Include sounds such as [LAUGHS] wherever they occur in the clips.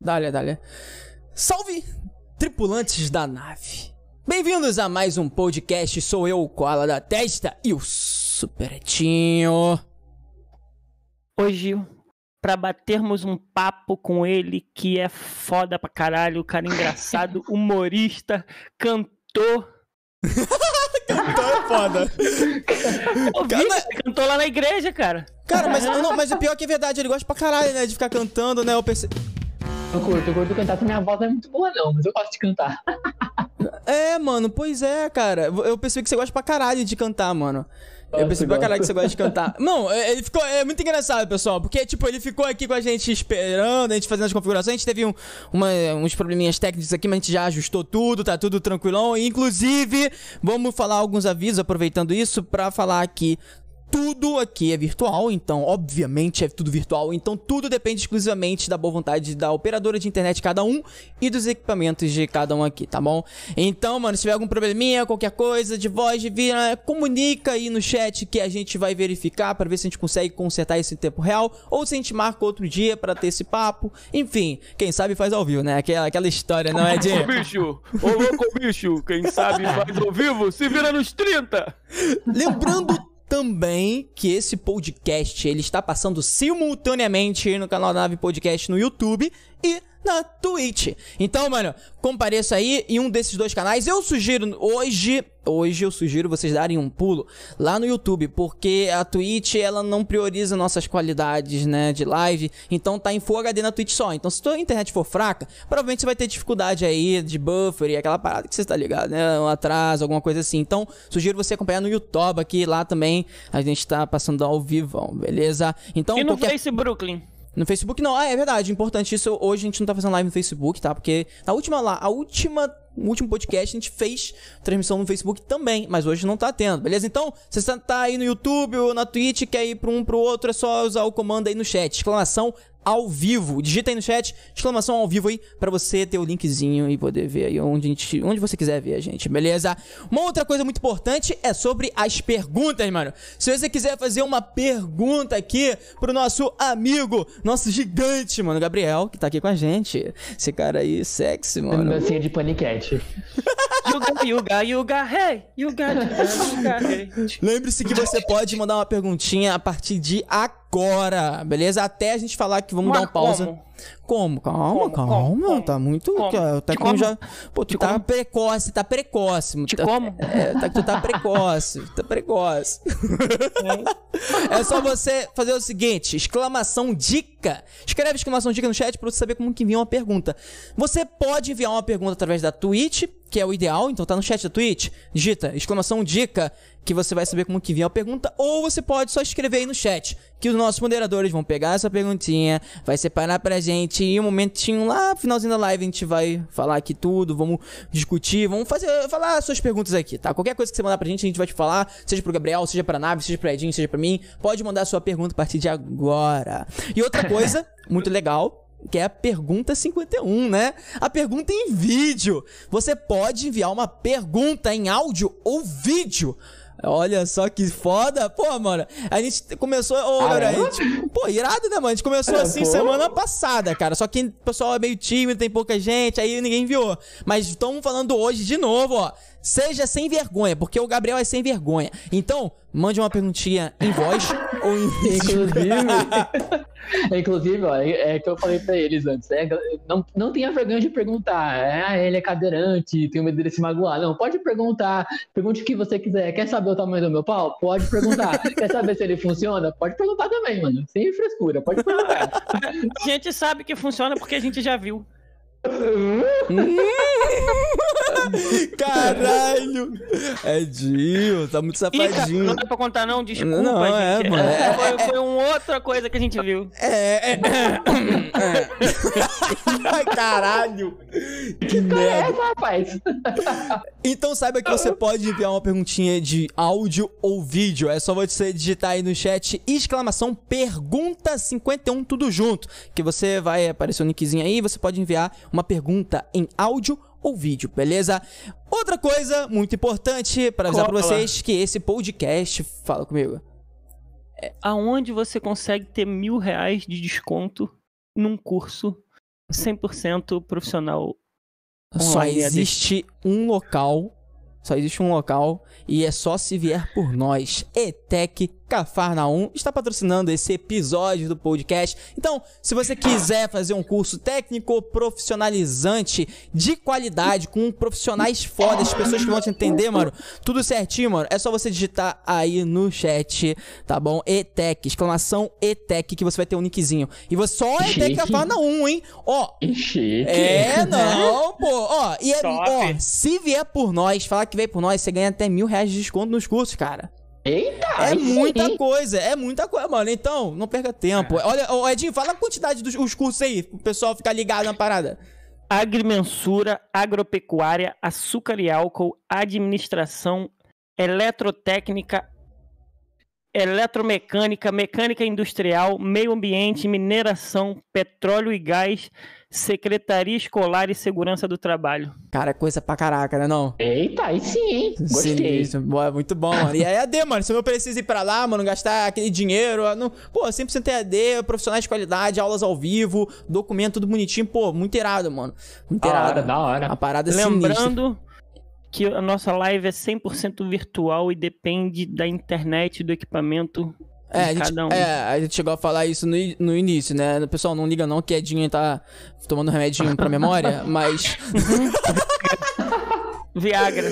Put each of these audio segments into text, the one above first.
Dale, dale. Salve, tripulantes da nave. Bem-vindos a mais um podcast. Sou eu, o Koala da Testa e o Superetinho. Hoje, pra batermos um papo com ele, que é foda pra caralho, o cara engraçado, [LAUGHS] humorista, cantor. [LAUGHS] É foda. Vi, Cara, cantou lá na igreja, cara. Cara, mas, não, mas o pior é que é verdade, ele gosta pra caralho, né? De ficar cantando, né? Eu pensei. Eu curto, eu curto cantar, minha voz não é muito boa não, mas eu gosto de cantar. É, mano, pois é, cara. Eu percebi que você gosta pra caralho de cantar, mano. Eu percebi pra caralho que você gosta de cantar. [LAUGHS] Não, é- ele ficou. É muito engraçado, pessoal. Porque, tipo, ele ficou aqui com a gente esperando, a gente fazendo as configurações. A gente teve um- uma- uns probleminhas técnicos aqui, mas a gente já ajustou tudo, tá tudo tranquilão. Inclusive, vamos falar alguns avisos, aproveitando isso, pra falar que. Tudo aqui é virtual, então, obviamente, é tudo virtual. Então, tudo depende exclusivamente da boa vontade da operadora de internet de cada um e dos equipamentos de cada um aqui, tá bom? Então, mano, se tiver algum probleminha, qualquer coisa de voz, de vídeo, né, comunica aí no chat que a gente vai verificar pra ver se a gente consegue consertar isso em tempo real ou se a gente marca outro dia pra ter esse papo. Enfim, quem sabe faz ao vivo, né? Aquela, aquela história, não é de. Ô bicho, ô louco bicho, quem sabe faz ao vivo, se vira nos 30. Lembrando também que esse podcast ele está passando simultaneamente no canal da Nave Podcast no YouTube e na Twitch. Então, mano, compareça aí em um desses dois canais. Eu sugiro hoje, hoje eu sugiro vocês darem um pulo lá no YouTube, porque a Twitch ela não prioriza nossas qualidades, né, de live. Então tá em Full HD na Twitch só. Então se tua internet for fraca, provavelmente você vai ter dificuldade aí de buffer e aquela parada que você tá ligado, né, um atraso, alguma coisa assim. Então, sugiro você acompanhar no YouTube aqui, lá também a gente tá passando ao vivo, beleza? Então, E no qualquer Face Brooklyn? No Facebook não, ah, é verdade, importante isso. Hoje a gente não tá fazendo live no Facebook, tá? Porque na última lá, a última, último podcast a gente fez transmissão no Facebook também, mas hoje não tá tendo, beleza? Então, se você tá aí no YouTube ou na Twitch, quer ir pra um pro outro, é só usar o comando aí no chat, exclamação ao vivo. Digita aí no chat, exclamação ao vivo aí, pra você ter o linkzinho e poder ver aí onde, a gente, onde você quiser ver a gente, beleza? Uma outra coisa muito importante é sobre as perguntas, mano. Se você quiser fazer uma pergunta aqui pro nosso amigo, nosso gigante, mano, Gabriel, que tá aqui com a gente. Esse cara aí, sexy, mano. Dancinha de paniquete. Yuga, yuga, yuga, hey, yuga, yuga, yuga, hey. Lembre-se que você pode mandar uma perguntinha a partir de agora, beleza? Até a gente falar que vamos Mas dar uma pausa. como? Como? Calma, Como? calma. Como? Tá muito. Como? Tá com como? já. Pô, tu Te tá como? precoce, tá precoce. Te tá, como? É, tá, tu tá precoce. tá precoce. é só você fazer o seguinte: exclamação dica. Escreve exclamação dica no chat pra você saber como que envia uma pergunta. Você pode enviar uma pergunta através da Twitch, que é o ideal, então tá no chat da Twitch. Digita exclamação dica, que você vai saber como que envia a pergunta, ou você pode só escrever aí no chat, que os nossos moderadores vão pegar essa perguntinha, vai separar pra gente e um momentinho lá, finalzinho da live, a gente vai falar aqui tudo, vamos discutir, vamos fazer, falar as suas perguntas aqui, tá? Qualquer coisa que você mandar pra gente, a gente vai te falar, seja pro Gabriel, seja pra nave, seja pra Edinho, seja pra mim, pode mandar a sua pergunta a partir de agora. E outra [LAUGHS] coisa, muito legal, que é a pergunta 51, né? A pergunta em vídeo. Você pode enviar uma pergunta em áudio ou vídeo. Olha só que foda. Pô, mano, a gente começou. Ô, Ah, é? a gente- pô, irado, né, mano? A gente começou É, assim pô. semana passada, cara. Só que o pessoal é meio tímido, tem pouca gente, aí ninguém enviou. Mas estamos falando hoje de novo, ó. Seja sem vergonha, porque o Gabriel é sem vergonha. Então, mande uma perguntinha em voz [LAUGHS] ou em. Inclusive, [LAUGHS] inclusive, ó, é, é que eu falei pra eles antes, é, não, não tenha vergonha de perguntar. É, ah, ele é cadeirante, tenho medo dele se magoar. Não, pode perguntar. Pergunte o que você quiser. Quer saber o tamanho do meu pau? Pode perguntar. [LAUGHS] Quer saber se ele funciona? Pode perguntar também, mano. Sem frescura, pode perguntar. A gente sabe que funciona porque a gente já viu. [LAUGHS] Caralho! Edinho, tá muito cara, safadinho. não dá pra contar não, desculpa, Não, é, gente. mano, é- foi, foi uma outra coisa que a gente viu. É, é, é. [LAUGHS] Ai, caralho! Que merda! É, rapaz. Então saiba que você pode enviar uma perguntinha de áudio ou vídeo. É só você digitar aí no chat exclamação pergunta 51 tudo junto, que você vai aparecer o nickzinho aí, você pode enviar uma pergunta em áudio ou vídeo, beleza? Outra coisa muito importante para avisar pra Cola. vocês que esse podcast, fala comigo. Aonde você consegue ter mil reais de desconto num curso 100% profissional. Só Online, existe um local. Só existe um local e é só se vier por nós. ETEC Cafarnaum está patrocinando esse episódio do podcast. Então, se você quiser fazer um curso técnico profissionalizante de qualidade, com profissionais fodas, pessoas que vão te entender, mano, tudo certinho, mano, é só você digitar aí no chat, tá bom? ETEC, exclamação ETEC, que você vai ter um nickzinho. E você só ETEC Chique. Cafarnaum, hein? Ó, Chique. é, não, pô. Ó, e é, ó, se vier por nós, falar que veio por nós, você ganha até mil reais de desconto nos cursos, cara. Eita, É sim. muita coisa, é muita coisa, mano. Então, não perca tempo. Olha, ô, Edinho, fala a quantidade dos os cursos aí, pro pessoal ficar ligado na parada. Agrimensura, agropecuária, açúcar e álcool, administração, eletrotécnica, eletromecânica, mecânica industrial, meio ambiente, mineração, petróleo e gás, secretaria escolar e segurança do trabalho. Cara, é coisa pra caraca, né não? Eita, aí sim, hein? Gostei. Boa, muito bom, mano. E aí, AD, mano, se eu não preciso ir pra lá, mano, gastar aquele dinheiro, não... pô, 100% EAD, profissionais de qualidade, aulas ao vivo, documento tudo bonitinho, pô, muito irado, mano. Muito Da irado. hora, da hora. A parada é sinistra. Lembrando que a nossa live é 100% virtual e depende da internet, do equipamento É, a gente, cada um. é, a gente chegou a falar isso no, no início, né? Pessoal, não liga não que Edinho tá tomando remedinho pra memória, [LAUGHS] mas [LAUGHS] Viagra.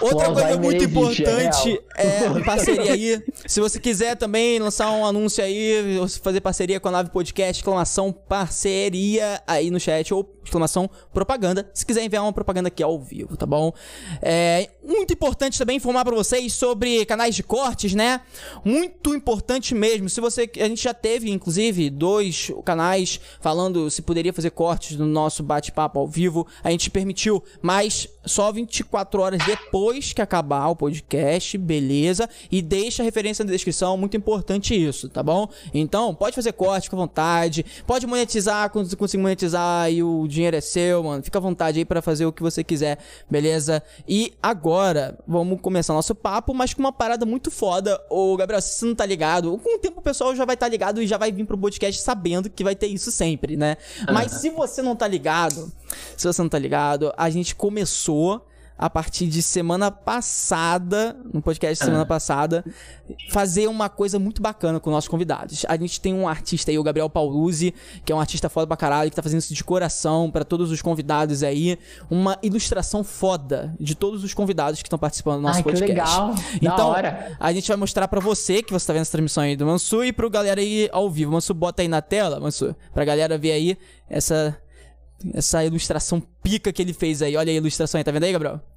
outra coisa muito é importante é, parceria aí. Se você quiser também lançar um anúncio aí, ou fazer parceria com a Nave Podcast, exclamação parceria aí no chat, ou exclamação propaganda, se quiser enviar uma propaganda aqui ao vivo, tá bom? É muito importante também informar pra vocês sobre canais de cortes, né? Muito importante mesmo. Se você. A gente já teve, inclusive, dois canais falando se poderia fazer cortes no nosso bate-papo ao vivo. A gente permitiu, mas só 24 horas depois que acabar o podcast, beleza? E deixa a referência na descrição, muito importante isso, tá bom? Então, pode fazer corte, à vontade. Pode monetizar quando você conseguir monetizar e o dinheiro é seu, mano. Fica à vontade aí pra fazer o que você quiser, beleza? E agora, vamos começar nosso papo, mas com uma parada muito foda. Ô, Gabriel, se você não tá ligado, com o tempo o pessoal já vai estar ligado e já vai vir pro podcast sabendo que vai ter isso sempre, né? Mas se você não tá ligado, se você não tá ligado, a gente começou a partir de semana passada, no podcast de semana passada, fazer uma coisa muito bacana com nossos convidados. A gente tem um artista aí, o Gabriel Pauluzzi, que é um artista foda pra caralho, que tá fazendo isso de coração pra todos os convidados aí. Uma ilustração foda de todos os convidados que estão participando do nosso Ai, que podcast. legal. Da Então, a gente vai mostrar pra você, que você tá vendo essa transmissão aí do Mansu, e pro galera aí ao vivo. Mansu, bota aí na tela, Mansu, pra galera ver aí essa, essa ilustração pica que ele fez aí. Olha a ilustração aí, tá vendo aí, Gabriel?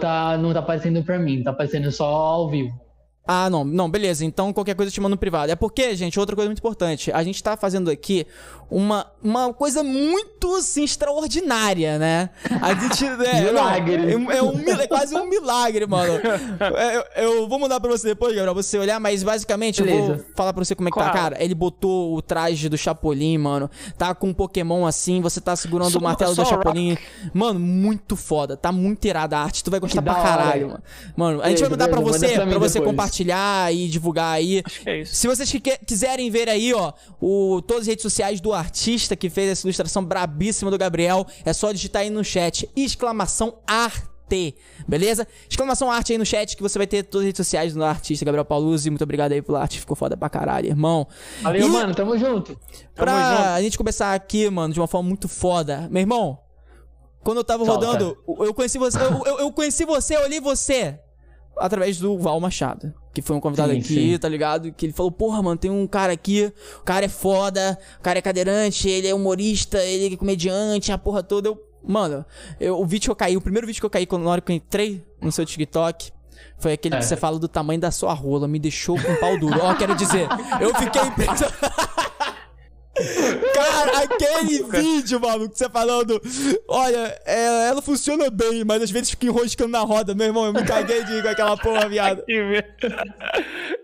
Tá, não tá aparecendo pra mim, tá aparecendo só ao vivo. Ah, não, não, beleza. Então qualquer coisa eu te mando no privado. É porque, gente, outra coisa muito importante. A gente tá fazendo aqui uma, uma coisa muito assim, extraordinária, né? A gente. [LAUGHS] É, Milagre. não, é, é um mil- é quase um milagre, mano. [LAUGHS] É, eu, eu vou mandar pra você depois, Gabriel, pra você olhar, mas basicamente eu vou Beleza. falar pra você como é que tá, cara. Ele botou o traje do Chapolin, mano. Tá com um Pokémon assim, você tá segurando Só- o martelo do Chapolin. Mano, muito foda. Tá muito irada a arte. Tu vai gostar pra caralho, mano. Mano, a gente vai Beleza, mandar pra beleza, você, pra pra você depois. Compartilhar e divulgar aí. Acho que é isso. Se vocês que- quiserem ver aí, ó, o, todas as redes sociais do artista que fez essa ilustração brabíssima do Gabriel, é só digitar aí no chat, exclamação arte, beleza? Exclamação arte aí no chat que você vai ter todas as redes sociais do artista Gabriel Pauluzzi. Muito obrigado aí pela arte, ficou foda pra caralho, irmão. Valeu, E mano, tamo junto. Pra a gente começar aqui, mano, de uma forma muito foda. Meu irmão, quando eu tava Solta. rodando, eu conheci você, eu, eu- eu conheci você, eu olhei você através do Val Machado, que foi um convidado Sim, aqui, sim. tá ligado? Que ele falou, porra, mano, tem um cara aqui, o cara é foda, o cara é cadeirante, ele é humorista, ele é comediante, a porra toda. Eu, mano, eu, o vídeo que eu caí, o primeiro vídeo que eu caí quando, na hora que eu entrei no seu TikTok. Foi aquele É. que você fala do tamanho da sua rola, me deixou com pau duro. Ó, quero dizer, eu fiquei impressionado. [LAUGHS] Cara, aquele [LAUGHS] vídeo, maluco, você falando. Olha, é, ela funciona bem, mas às vezes fica enroscando na roda, meu irmão. Eu me caguei de com aquela porra, [LAUGHS] viado.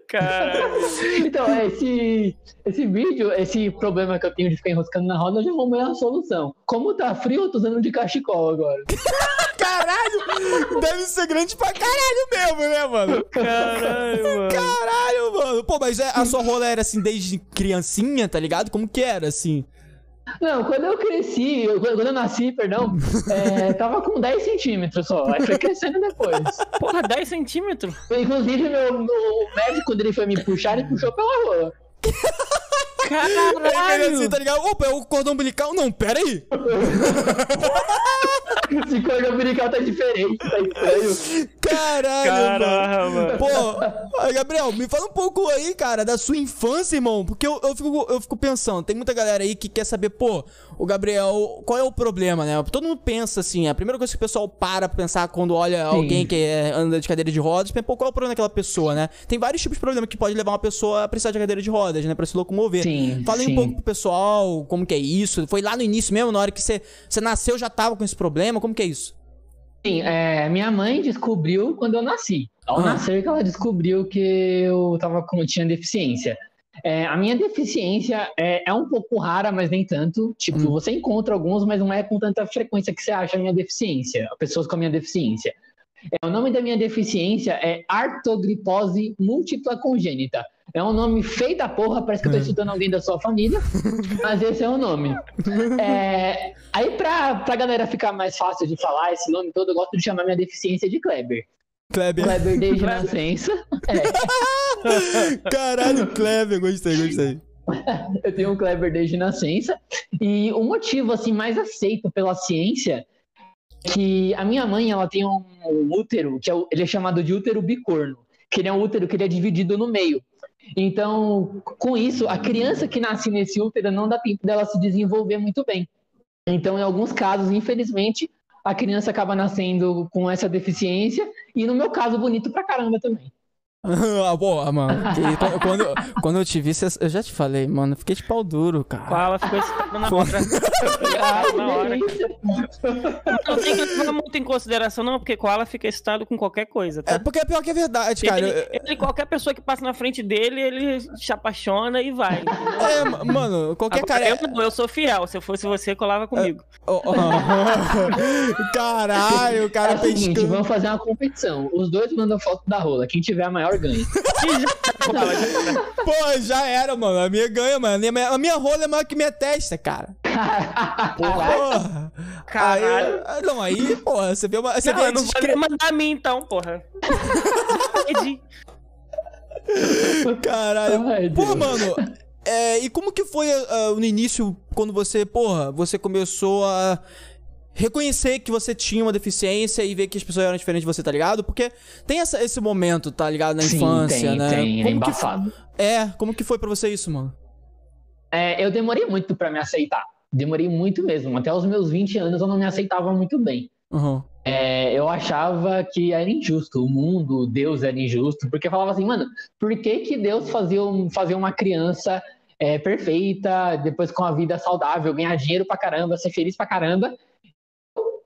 Cara, Então, é, esse, esse vídeo, esse problema que eu tenho de ficar enroscando na roda, eu já arrumei a solução. Como tá frio, eu tô usando de cachecol agora. [LAUGHS] Caralho! Deve ser grande pra caralho mesmo, né, mano? Caralho, mano. Caralho, mano. Pô, mas é- a sua rola era assim desde criancinha, tá ligado? Como que era, assim? Não, quando eu cresci, eu- quando eu nasci, perdão, é, tava com 10 centímetros só. Aí foi crescendo depois. Porra, 10 centímetros? Inclusive, meu, meu médico, quando ele foi me puxar, ele puxou pela rola. Aí ele Caralho! assim, tá ligado? Opa, é o cordão umbilical? Não, pera aí. [LAUGHS] [LAUGHS] Esse cordão umbilical tá diferente, tá estranho. Caralho. Caralho, mano. Pô, Gabriel, me fala um pouco aí, cara, da sua infância, irmão. Porque eu, eu, fico, eu fico pensando, tem muita galera aí que quer saber, pô, o Gabriel, qual é o problema, né? Todo mundo pensa assim, a primeira coisa que o pessoal para pra pensar quando olha alguém que é- anda de cadeira de rodas, pensa, pô, qual é o problema daquela pessoa, né? Tem vários tipos de problema que pode levar uma pessoa a precisar de cadeira de rodas, né? Pra se locomover. Sim, Fala aí um sim. pouco pro pessoal, como que é isso. Foi lá no início mesmo, na hora que você, você nasceu, já tava com esse problema, como que é isso? Sim, é, minha mãe descobriu quando eu nasci. Ao Ah. nascer que ela descobriu que eu tava com, tinha deficiência. É, a minha deficiência é, é um pouco rara, mas nem tanto. Tipo, Hum. você encontra alguns, mas não é com tanta frequência que você acha a minha deficiência, pessoas com a minha deficiência. É, o nome da minha deficiência é artrogripose múltipla congênita. É um nome feio da porra, parece que eu tô Hum. estudando alguém da sua família, mas esse é o nome. É, aí, pra, pra galera ficar mais fácil de falar esse nome todo, eu gosto de chamar minha deficiência de Kleber. Kleber. Kleber desde Kleber. nascença. É, [LAUGHS] Caralho, Kleber, gostei, gostei. [LAUGHS] eu tenho um Kleber desde nascença. E o motivo assim mais aceito pela ciência é que a minha mãe ela tem um útero, que é, ele é chamado de útero bicorno, que ele é um útero que ele é dividido no meio. Então, com isso, a criança que nasce nesse útero não dá tempo dela se desenvolver muito bem. Então, em alguns casos, infelizmente, a criança acaba nascendo com essa deficiência, e no meu caso, bonito pra caramba também. [LAUGHS] ah, boa, mano. Que- quando- quando, quando eu te vi, cê- eu já te falei, mano. eu Fiquei de pau duro, cara. Fala, ficou excitada [LAUGHS] na hora. Na. Não tem que levar muito em consideração, não, porque Koala fica excitado com qualquer coisa, É tá? porque é pior que é verdade, cara. ele, Eu- ele- qualquer pessoa que passa na frente dele, ele se apaixona e vai. entendeu? É, ma- mano, qualquer Agora, cara. eu, não, eu sou fiel. Se eu fosse você, colava comigo. Oh, oh. [LAUGHS] Caralho, o É cara o seguinte, pescando. vamos fazer uma competição. Os dois mandam foto da rola. Quem tiver a maior ganha. Já- Koala, já- Pô, já era, mano. A minha ganha, mano. A minha, a minha rola é maior que minha testa, cara. Porra. Caralho. Aí, não, aí, porra, você vê uma. Você Não, vê eu não vou discre- nem mandar a mim, então, porra. Caralho. Ai, Pô, mano, é, e como que foi ah, no início, quando você, porra, você começou a reconhecer que você tinha uma deficiência e ver que as pessoas eram diferentes de você, tá ligado? Porque tem essa- esse momento, tá ligado, na Sim, infância, tem, né? tem. É Como que embaçado. foi- É, como que foi pra você isso, mano? É, eu demorei muito pra me aceitar. Demorei muito mesmo. Até os meus 20 anos eu não me aceitava muito bem. Uhum. É, eu achava que era injusto, o mundo, Deus era injusto, porque eu falava assim, mano, por que, que Deus fazia, um- fazia uma criança é, perfeita, depois com a vida saudável, ganhar dinheiro pra caramba, ser feliz pra caramba,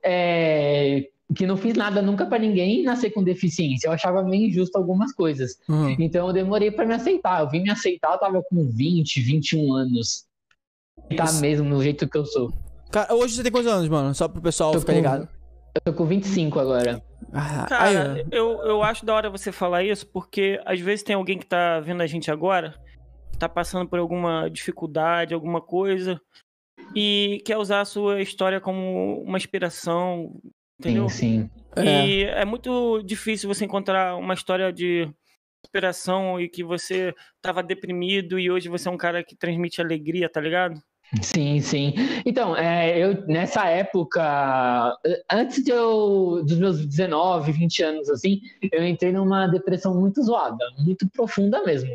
é, que não fiz nada nunca pra ninguém nascer com deficiência. Eu achava meio injusto algumas coisas. uhum. Então eu demorei pra me aceitar. Eu vim me aceitar, eu tava com 20, 21 anos. Tá Isso. mesmo no jeito que eu sou. Cara, hoje você tem quantos anos, mano? Só pro pessoal Tô ficar com- ligado. Eu tô com 25 agora. Ah, Cara, aí, eu, eu acho da hora você falar isso, porque às vezes tem alguém que tá vendo a gente agora, tá passando por alguma dificuldade, alguma coisa, e quer usar a sua história como uma inspiração, entendeu? Sim, sim. é. E é muito difícil você encontrar uma história de inspiração e que você tava deprimido e hoje você é um cara que transmite alegria, tá ligado? Sim, sim. Então, é, eu nessa época, antes de eu, dos meus 19, 20 anos, assim, eu entrei numa depressão muito zoada, muito profunda mesmo.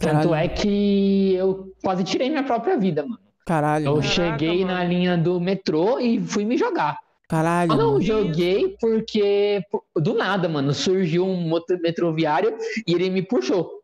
Tanto Caralho. é que eu quase tirei minha própria vida, mano. Caralho, Eu mano. Caraca, cheguei mano. na linha do metrô e fui me jogar. caralho. Eu não mano. joguei porque do nada, mano, surgiu um metroviário e ele me puxou.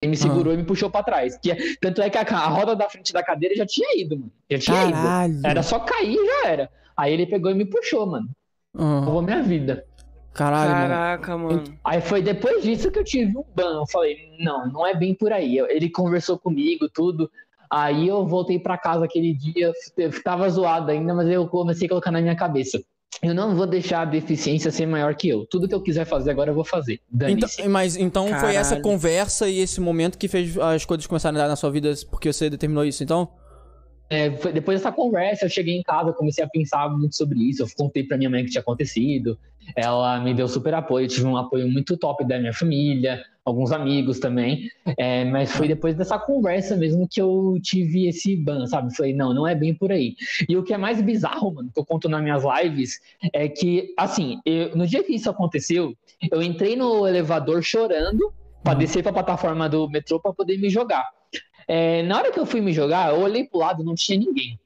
Ele me segurou e me puxou pra trás. Que é- tanto é que a, a roda da frente da cadeira já tinha ido, mano. Já tinha ido. Caralho. Era só cair e já era. Aí ele pegou e me puxou, mano. Uhum. Salvou minha vida. Caralho, mano. Caraca, mano. Aí foi depois disso que eu tive um ban. Eu falei, não, não é bem por aí. Ele conversou comigo, tudo. Aí eu voltei pra casa aquele dia, eu tava zoado ainda, mas eu comecei a colocar na minha cabeça. eu não vou deixar a deficiência ser maior que eu. Tudo que eu quiser fazer agora eu vou fazer. Então, mas então foi essa Caralho. conversa e esse momento que fez as coisas começarem a dar na sua vida porque você determinou isso, então? É, foi- depois dessa conversa, eu cheguei em casa, comecei a pensar muito sobre isso. Eu contei pra minha mãe o que tinha acontecido. Ela me deu super apoio, eu tive um apoio muito top da minha família, alguns amigos também. É, mas foi depois dessa conversa mesmo que eu tive esse ban, sabe? Falei, não, não é bem por aí. E o que é mais bizarro, mano, que eu conto nas minhas lives, é que, assim, eu- no dia que isso aconteceu, eu entrei no elevador chorando pra descer pra plataforma do metrô pra poder me jogar. É, na hora que eu fui me jogar, eu olhei pro lado não tinha ninguém.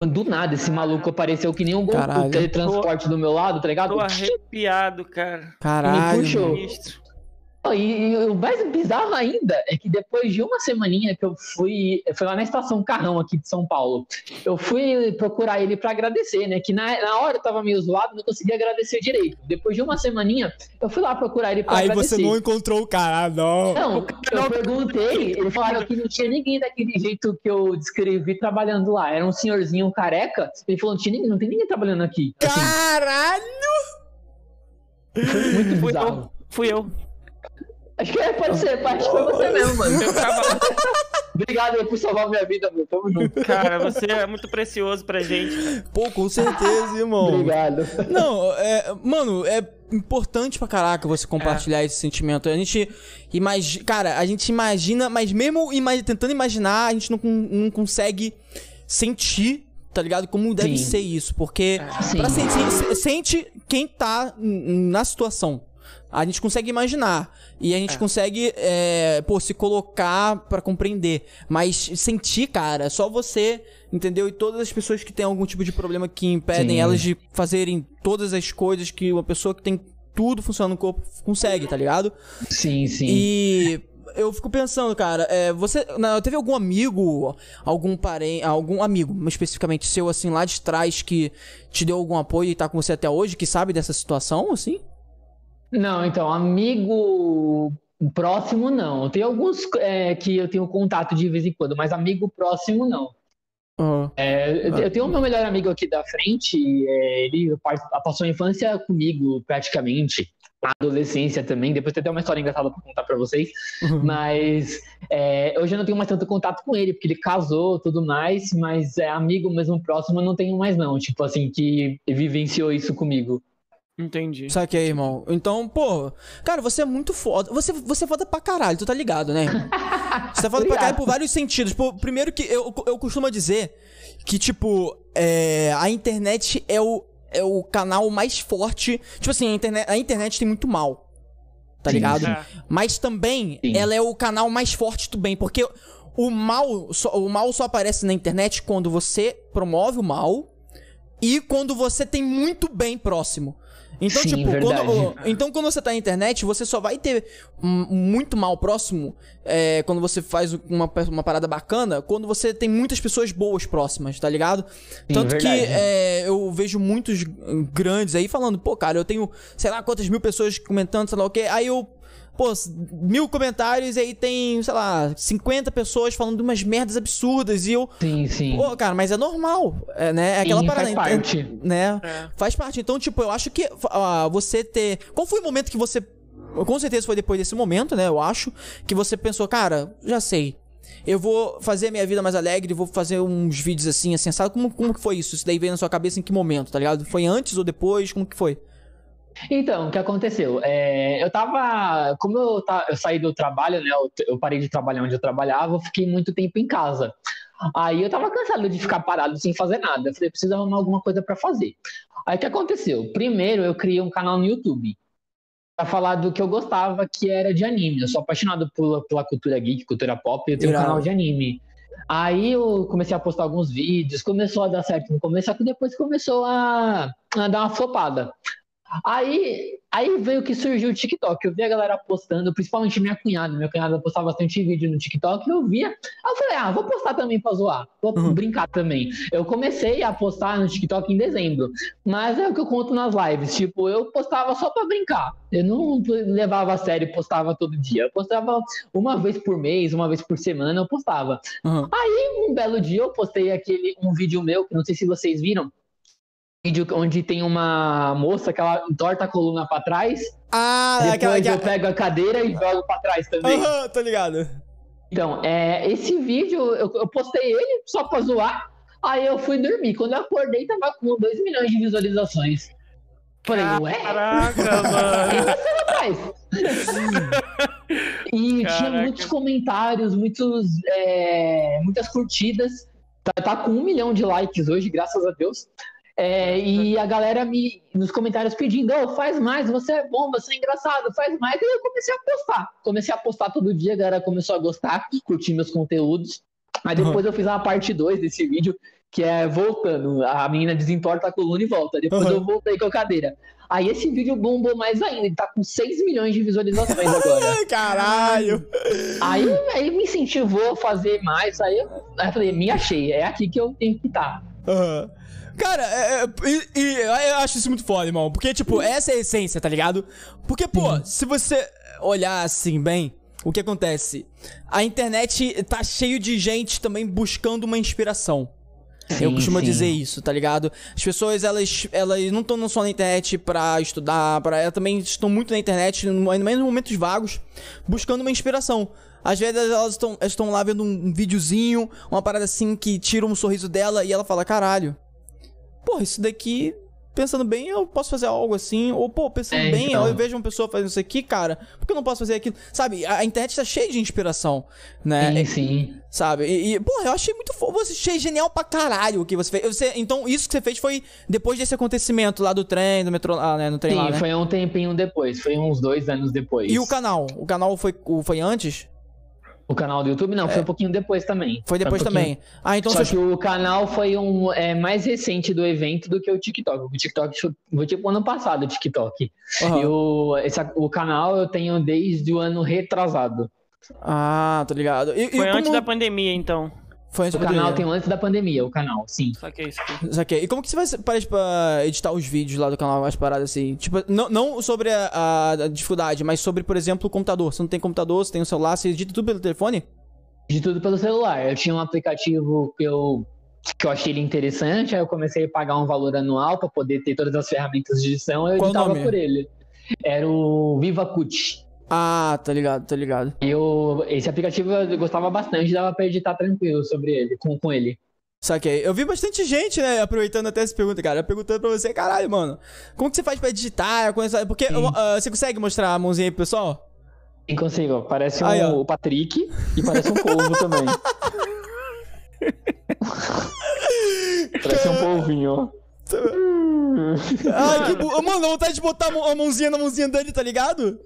Do nada, esse maluco apareceu que nem um Caralho. teletransporte do meu lado, tá ligado? Tô arrepiado, cara. Caralho. puxou. Sinistro. E, e o mais bizarro ainda é que depois de uma semaninha que eu fui, foi lá na estação Carrão aqui de São Paulo, eu fui procurar ele pra agradecer, né? Que na, na hora eu tava meio zoado, não conseguia agradecer direito. Depois de uma semaninha, eu fui lá procurar ele pra Aí agradecer. você não encontrou o cara, ah, não. Não, eu perguntei, eles falaram que não tinha ninguém daquele jeito que eu descrevi trabalhando lá. Era um senhorzinho careca. Ele falou: não, tinha ninguém, não tem ninguém trabalhando aqui. Assim, Caralho! foi muito Fui bizarro. eu. Fui eu. Acho que é, pode ser, acho que foi você mesmo, mano. Eu. [LAUGHS] Obrigado por salvar minha vida, meu. Tamo junto. Cara, você é muito precioso pra gente. Pô, com certeza, irmão. Obrigado. Não, é, mano, é importante pra caraca você compartilhar esse sentimento. A gente imagina, cara, a gente imagina, mas mesmo ima- tentando imaginar, a gente não, não consegue sentir, tá ligado? Como deve Sim. ser isso, porque Sim. pra sentir, se- sente quem tá na situação. A gente consegue imaginar e a gente consegue, é, pô, se colocar pra compreender. Mas sentir, cara, é só você, entendeu? E todas as pessoas que têm algum tipo de problema que impedem Sim. elas de fazerem todas as coisas que uma pessoa que tem tudo funcionando no corpo consegue, tá ligado? Sim, sim. E eu fico pensando, cara, é, você não, teve algum amigo, algum parente, algum amigo, especificamente seu, assim, lá de trás que te deu algum apoio e tá com você até hoje, que sabe dessa situação, assim? Não, então, amigo próximo não. Tem alguns é, que eu tenho contato de vez em quando, mas amigo próximo não. É, eu- tenho o meu melhor amigo aqui da frente, é, ele passou a infância comigo praticamente, a adolescência também. Depois tem até uma história engraçada pra contar pra vocês. Mas é, hoje eu não tenho mais tanto contato com ele, porque ele casou tudo mais, mas é amigo mesmo próximo eu não tenho mais, não. Tipo assim, que vivenciou isso comigo. Entendi. Saquei, irmão. Então, pô, cara, você é muito foda. Você, você é foda pra caralho, tu tá ligado, né? irmão? [LAUGHS] Você é foda pra caralho por vários sentidos. Pô, primeiro que eu, eu costumo dizer que, tipo, é, a internet é o, é o canal mais forte. Tipo assim, a internet, a internet tem muito mal. Tá Sim, ligado? É. Mas também Sim. ela é o canal mais forte do bem, porque o mal, só, o mal só aparece na internet quando você promove o mal e quando você tem muito bem próximo. Então, Sim, tipo, quando, então quando você tá na internet, você só vai ter muito mal próximo é, quando você faz uma, uma parada bacana, quando você tem muitas pessoas boas próximas, tá ligado? Tanto que verdade. é, eu vejo muitos grandes aí falando, pô, cara, eu tenho sei lá quantas mil pessoas comentando, sei lá o quê. Aí eu, pô, mil comentários e aí tem, sei lá, 50 pessoas falando de umas merdas absurdas e eu, Sim, sim. pô, cara, mas é normal, é, né? É aquela Sim, parada, faz ent- parte. né? É. Faz parte. Então, tipo, eu acho que ah, você ter. Qual foi o momento que você. Com certeza foi depois desse momento, né? Eu acho. Que você pensou, cara, já sei. Eu vou fazer a minha vida mais alegre, vou fazer uns vídeos assim, assim, sabe? Como, como que foi isso? Isso daí veio na sua cabeça em que momento, tá ligado? Foi antes ou depois? Como que foi? Então, o que aconteceu? É, eu tava. Como eu, ta- eu saí do trabalho, né? Eu, eu parei de trabalhar onde eu trabalhava, eu fiquei muito tempo em casa. Aí eu tava cansado de ficar parado sem fazer nada. Eu falei, preciso arrumar alguma coisa pra fazer. Aí o que aconteceu? Primeiro eu criei um canal no YouTube. Pra falar do que eu gostava, que era de anime. Eu sou apaixonado por, pela cultura geek, cultura pop, eu tenho Irado. um canal de anime. Aí eu comecei a postar alguns vídeos, começou a dar certo no começo, só que depois começou a, a dar uma flopada. Aí, aí veio que surgiu o TikTok. Eu vi a galera postando, principalmente minha cunhada. Minha cunhada postava bastante vídeo no TikTok. Eu via. Aí eu falei, ah, vou postar também pra zoar. Vou Uhum. brincar também. Eu comecei a postar no TikTok em dezembro. Mas é o que eu conto nas lives. Tipo, eu postava só pra brincar. Eu não levava a sério e postava todo dia. Eu postava uma vez por mês, uma vez por semana, eu postava. Uhum. Um belo dia eu postei aquele um vídeo meu, que não sei se vocês viram. Vídeo onde tem uma moça que ela entorta a coluna pra trás. Ah, Depois aquela. eu aquela... pego a cadeira e jogo pra trás também. Aham, tô ligado. Então, é, esse vídeo, eu, eu postei ele só pra zoar. Aí eu fui dormir. Quando eu acordei, tava com 2 milhões de visualizações. Falei, ué? Caraca, [LAUGHS] mano. atrás. e tinha Caraca. muitos comentários, muitos, é, muitas curtidas. Tá, tá com um milhão de likes hoje, graças a Deus. É, e a galera me nos comentários pedindo, "Ô, faz mais, você é bom, você é engraçado, faz mais. E eu comecei a postar. Comecei a postar todo dia, a galera começou a gostar, curtir meus conteúdos. Aí depois eu fiz uma parte 2 desse vídeo, que é voltando. A menina desentorta a coluna e volta. Depois Uhum. eu voltei com a cadeira. Aí esse vídeo bombou mais ainda. Ele tá com 6 milhões de visualizações agora. [LAUGHS] Caralho. aí, aí me incentivou a fazer mais. Aí eu, aí eu falei, me achei. É aqui que eu tenho que estar. Aham. Cara, é, é, e, e eu acho isso muito foda, irmão. Porque, tipo, essa é a essência, tá ligado? Porque, pô, se você olhar assim bem, o que acontece? A internet tá cheio de gente também buscando uma inspiração. eu Sim, costumo sim. dizer isso, tá ligado? As pessoas, elas, elas não estão só na internet pra estudar, pra, elas também estão muito na internet, ainda mais em momentos vagos, buscando uma inspiração. Às vezes elas estão elas estão lá vendo um videozinho, uma parada assim que tira um sorriso dela e ela fala, caralho, porra, isso daqui, pensando bem, eu posso fazer algo assim. Ou, pô, pensando É, bem, então. eu vejo uma pessoa fazendo isso aqui, cara, por que eu não posso fazer aquilo? Sabe, a, internet tá cheia de inspiração, né? Sim, sim. Sabe? E, e, porra, eu achei muito fofo. Você achei genial pra caralho o que você fez. Você, então, isso que você fez foi depois desse acontecimento lá do trem, do metrô, ah, né? No trem Sim, lá, né? foi um tempinho depois. Foi uns dois anos depois. E o canal? O canal foi, foi antes? O canal do YouTube? Não, foi um pouquinho depois também. Foi depois um pouquinho- também. Ah, então Só você. que o canal foi um é, mais recente do evento do que o TikTok. O TikTok foi tipo ano passado, o TikTok. Aham. E o, esse, o canal eu tenho desde o ano retrasado. Ah, tô ligado. E, e Foi antes como- da pandemia, então. Foi antes O da canal pandemia. tem antes da pandemia, o canal, sim. Só que é isso aqui. Saquei. E como que você vai parar pra editar os vídeos lá do canal, as paradas assim? Tipo, não, não sobre a, a- dificuldade, mas sobre, por exemplo, o computador. Você não tem computador, você tem um celular, você edita tudo pelo telefone? De tudo pelo celular. Eu tinha um aplicativo que eu, que eu achei ele interessante, aí eu comecei a pagar um valor anual para poder ter todas as ferramentas de edição, eu Qual o editava nome? por ele. Era o VivaCut. Ah, tá ligado, tá ligado. Eu, esse aplicativo eu gostava bastante, dava pra editar tranquilo sobre ele, com, com ele. Saquei. Eu vi bastante gente, né, aproveitando até essa pergunta, cara, perguntando pra você, caralho, mano, como que você faz pra editar? Coisa- Porque ah, você consegue mostrar a mãozinha aí pro pessoal? Sim, consigo. Parece Aí, um, o Patrick e parece um polvo também. [LAUGHS] parece um polvinho, ó. Ai, que bu... Mano, vontade de botar a mãozinha na mãozinha dele, tá ligado?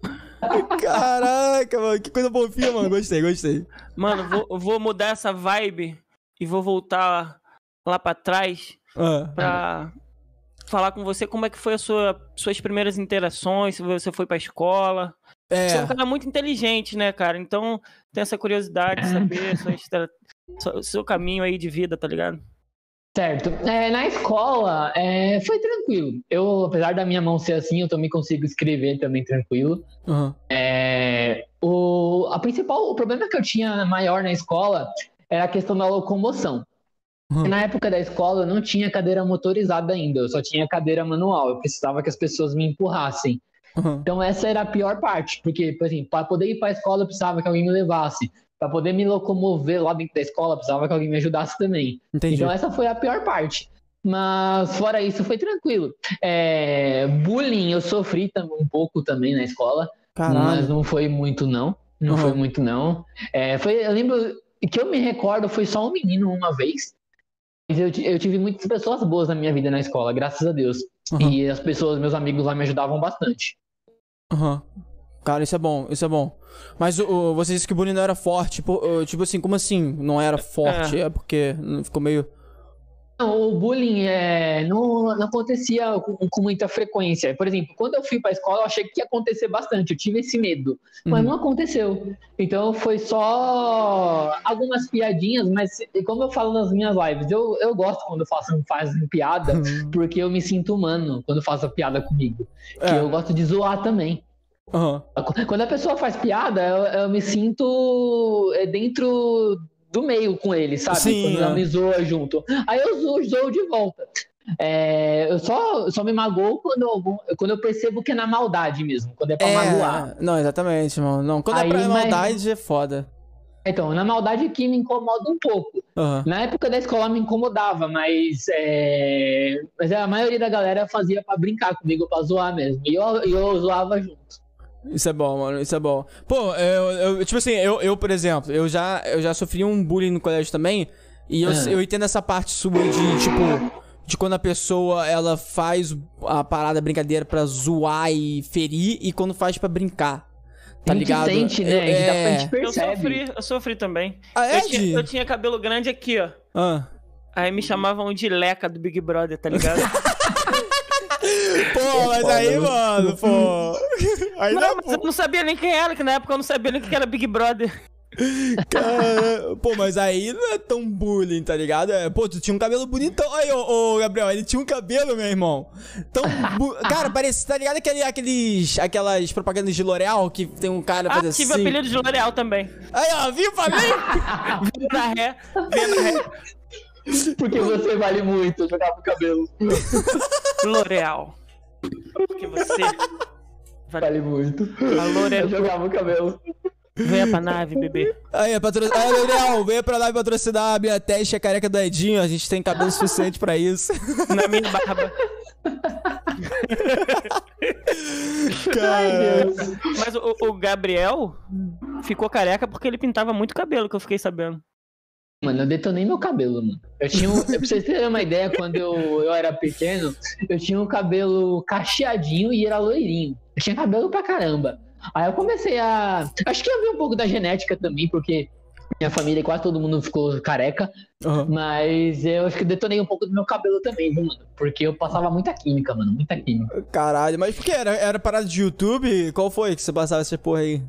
Caraca, mano, que coisa fofinha, mano. Gostei, gostei. Mano, vou, vou mudar essa vibe e vou voltar lá pra trás Ah. pra falar com você como é que foi a sua, suas primeiras interações, se você foi pra escola. Você é um É. cara muito inteligente, né, cara? Então tem essa curiosidade de saber [LAUGHS] sua seu, seu caminho aí de vida, tá ligado? Certo. É, na escola, é, foi tranquilo. Eu, apesar da minha mão ser assim, eu também consigo escrever também tranquilo. Aham. É, o, a principal, o problema que eu tinha maior na escola era a questão da locomoção. Uhum. Na época da escola, eu não tinha cadeira motorizada ainda, eu só tinha cadeira manual. Eu precisava que as pessoas me empurrassem. Aham. Então essa era a pior parte, porque, por exemplo, para poder ir para a escola eu precisava que alguém me levasse. Para poder me locomover lá dentro da escola, precisava que alguém me ajudasse também. Entendi. Então essa foi a pior parte. Mas fora isso, foi tranquilo. É, bullying eu sofri um pouco também na escola, mas Caralho. não foi muito não. Não Uhum. foi muito não. É, foi, eu lembro que eu me recordo foi só um menino uma vez. Mas eu, eu tive muitas pessoas boas na minha vida na escola, graças a Deus. Aham. E as pessoas, meus amigos lá me ajudavam bastante. Aham. Cara, isso é bom, isso é bom. Mas o, você disse que o bullying não era forte. Tipo, tipo assim, como assim? Não era forte? É, porque não ficou meio. Não, o bullying é, não, não acontecia com, com muita frequência. Por exemplo, quando eu fui para a escola, eu achei que ia acontecer bastante. Eu tive esse medo, mas Uhum. não aconteceu. Então foi só algumas piadinhas, mas como eu falo nas minhas lives, eu, eu gosto quando façam, fazem piada, Uhum. porque eu me sinto humano quando faço a piada comigo. É. eu gosto de zoar também. Aham. Quando a pessoa faz piada, eu, eu me sinto é, dentro do meio com ele, sabe? Sim, Quando ela é. me zoa junto. Aí eu zoo, zoo de volta. é, eu só, só me magoo quando eu, quando eu percebo que é na maldade mesmo, quando é pra magoar. Não, exatamente, irmão. Não, quando Aí, é pra mas- maldade é foda. Então, na maldade que me incomoda um pouco. Aham. Na época da escola me incomodava, mas, é, mas a maioria da galera fazia pra brincar comigo, pra zoar mesmo. E eu, eu zoava junto. Isso é bom, mano, isso é bom. Pô, eu, eu- tipo assim, eu, eu, por exemplo, eu já, eu já sofri um bullying no colégio também. E eu, Ah. eu entendo essa parte sua de, tipo, de quando a pessoa ela faz a parada a brincadeira pra zoar e ferir e quando faz pra brincar. Tá a gente ligado? sente, né? Eu- A gente, dá pra- a é... gente Eu sofri, eu sofri também. Ah, é, eu, tinha, eu tinha cabelo grande aqui, ó. Ah. Aí me chamavam de Leca do Big Brother, tá ligado? [LAUGHS] Pô, mas aí, mano, pô. Aí não, não, mas eu não sabia nem quem era, que na época eu não sabia nem o que era Big Brother. [LAUGHS] Cara, pô, mas aí não é tão bullying, tá ligado? É, pô, tu tinha um cabelo bonitão. Aí, ô, ô, Gabriel, ele tinha um cabelo, meu irmão. Tão. bu- [LAUGHS] Cara, parece, tá ligado aquele, aqueles, aquelas propagandas de L'Oreal que tem um cara Ah, fazendo tive assim. apelido de L'Oreal também. Aí, ó, viu, falei? Vê na ré, vê na ré. Porque você vale muito, eu jogava o cabelo. [LAUGHS] L'Oreal. Porque você. Vale muito. A Eu L'Oreal. jogava o cabelo. Venha pra nave, bebê. Aí, patro... aí Gabriel, venha pra lá e patrocinar a minha teste, a careca do Edinho. A gente tem cabelo suficiente pra isso. Na minha barba. Cara. Mas o, o Gabriel ficou careca porque ele pintava muito cabelo, que eu fiquei sabendo. Mano, eu detonei meu cabelo, mano. Eu tinha um, pra vocês terem uma ideia, quando eu, eu era pequeno, eu tinha um cabelo cacheadinho e era loirinho. Eu tinha cabelo pra caramba. Aí eu comecei a. Acho que eu vi um pouco da genética também, porque minha família quase todo mundo ficou careca. Aham. Mas eu acho que detonei um pouco do meu cabelo também, viu, mano? Porque eu passava muita química, mano. Muita química. Caralho, mas por que? Era, era parada de YouTube? Qual foi que você passava essa porra aí?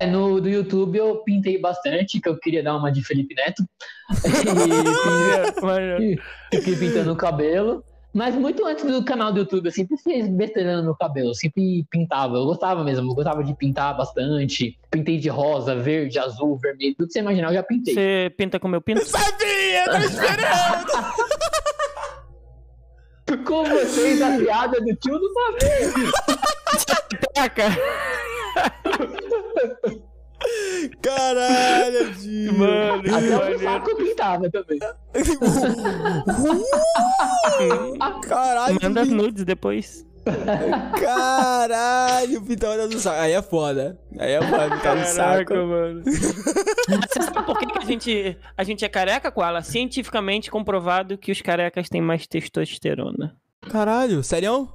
É, No do YouTube eu pintei bastante, que eu queria dar uma de Felipe Neto. [LAUGHS] E fiquei pintando o cabelo. Mas muito antes do canal do YouTube, eu sempre fiz besteira no cabelo, eu sempre pintava. Eu gostava mesmo, eu gostava de pintar bastante. Pintei de rosa, verde, azul, vermelho, tudo que você imaginar eu já pintei. Você pinta com meu pinto? Sabia, tô esperando! Com vocês, a piada do tio do pavê. [LAUGHS] Taca! Caralho, Edinho. Mano, que Até o maneiro. saco eu pintava também. [LAUGHS] Caralho, Manda Pin- nudes depois. Caralho, pintava do saco. Aí é foda. Aí é foda, pintar no saco. mano. Você sabe por que, que a, gente, a gente é careca, Koala? Cientificamente comprovado que os carecas têm mais testosterona. Caralho, sério?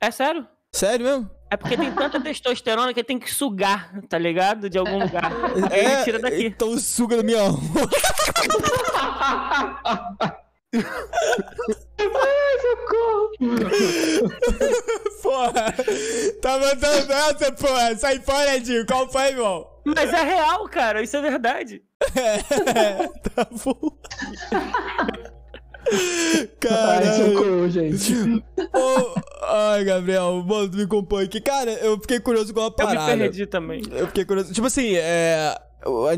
É sério? Sério mesmo? É porque tem tanta testosterona que tem que sugar, tá ligado? De algum lugar. Aí ele tira daqui. Então suga da minha alma. Socorro. Porra. Tá mandando essa, porra. Sai fora, Edinho. Qual foi, irmão? Mas é real, cara. Isso é verdade. [LAUGHS] tá bom. Ai, Caralho. socorro, gente. Ô, Ai, Gabriel, mano, tu me compõe aqui. Cara, eu fiquei curioso com uma Eu parada. me perdi também. Eu fiquei curioso. Tipo assim, é.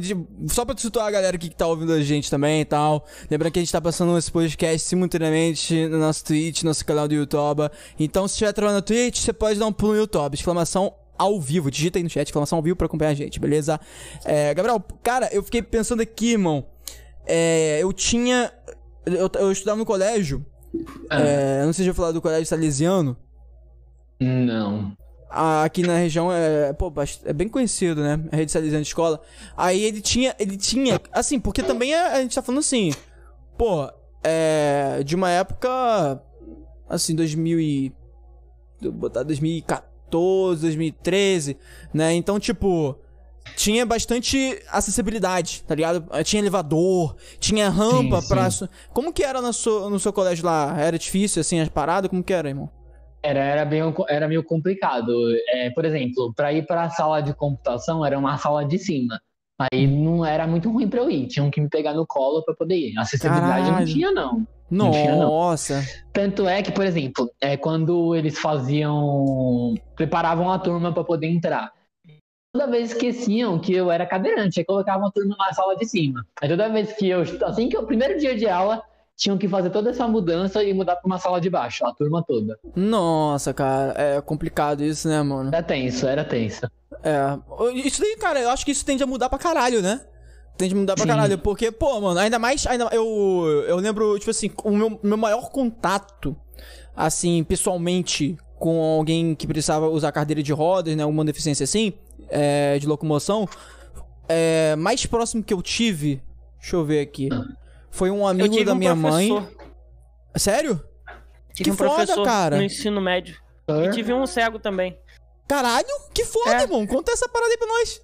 gente- só pra situar a galera aqui que tá ouvindo a gente também e tal. Lembrando que a gente tá passando esse podcast simultaneamente no nosso Twitch, nosso canal do YouTube. Então, se estiver trabalhando no Twitch, você pode dar um pulo no YouTube. Exclamação ao vivo. Digita aí no chat, exclamação ao vivo pra acompanhar a gente, beleza? É, Gabriel, cara, eu fiquei pensando aqui, irmão. É, eu tinha. Eu, eu estudava no colégio. É, não sei se eu falar do colégio salesiano. Não. Ah, aqui na região é, pô, é bem conhecido, né? A rede salesiana de escola. Aí ele tinha, ele tinha, assim, porque também é- a gente tá falando assim, pô, é, de uma época, assim, 2000 e, vou botar 2014, 2013, né? Então, tipo, tinha bastante acessibilidade, tá ligado? Tinha elevador, tinha rampa Sim, pra... sim. Como que era no seu, no seu colégio lá? Era difícil, assim, as paradas? Como que era, irmão? Era, era, bem, era meio complicado. É, por exemplo, para ir para a sala de computação era uma sala de cima. Aí não era muito ruim para eu ir. Tinham que me pegar no colo para poder ir. Acessibilidade Caralho. não tinha, não. Não tinha, não. Nossa. Tanto é que, por exemplo, é quando eles faziam. preparavam a turma para poder entrar. Toda vez esqueciam que eu era cadeirante, aí colocavam turma na sala de cima. Aí toda vez que eu. Assim que o primeiro dia de aula, tinham que fazer toda essa mudança e mudar pra uma sala de baixo, a turma toda. Nossa, cara, é complicado isso, né, mano? Era tenso, era tenso. É. Isso daí, cara, eu acho que isso tende a mudar pra caralho, né? Tende a mudar pra Sim. caralho. Porque, pô, mano, ainda mais. Ainda, eu, eu lembro, tipo assim, o meu, meu maior contato, assim, pessoalmente, com alguém que precisava usar cadeira de rodas, né? Alguma deficiência assim, é, de locomoção. É, mais próximo que eu tive. Deixa eu ver aqui. Foi um Eu amigo tive da um minha mãe. professor, Sério? Tive Que um foda, professor cara. no ensino médio. E tive um cego também. Caralho, que foda, É. irmão. Conta essa parada aí pra nós.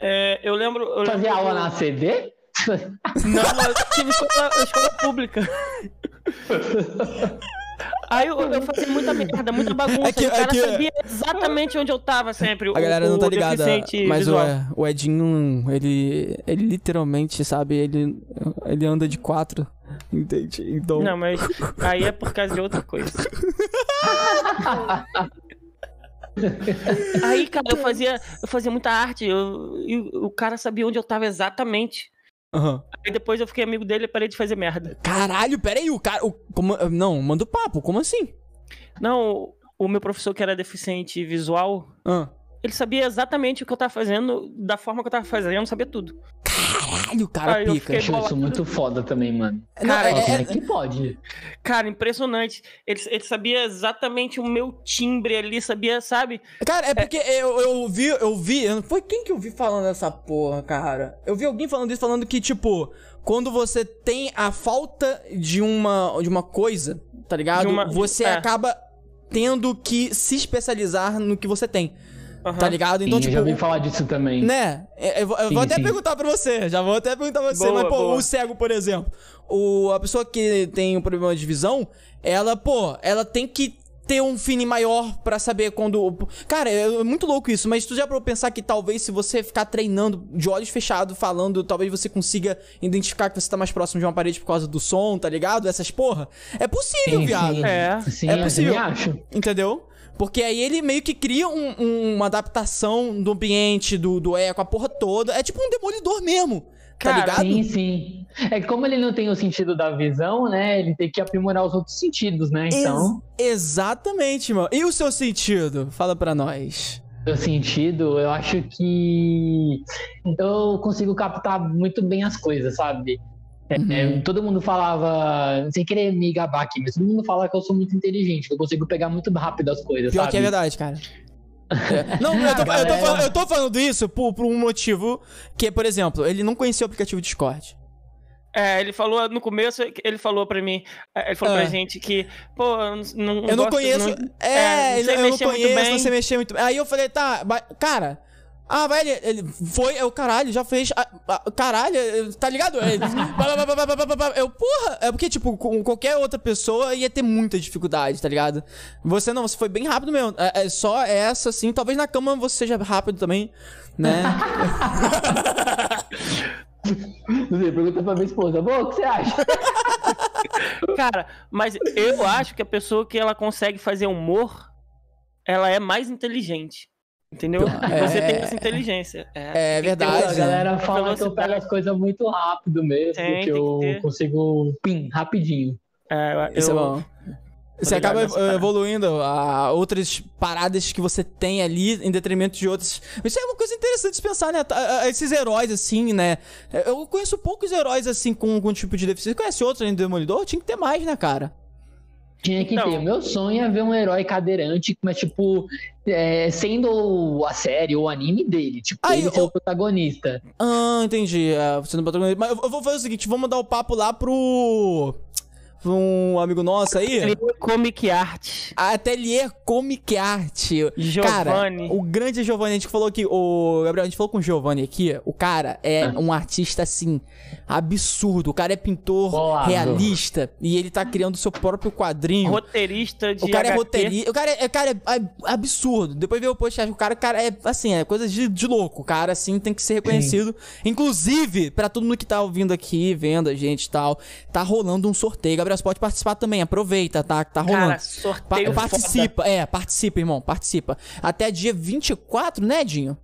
É, eu lembro. Eu Fazer lembro aula na CD? Não, eu tive escola, escola pública. [LAUGHS] Aí eu, eu fazia muita merda, muita bagunça. É que- o cara é que- sabia exatamente onde eu tava sempre. A galera não tá ligada, mas o, visual. o Edinho, ele, ele literalmente, sabe, ele, ele anda de quatro, [LAUGHS] entende? Então, Não, mas aí é por causa de outra coisa. [LAUGHS] Aí, cara, eu fazia, eu fazia muita arte, eu, e o cara sabia onde eu tava exatamente. Aham. Aí depois eu fiquei amigo dele e parei de fazer merda. caralho, peraí, o cara, o, como, não, manda o papo, como assim? Não, o meu professor que era deficiente visual, Ah, ele sabia exatamente o que eu tava fazendo, da forma que eu tava fazendo, sabia tudo. caralho, cara Aí eu pica. fiquei- Acho isso muito foda também, mano. Não, Cara, é- Nossa, é- como é que pode? Cara, impressionante. Ele, ele sabia exatamente o meu timbre ali, sabia, sabe? Cara, é porque eu, eu vi, eu vi, eu- foi quem que eu vi falando essa porra, cara? Eu vi alguém falando isso, falando que, tipo, quando você tem a falta de uma, de uma coisa, tá ligado? Uma- você é. acaba tendo que se especializar no que você tem, Aham. tá ligado? Então, Sim, eu tipo, já ouvi falar disso também. né? Eu, eu vou- eu Sim, vou até sim. perguntar pra você, já vou até perguntar pra você, Boa, mas, pô, boa. o cego, por exemplo, o, a pessoa que tem um problema de visão, ela, pô, ela tem que ter um feeling maior pra saber quando. Cara, é é muito louco isso, mas tu já pra pensar que talvez se você ficar treinando de olhos fechados, falando, talvez você consiga identificar que você tá mais próximo de uma parede por causa do som, tá ligado? Essas porra. É possível, Sim, viado. sim. É. Sim, É eu possível. também acho. Entendeu? Porque aí ele meio que cria um- um- uma adaptação do ambiente, do, do eco, a porra toda. É tipo um demolidor mesmo. Tá Cara, ligado? Sim, sim. É que como ele não tem o sentido da visão, né? Ele tem que aprimorar os outros sentidos, né? Então, Ex- exatamente, mano. E o seu sentido? Fala pra nós. o sentido, eu acho que eu consigo captar muito bem as coisas, sabe? É, Uhum. é, todo mundo falava, sem querer me gabar aqui, mas todo mundo fala que eu sou muito inteligente, que eu consigo pegar muito rápido as coisas, Pior sabe? que é verdade, cara. [LAUGHS] É. Não, eu tô, eu, tô Galera. falando, eu tô falando isso por, por um motivo que, por exemplo, ele não conhecia o aplicativo Discord. É, ele falou no começo, ele falou pra mim, é, ele falou Ah. pra gente que, pô, eu não, não Eu não gosto- conheço. não- é, é, não sei eu não mexer muito conheço, bem. não sei mexer muito bem. Aí eu falei, tá, cara. Ah, vai, ele, foi, foi, o caralho, já fez. A, a, caralho, é, tá ligado? É, ele, eu, porra! É porque, tipo, com qualquer outra pessoa ia ter muita dificuldade, tá ligado? Você não, você foi bem rápido mesmo. É, é só essa, assim. Talvez na cama você seja rápido também, né? Não sei, pergunta pra minha esposa, bom, o que você acha? Cara, mas eu acho que a pessoa que ela consegue fazer humor, ela é mais inteligente. Entendeu? É. Você tem essa inteligência. É, É ter verdade. a galera fala que eu pego as coisas muito rápido mesmo, Tem, que tem eu que consigo, pim, rapidinho. É, eu, Isso é bom. Você acaba evoluindo a outras paradas que você tem ali em detrimento de outras. Isso é uma coisa interessante de pensar, né? Tá, Esses heróis, assim, né? Eu conheço poucos heróis, assim, com algum tipo de deficiência. Você conhece outros além do Demolidor? Tinha que ter mais, né, cara? Tinha que Então. ter. Meu sonho é ver um herói cadeirante, mas, tipo, é, sendo a série ou o anime dele. Tipo, Aí, ele ser o- o protagonista. Ah, entendi. É, você não protagonista. Mas eu eu vou fazer o seguinte: vamos dar o papo lá pro. Um amigo nosso aí. É Comic Art. Atelier Comic Art. Cara, Giovanni. o grande Giovanni, a gente falou que. O Gabriel, a gente falou com o Giovanni aqui. O cara é Ah. um artista assim. Absurdo. O cara é pintor Bolado. realista. E ele tá criando o seu próprio quadrinho. Roteirista de O cara é roteirista. O cara é, o cara é ab- absurdo. Depois veio o podcast. O cara, o cara é assim, é coisa de, de louco. O cara, assim, tem que ser reconhecido. Inclusive, pra todo mundo que tá ouvindo aqui, vendo a gente e tal, tá rolando um sorteio. Gabriel, você pode participar também. Aproveita, tá? Tá rolando. Cara, Pa- sorteio participa, é, participa, irmão, participa. Até dia 24, né, Dinho?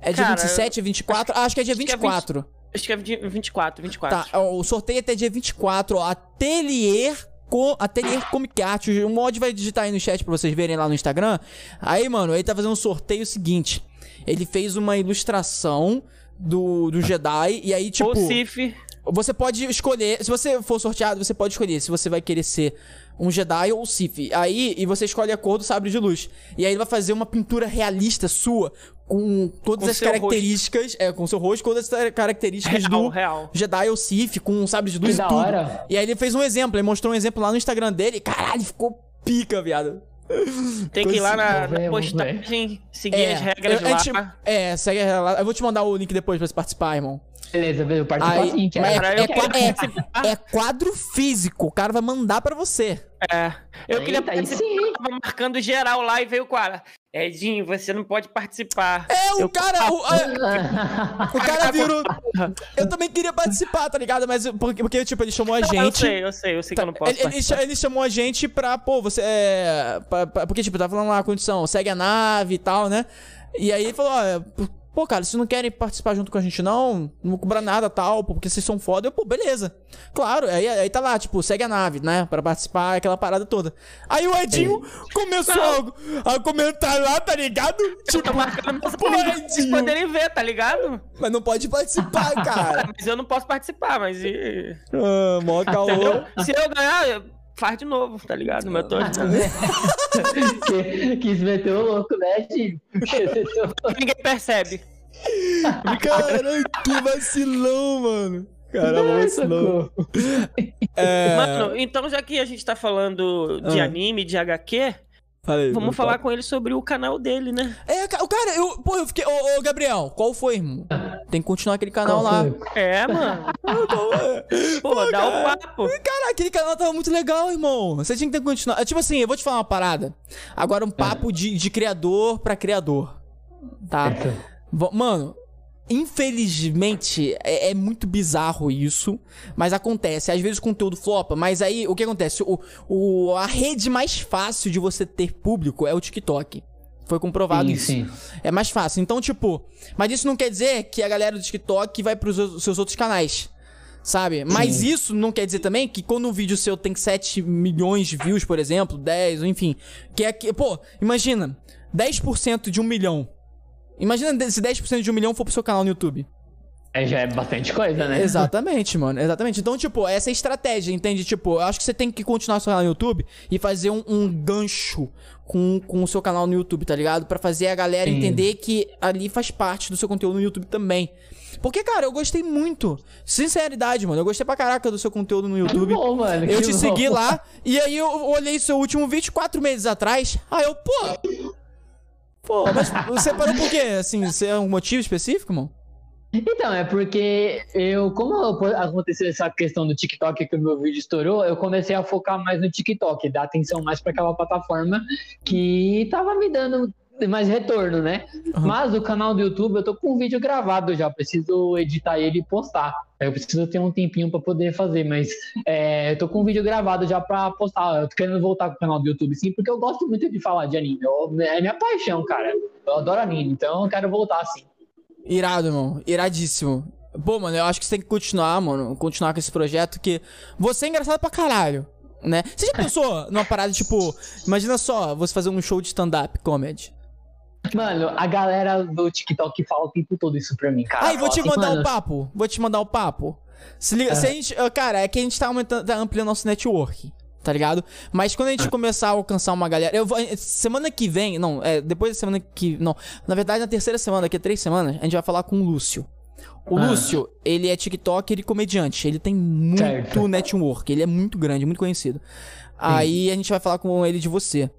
É dia Cara, 27, 24? Ah, acho que é dia acho que é 24. foda. Acho que é 24, 24. Tá, o sorteio é até dia 24, ó. Atelier. Co Atelier Comic Art. O mod vai digitar aí no chat pra vocês verem lá no Instagram. Aí, mano, ele tá fazendo um sorteio seguinte. Ele fez uma ilustração do, do Jedi. E aí, tipo. Ou Sif. Você pode escolher, se você for sorteado, você pode escolher se você vai querer ser um Jedi ou um Sith. Aí, e você escolhe a cor do sabre de luz. E aí ele vai fazer uma pintura realista sua com todas Com as características, é, com seu rosto, todas as características Real, do real. Jedi ou Sith, com um sabre de luz Que e da tudo. hora. E aí ele fez um exemplo, ele mostrou um exemplo lá no Instagram dele. Caralho, ficou pica, viado. Tem que ir lá na, na postagem, seguir as regras eu- a gente- lá. é, segue lá. Eu vou te mandar o link depois pra você participar, irmão. Beleza, eu participo Aí, assim, que mas é. Pra é, é, é- participar. é quadro físico, o cara vai mandar pra você. É. Eu queria Eita, participar, tava marcando geral lá e veio o cara. Edinho, você não pode participar. É, o Eu- cara. O, é, o cara virou. Eu também queria participar, tá ligado? Mas porque, porque tipo, ele chamou a Não, Eu gente. sei, eu sei, eu sei que eu não posso Ele, ele, participar. cha- ele chamou a gente pra, pô, você é. pra- pra- porque, tipo, tá falando lá a condição, segue a nave e tal, né? E aí ele falou, ó, pô, cara, vocês não querem participar junto com a gente, não? Não vou cobrar nada tal, porque vocês são foda. Eu, pô, beleza. Claro, aí, aí tá lá, tipo, segue a nave, né? Pra participar, aquela parada toda. Aí o Edinho começou a, a comentar lá, tá ligado? Eu tô Tipo, pô, vocês Edinho. poderem ver, tá ligado? Mas não pode participar, [LAUGHS] cara. Mas eu não posso participar, mas e... ah, mó calor. Se eu ganhar, faz de novo, tá ligado? No meu torneio. Que- [LAUGHS] Quis meter o louco, né, Gil? [LAUGHS] Ninguém percebe. Caralho, que vacilão, mano. Caramba, vacilão. É... Mano, então já que a gente tá falando de Ah. anime, de HQ, Falei, vamos falar com ele sobre o canal dele, né? É, o cara, eu, pô, eu fiquei. Ô, ô, Gabriel, qual foi, irmão? Tem que continuar aquele canal Qual lá. foi? É, mano. [LAUGHS] Pô, dá o papo. Cara, aquele canal tava muito legal, irmão. Você tinha que ter continuado. Tipo assim, eu vou te falar uma parada. Agora, um papo de, de criador pra criador. Tá? Certo. Vo- Mano, infelizmente é, é muito bizarro isso, mas acontece. Às vezes o conteúdo flopa, mas aí o que acontece? O, o, a rede mais fácil de você ter público é o TikTok. Foi comprovado Sim, isso. sim. É mais fácil. Então, tipo, mas isso não quer dizer que a galera do TikTok vai pros os- seus outros canais. Sabe? Mas Sim. isso não quer dizer também que quando um vídeo seu tem 7 milhões de views, por exemplo, 10, ou enfim, que é que, pô, imagina, 10% de um milhão. Imagina se 10% de um milhão for pro seu canal no YouTube. É, já é bastante coisa, né? Exatamente, mano. Exatamente. Então, tipo, essa é a estratégia, entende? Tipo, eu acho que você tem que continuar seu canal no YouTube e fazer um, um gancho com, com o seu canal no YouTube, tá ligado? Pra fazer a galera Sim. entender que ali faz parte do seu conteúdo no YouTube também. Porque, cara, eu gostei muito. Sinceridade, mano. Eu gostei pra caraca do seu conteúdo no YouTube. bom, mano, Eu que te bom. segui lá e aí eu olhei seu último vídeo quatro meses atrás. Aí eu, pô. Pô, mas você parou por quê? Assim, você é um motivo específico, mano? Então, é porque eu, como aconteceu essa questão do TikTok que o meu vídeo estourou, eu comecei a focar mais no TikTok, dar atenção mais para aquela plataforma que tava me dando mais retorno, né? Uhum. Mas o canal do YouTube, eu tô com um vídeo gravado já, preciso editar ele e postar. Eu preciso ter um tempinho para poder fazer, mas é, eu tô com um vídeo gravado já para postar. Eu tô querendo voltar pro canal do YouTube, sim, porque eu gosto muito de falar de anime. Eu- é minha paixão, cara. Eu adoro anime, então eu quero voltar, sim. Irado, irmão. Iradíssimo. Pô, mano, eu acho que você tem que continuar, mano. Continuar com esse projeto, que você é engraçado pra caralho, né? Você já pensou [LAUGHS] numa parada, tipo... Imagina só, você fazer um show de stand-up comedy. Mano, a galera do TikTok fala o tempo todo isso pra mim, cara. Aí, vou te assim, mandar mano, o papo. Vou te mandar o papo. Se liga, se a gente... ah, Cara, é que a gente tá, aumentando, tá ampliando nosso network, tá ligado? Mas quando a gente começar a alcançar uma galera... Eu vou, semana que vem... Não, é, depois da semana que... Não, na verdade, na terceira semana, daqui a três semanas, a gente vai falar com o Lúcio. O Ah. Lúcio, ele é TikToker e comediante. Ele tem muito Certo. network. Ele é muito grande, muito conhecido. Aí a gente vai falar com ele de você.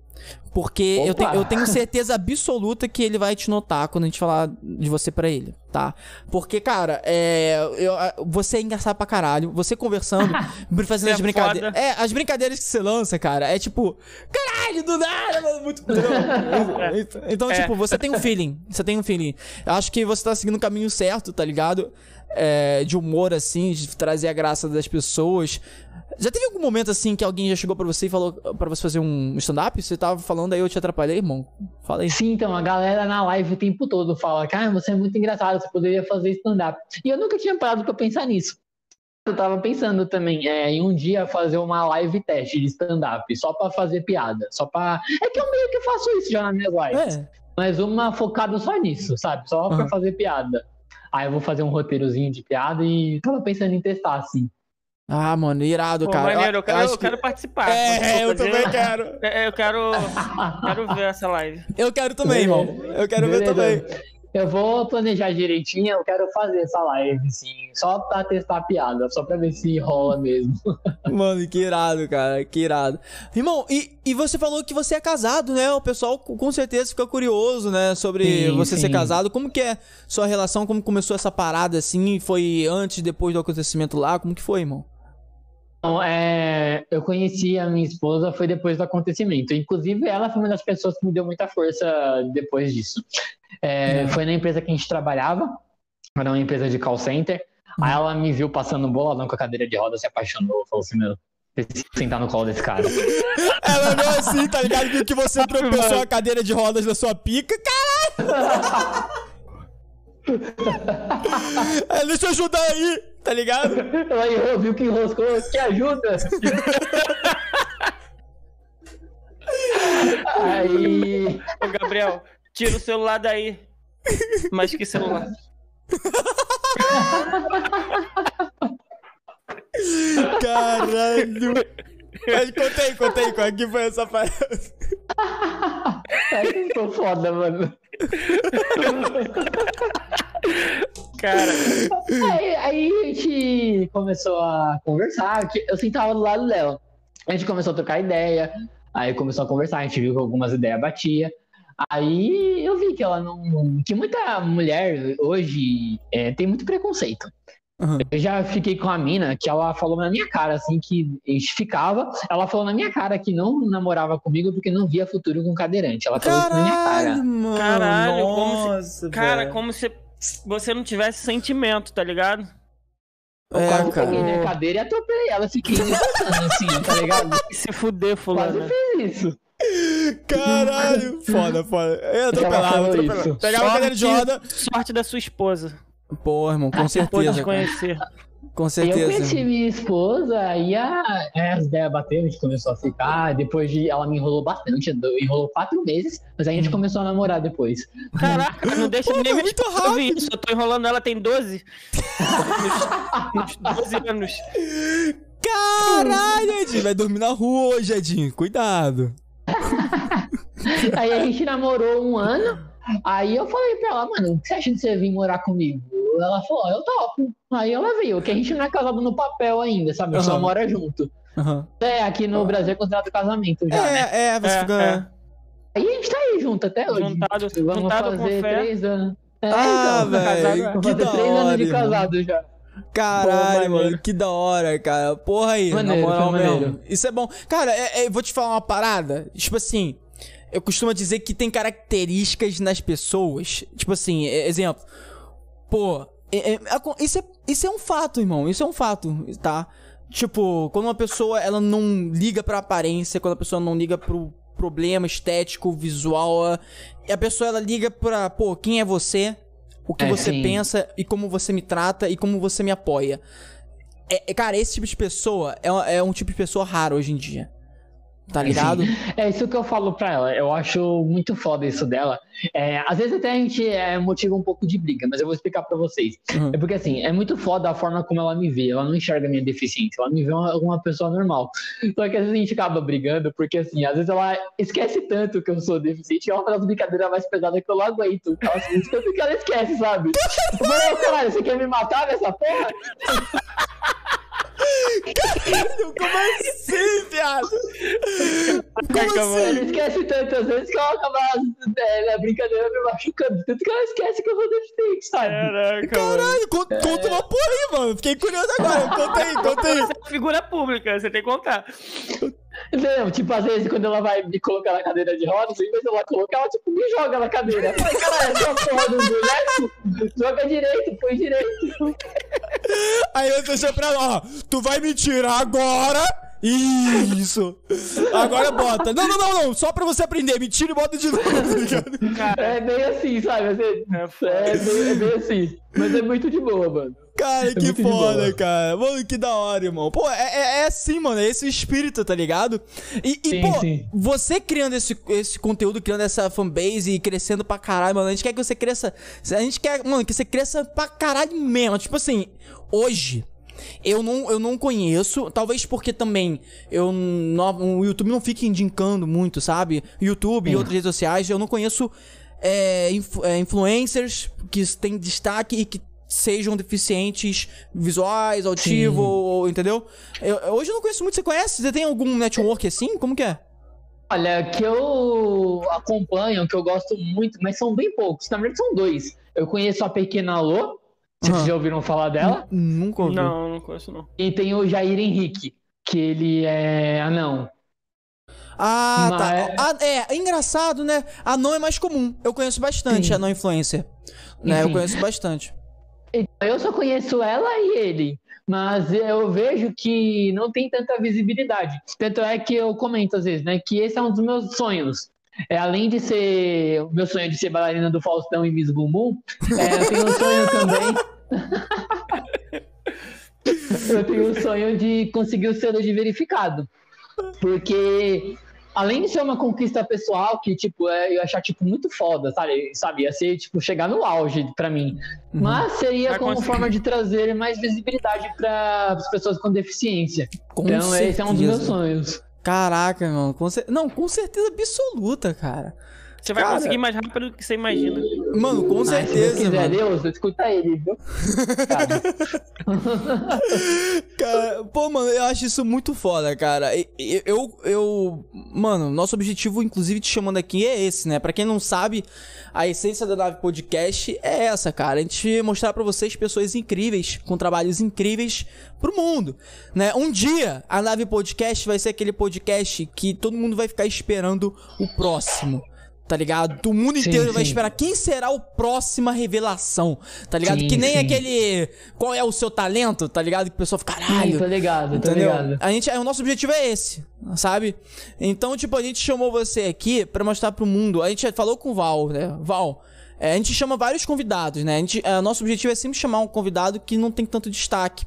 Porque eu, tenho- eu tenho certeza absoluta que ele vai te notar quando a gente falar de você pra ele, tá? Porque, cara, é, eu- você é engraçado pra caralho. Você conversando, [LAUGHS] fazendo Você as é brincadeiras. É, as brincadeiras que você lança, cara, é tipo, caralho, do nada, mano, muito. [LAUGHS] Então, É. tipo, você tem um feeling. Você tem um feeling. Eu acho que você tá seguindo o caminho certo, tá ligado? é, de humor, assim, de trazer a graça das pessoas. Já teve algum momento assim que alguém já chegou pra você e falou pra você fazer um stand-up? Você tava falando aí, eu te atrapalhei, irmão? Fala aí. Sim, então, a galera na live o tempo todo fala, cara, você é muito engraçado, você poderia fazer stand-up. E eu nunca tinha parado pra pensar nisso. Eu tava pensando também é, em um dia fazer uma live teste de stand-up, só pra fazer piada, só pra... É que eu meio que faço isso já nas minhas lives. É. Mas uma focada só nisso, sabe? Só pra Uhum. fazer piada. Aí eu vou fazer um roteirozinho de piada e tava pensando em testar, assim. Ah, mano, irado, Pô, cara. maneiro, eu quero, eu que- quero participar. É, eu também quero. É, eu quero, quero ver essa live. Eu quero também, irmão. Eu quero ver Beleza. também. Eu vou planejar direitinho, eu quero fazer essa live, sim. Só pra testar a piada, só pra ver se rola mesmo. [LAUGHS] Mano, que irado, cara. Que irado. Irmão, e, e você falou que você é casado, né? O pessoal com certeza fica curioso, né? Sobre Sim, você ser sim. casado. Como que é sua relação? Como começou essa parada assim? Foi antes, depois do acontecimento lá? Como que foi, irmão? Então, é, eu conheci a minha esposa foi depois do acontecimento. Inclusive, ela foi uma das pessoas que me deu muita força depois disso. É, Uhum. Foi na empresa que a gente trabalhava, era uma empresa de call center. Aí ela me viu passando boladão com a cadeira de roda, se apaixonou, falou assim: Meu, sentar no colo desse cara. [LAUGHS] Ela olhou assim, tá ligado? Que você [LAUGHS] tropeçou a cadeira de rodas na sua pica. Caralho! [LAUGHS] [LAUGHS] É, deixa eu ajudar aí, tá ligado? [LAUGHS] Ela errou, viu que enroscou, te ajuda. [LAUGHS] Aí. Ô, Gabriel, tira o celular daí. Mas que celular? Caralho! Mas contei, contei, qual é que foi essa parada? [LAUGHS] Aí ficou foda, mano. Cara, Aí, aí a gente começou a conversar. Eu sentava do lado dela. A gente começou a trocar ideia. Aí começou a conversar, a gente viu que algumas ideias batia. Aí eu vi que ela não. que muita mulher hoje é, tem muito preconceito. Uhum. Eu já fiquei com a mina que ela falou na minha cara, assim, que a gente ficava. Ela falou na minha cara que não namorava comigo porque não via futuro com cadeirante. Ela falou isso na minha cara. Caralho, mano. Caralho, como se- Nossa, cara, velho. como se você não tivesse sentimento, tá ligado? Eu É, quase cara. peguei na cadeira e atropelei ela. Fiquei dançando assim, tá ligado? [LAUGHS] Se fuder, Quase fulano. fiz isso. Caralho! [LAUGHS] Foda, foda. Eu pelado. isso. Pegava a cadeira de roda. Sorte da sua esposa. Pô, irmão, com Pode certeza. conhecer. Com Eu certeza. conheci minha esposa e a, é, as ideias bateram, a gente começou a ficar. Depois de. Ela me enrolou bastante, enrolou quatro meses, mas aí a gente começou a namorar depois. Caraca, [LAUGHS] não deixa Pô, nem foi minha muito isso. Eu tô enrolando ela tem 12. Nos, nos 12 anos. Caralho, Edinho. Vai dormir na rua hoje, Edinho. Cuidado. [LAUGHS] Aí a gente namorou um ano. Aí eu falei pra ela, mano, o que você acha de você vir morar comigo? Ela falou, ó, eu topo. Aí ela veio, que a gente não é casado no papel ainda, sabe? A gente Só mora junto. Aham. É, aqui no Brasil é considerado casamento já. né? É, é, você É, fica. Aí a gente tá aí junto até hoje. Juntado, Vamos juntado com fazer fé. três anos. É, Ah, então, velho, que da três anos de casado já. Caralho, Pô, mano, que da hora, cara. Porra aí, Maneiro, na moral mesmo. Isso é bom. Cara, é- é, eu vou te falar uma parada. Tipo assim, eu costumo dizer que tem características nas pessoas. Tipo assim, exemplo. Pô, é- é- isso, é, isso é um fato, irmão. Isso é um fato, tá? Tipo, quando uma pessoa ela não liga pra aparência, quando a pessoa não liga pro problema estético, visual, a- a pessoa ela liga pra, pô, quem é você? O que É, você sim. pensa e como você me trata e como você me apoia. É, é, cara, esse tipo de pessoa é, é um tipo de pessoa raro hoje em dia. Tá ligado? É isso que eu falo pra ela. Eu acho muito foda isso dela. É, às vezes até a gente é, motiva um pouco de briga, mas eu vou explicar pra vocês. Uhum. É porque assim, é muito foda a forma como ela me vê. Ela não enxerga minha deficiência. Ela me vê uma, uma pessoa normal. Só que às vezes a gente acaba brigando, porque assim, às vezes ela esquece tanto que eu sou deficiente. É uma das brincadeiras mais pesadas que eu não aguento. Ela, assim, tanto que ela esquece, sabe? Eu falei, "Ô, caralho, você quer me matar nessa porra? [LAUGHS] Como assim, viado? Como Ele assim? esquece tantas vezes que eu acabo é, a brincadeira me machucando. Tanto que ela esquece que eu vou deficiente, sabe? Caraca. Caralho, con- conta uma porra aí, mano. Fiquei curioso agora. Conta aí, conta aí. Você é figura pública, você tem que contar. Não, tipo, às vezes quando ela vai me colocar na cadeira de rodas, em vez de ela colocar, ela tipo, me joga na cadeira. Eu falei, caralho, essa porra do boneco, joga direito, põe direito. Aí eu deixei pra ela, ó. Tu vai me tirar agora. Isso. Agora bota. Não, não, não, não. Só pra você aprender. Me tira e bota de novo, tá ligado? É bem assim, sabe? É é, bem, é bem assim. Mas é muito de boa, mano. Cara, que muito de foda, cara. Mano, que da hora, irmão. Pô, é, é, é assim, mano. É esse o espírito, tá ligado? E, e, Sim, pô, sim. você criando esse, esse conteúdo, criando essa fanbase e crescendo pra caralho, mano. A gente quer que você cresça. A gente quer, mano, que você cresça pra caralho mesmo. Tipo assim, hoje. Eu não, eu não conheço, talvez porque também eu não, o YouTube não fica indicando muito, sabe? YouTube e outras redes sociais, eu não conheço é, é, influencers que têm destaque e que sejam deficientes visuais, auditivo, ou- entendeu? Eu- hoje eu não conheço muito, você conhece? Você tem algum network assim? Como que é? Olha, que eu acompanho, que eu gosto muito, mas são bem poucos. Na verdade, são dois. Eu conheço a Pequena Alô, vocês Aham. já ouviram falar dela? Nunca ouvi. Não, não conheço não. E tem o Jair Henrique, que ele é anão. Ah, Mas- tá. Ah, é, engraçado, né? Anão é mais comum. Eu conheço bastante Sim. anão influencer. Né? Eu conheço bastante. Então, Eu só conheço ela e ele, mas eu vejo que não tem tanta visibilidade. Tanto é que eu comento às vezes, né, que esse é um dos meus sonhos. É, além de ser o meu sonho de ser bailarina do Faustão e Miss Bumbum, é, eu tenho um sonho também. [LAUGHS] eu tenho o sonho de conseguir o selo de verificado. Porque além de ser uma conquista pessoal que tipo é, eu ia achar tipo muito foda, sabe? Sabe, ia ser tipo chegar no auge pra mim. Mas seria Vai como conseguir. forma de trazer mais visibilidade para as pessoas com deficiência. Com então esse é um dos meus certeza. sonhos. Caraca, mano. Com cer- Não, com certeza absoluta, cara. Você vai Cara. conseguir mais rápido do que você imagina. Mano, com Ah, se Deus certeza, quiser, mano. Deus, escuta ele, viu? [LAUGHS] Cara, pô, mano, eu acho isso muito foda, cara. E- e- Eu, eu, mano, nosso objetivo, inclusive, te chamando aqui é esse, né? Pra quem não sabe, a essência da Nave Podcast é essa, cara. A gente mostrar pra vocês pessoas incríveis, com trabalhos incríveis pro mundo, né? Um dia, a Nave Podcast vai ser aquele podcast que todo mundo vai ficar esperando o próximo. Tá ligado? O mundo Sim, inteiro vai sim. esperar quem será o próxima revelação, tá ligado? Sim, que nem sim. aquele qual é o seu talento, tá ligado? Que o pessoal fica, Sim, caralho. tô ligado, tô Entendeu? ligado. A gente, é, o nosso objetivo é esse, sabe? Então, tipo, a gente chamou você aqui pra mostrar pro mundo. A gente falou com o Val, né? Val, é, a gente chama vários convidados, né? A gente, é, nosso objetivo é sempre chamar um convidado que não tem tanto destaque.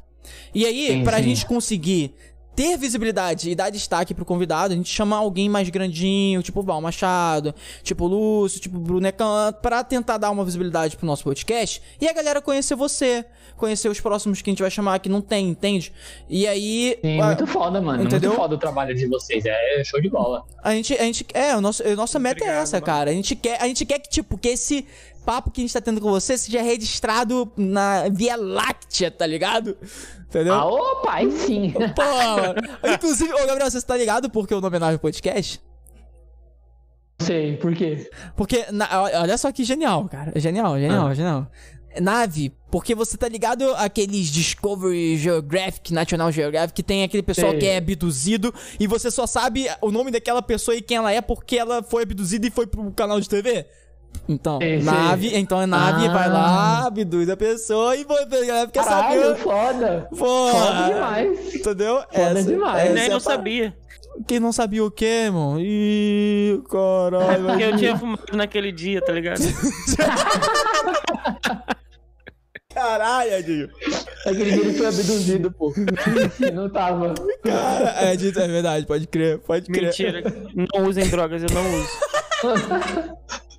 E aí, Sim, pra sim. gente conseguir ter visibilidade e dar destaque pro convidado, a gente chama alguém mais grandinho, tipo o Val Machado, tipo Lúcio, tipo o Brunecan, pra tentar dar uma visibilidade pro nosso podcast e a galera conhecer você, conhecer os próximos que a gente vai chamar que não tem, entende? E aí. Sim, a- muito foda, mano. Entendeu? Muito foda o trabalho de vocês. É show de bola. a gente, a gente, é, o nosso, a nossa meta é essa, mano. cara. A gente quer, a gente quer que tipo que esse papo que a gente tá tendo com você seja registrado na Via Láctea, tá ligado? Entendeu? Ah, opa, aí sim. [LAUGHS] Pô, mano. inclusive, ô Gabriel, você tá ligado porque o nome é Nave Podcast? Sei, por quê? Porque, na- olha só que genial, cara. Genial, genial, genial. Nave, porque você tá ligado aqueles Discovery Geographic, National Geographic, que tem aquele pessoal Sei. que é abduzido e você só sabe o nome daquela pessoa e quem ela é porque ela foi abduzida e foi pro canal de TV? Então, Sei, sei. nave, então é nave, Ah. vai lá, abduz a pessoa e vai a galera quer Caralho, saber. foda. Pô, Foda demais. Entendeu? Foda demais. Nem é não a sabia. Quem não sabia o quê, irmão? Ih, caralho. Porque eu tinha fumado naquele dia, tá ligado? [LAUGHS] Caralho, Adinho. Aquele dia ele foi abduzido, pô. [LAUGHS] Não tava. Cara, é, dito- é verdade, pode crer, pode crer. Mentira. Não usem drogas, eu não uso. [LAUGHS]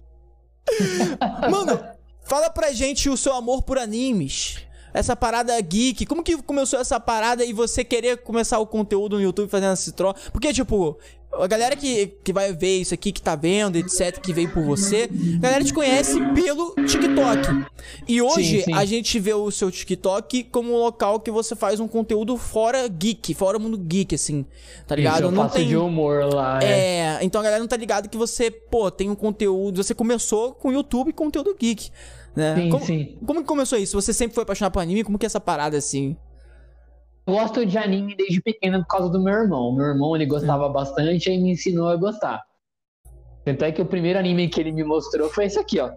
Mano, fala pra gente o seu amor por animes. Essa parada geek, como que começou essa parada e você querer começar o conteúdo no YouTube fazendo esse troço? Porque, tipo, a galera que, que vai ver isso aqui, que tá vendo, etc, que veio por você, a galera te conhece pelo TikTok. E hoje Sim, sim. a gente vê o seu TikTok como um local que você faz um conteúdo fora geek, fora mundo geek, assim, tá ligado? Isso, eu não faço tem. de humor lá. é. É, então a galera não tá ligado que você, pô, tem um conteúdo. Você começou com YouTube e conteúdo geek, né? Sim, como, sim. como que começou isso? Você sempre foi apaixonado por anime? Como que é essa parada assim? Eu gosto de anime desde pequeno por causa do meu irmão. Meu irmão, ele gostava Hum. bastante e me ensinou a gostar. Tanto é que o primeiro anime que ele me mostrou foi esse aqui, ó.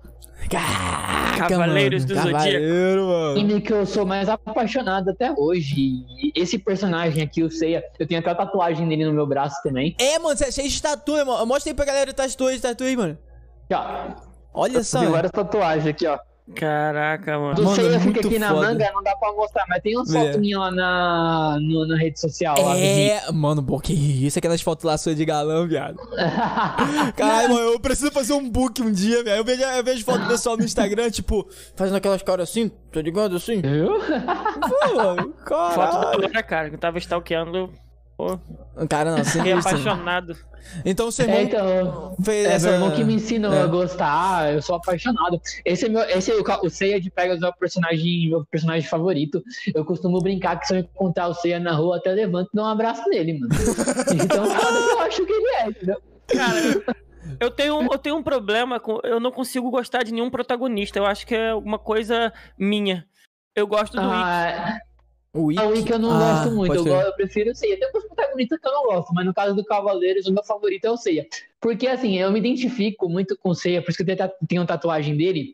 Caraca, Cavaleiros mano. do Zodíaco. Cavaleiro, mano. Anime que eu sou mais apaixonado até hoje. E esse personagem aqui, o Seiya, eu tenho até a tatuagem dele no meu braço também. É, mano, você é cheio de tatu, mano. Mostra aí pra galera o tatu, tatu aí, mano. Aqui, ó. Olha só. Tem várias tatuagens aqui, ó. Caraca, mano. Do Mano, Seiya muito fica aqui na foda. manga, não dá pra mostrar, mas tem umas É. fotos minhas lá na, no- na rede social. lá, É, mano, pô, que isso, aquelas fotos lá suas de galã, viado. [LAUGHS] Caralho, mano, eu preciso fazer um book um dia, velho. Eu vejo, eu vejo foto do pessoal no Instagram, tipo, fazendo aquelas caras assim, tá ligado assim? Viu? Pô, [LAUGHS] mano, Foto da caralho. Cara, que eu tava stalkeando. Pô, Cara, não, fiquei isso. apaixonado. Então, seu É, então, fez é essa... meu irmão que me ensinou É. a gostar, eu sou apaixonado. Esse é meu, esse é o, o Seiya de Pegasus é o personagem, meu personagem favorito. Eu costumo brincar que se eu encontrar o Seiya na rua, até levanto e dou um abraço nele, mano. [LAUGHS] Então, foda que eu acho que ele é, entendeu? Cara, eu- tenho, eu tenho um problema com. Eu não consigo gostar de nenhum protagonista. Eu acho que é alguma coisa minha. Eu gosto do Ikki. O o Ikki eu não Ah, gosto muito, eu, crer. go- eu prefiro o Seiya. Tem alguns protagonistas que eu não gosto, mas no caso do Cavaleiros, o meu favorito é o Seiya. Porque, assim, eu me identifico muito com o Seiya, por isso que eu tenho ta- tenho tatuagem dele.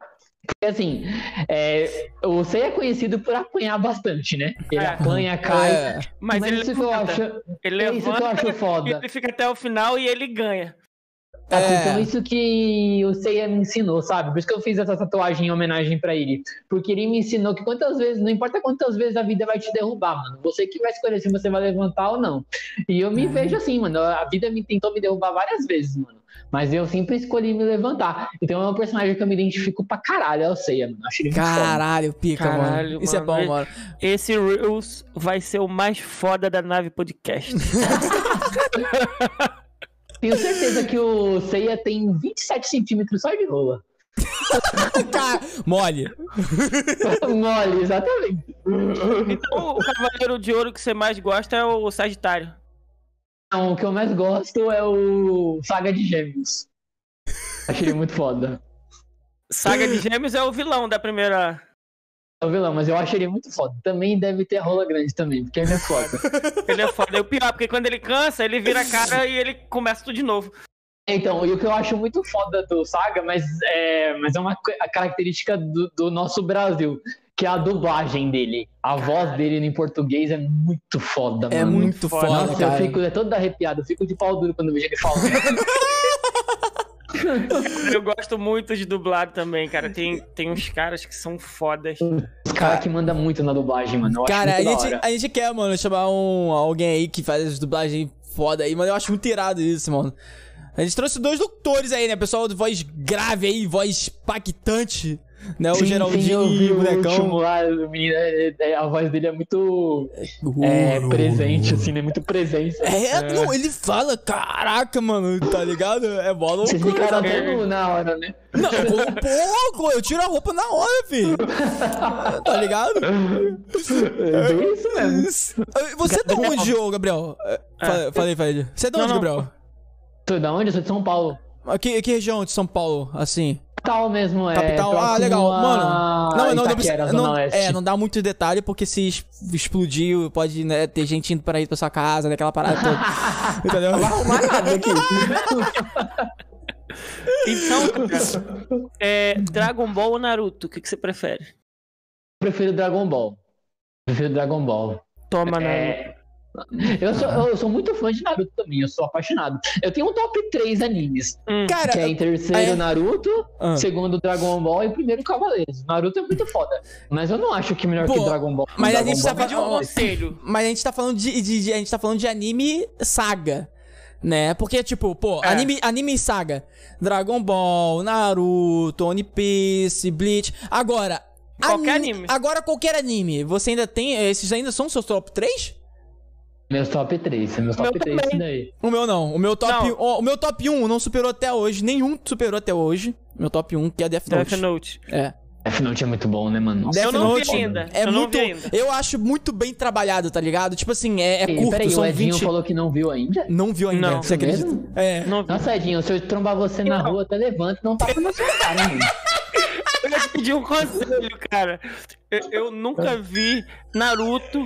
Porque, assim, é, o Seiya é conhecido por apanhar bastante, né? Ele É. apanha, cai. É, Mas, ele isso que eu levanta. acho, Ele é isso que eu levanta, acho foda. ele fica até o final e ele ganha. Assim, É. Então, isso que o Seiya me ensinou, sabe? Por isso que eu fiz essa tatuagem em homenagem pra ele. Porque ele me ensinou que quantas vezes, não importa quantas vezes a vida vai te derrubar, mano. Você que vai escolher se você vai levantar ou não. E eu me vejo assim, mano. A vida me tentou me derrubar várias vezes, mano. Mas eu sempre escolhi me levantar. Então é um personagem que eu me identifico pra caralho, é o Seiya, mano. Acho ele. Caralho, pica, Caralho, mano. Isso é mano. bom, mano. Esse Reels vai ser o mais foda da nave podcast. [LAUGHS] Tenho certeza que o Seiya tem 27 centímetros só de rola. [LAUGHS] Cara, mole. [LAUGHS] Mole, exatamente. Então, o Cavaleiro de Ouro que você mais gosta é o Sagitário. Não, o que eu mais gosto é o Saga de Gêmeos. Acho ele muito foda. Saga de Gêmeos é o vilão da primeira. É o vilão, mas eu acho ele muito foda. Também deve ter rola grande também, porque ele é foda. [LAUGHS] Ele é foda. E o pior, porque quando ele cansa, ele vira a cara e ele começa tudo de novo. Então, e o que eu acho muito foda do Saga, mas é, mas é uma a característica do, do nosso Brasil, que é a dublagem dele. A voz dele em português é muito foda, É mano. muito foda. foda, Nossa, cara. eu fico é todo arrepiado, eu fico de pau duro quando eu vejo ele falando. [LAUGHS] [LAUGHS] Eu gosto muito de dublado também, cara. Tem, tem uns caras que são fodas. Os caras que mandam muito na dublagem, mano. Eu Cara, a gente, a gente quer, mano, chamar um, alguém aí que faz as dublagens foda aí, mano. Eu acho muito irado isso, mano. A gente trouxe dois doutores aí, né? Pessoal de voz grave aí, voz impactante. Né? O Sim, sim, Geraldinho e o bonecão. lá, o menino, é- é- a voz dele é muito é, presente, assim, né? Muito presença. É, não, ele fala, caraca, mano, tá ligado? É bola Vocês loucura. ficaram até no- na hora, né? Não, pô, pô, eu tiro a roupa na hora, filho. [LAUGHS] Tá ligado? É isso mesmo. Você é de onde, ô, Gabriel? É, fa- Falei, falei. Você é de Não, onde, não. Gabriel? Tu da onde? Eu sou de São Paulo. Que, que região de São Paulo, assim? Capital mesmo, é. Capital, ah, legal. a Mano, não, não, não, Itaquera, não, é, não dá muito detalhe, porque se explodir, pode né, ter gente indo pra ir pra sua casa, daquela parada toda. [LAUGHS] Entendeu? Não vai arrumar nada aqui. [LAUGHS] Então, cara, é, Dragon Ball ou Naruto? O que, que você prefere? Prefiro Dragon Ball. Prefiro Dragon Ball. Toma, Naruto. É, [LAUGHS] Eu sou, eu sou muito fã de Naruto também, eu sou apaixonado. Eu tenho um top 3 animes. Hum, Cara, Que é em terceiro é- Naruto, Ah. segundo Dragon Ball e primeiro Cavaleiros. Naruto é muito foda. Mas eu não acho que melhor Pô, que Dragon Ball. mas a Dragon gente Ball tá é Pedi um conselho. mas a gente tá falando de, de- de- a gente tá falando de anime saga. Né? Porque, tipo, pô, É. anime, anime saga. Dragon Ball, Naruto, One Piece, Bleach. Agora. Qualquer ani- anime. Agora, qualquer anime. Você ainda tem. Esses ainda são seus top 3? Meus top 3, meus top Meu 3 isso também. daí. O meu não. O meu top, Não. o meu top 1 não superou até hoje. Nenhum superou até hoje. Meu top 1, que é Death Note. Death Note. É. Death Note é muito bom, né, mano? Nossa, Death Eu não vi Note ainda. É Eu não muito. vi ainda. Eu acho muito bem trabalhado, tá ligado? Tipo assim, é, é Peraí, curto, Peraí, o são Edinho 20. falou que não viu ainda? Não viu ainda, Não. você acredita? Mesmo? É. Não vi. Nossa, Edinho, se eu trombar você na Não. rua, até levanta e não tapa na sua cara, mano. [LAUGHS] Eu te pedir um conselho, cara. Eu, eu nunca vi Naruto.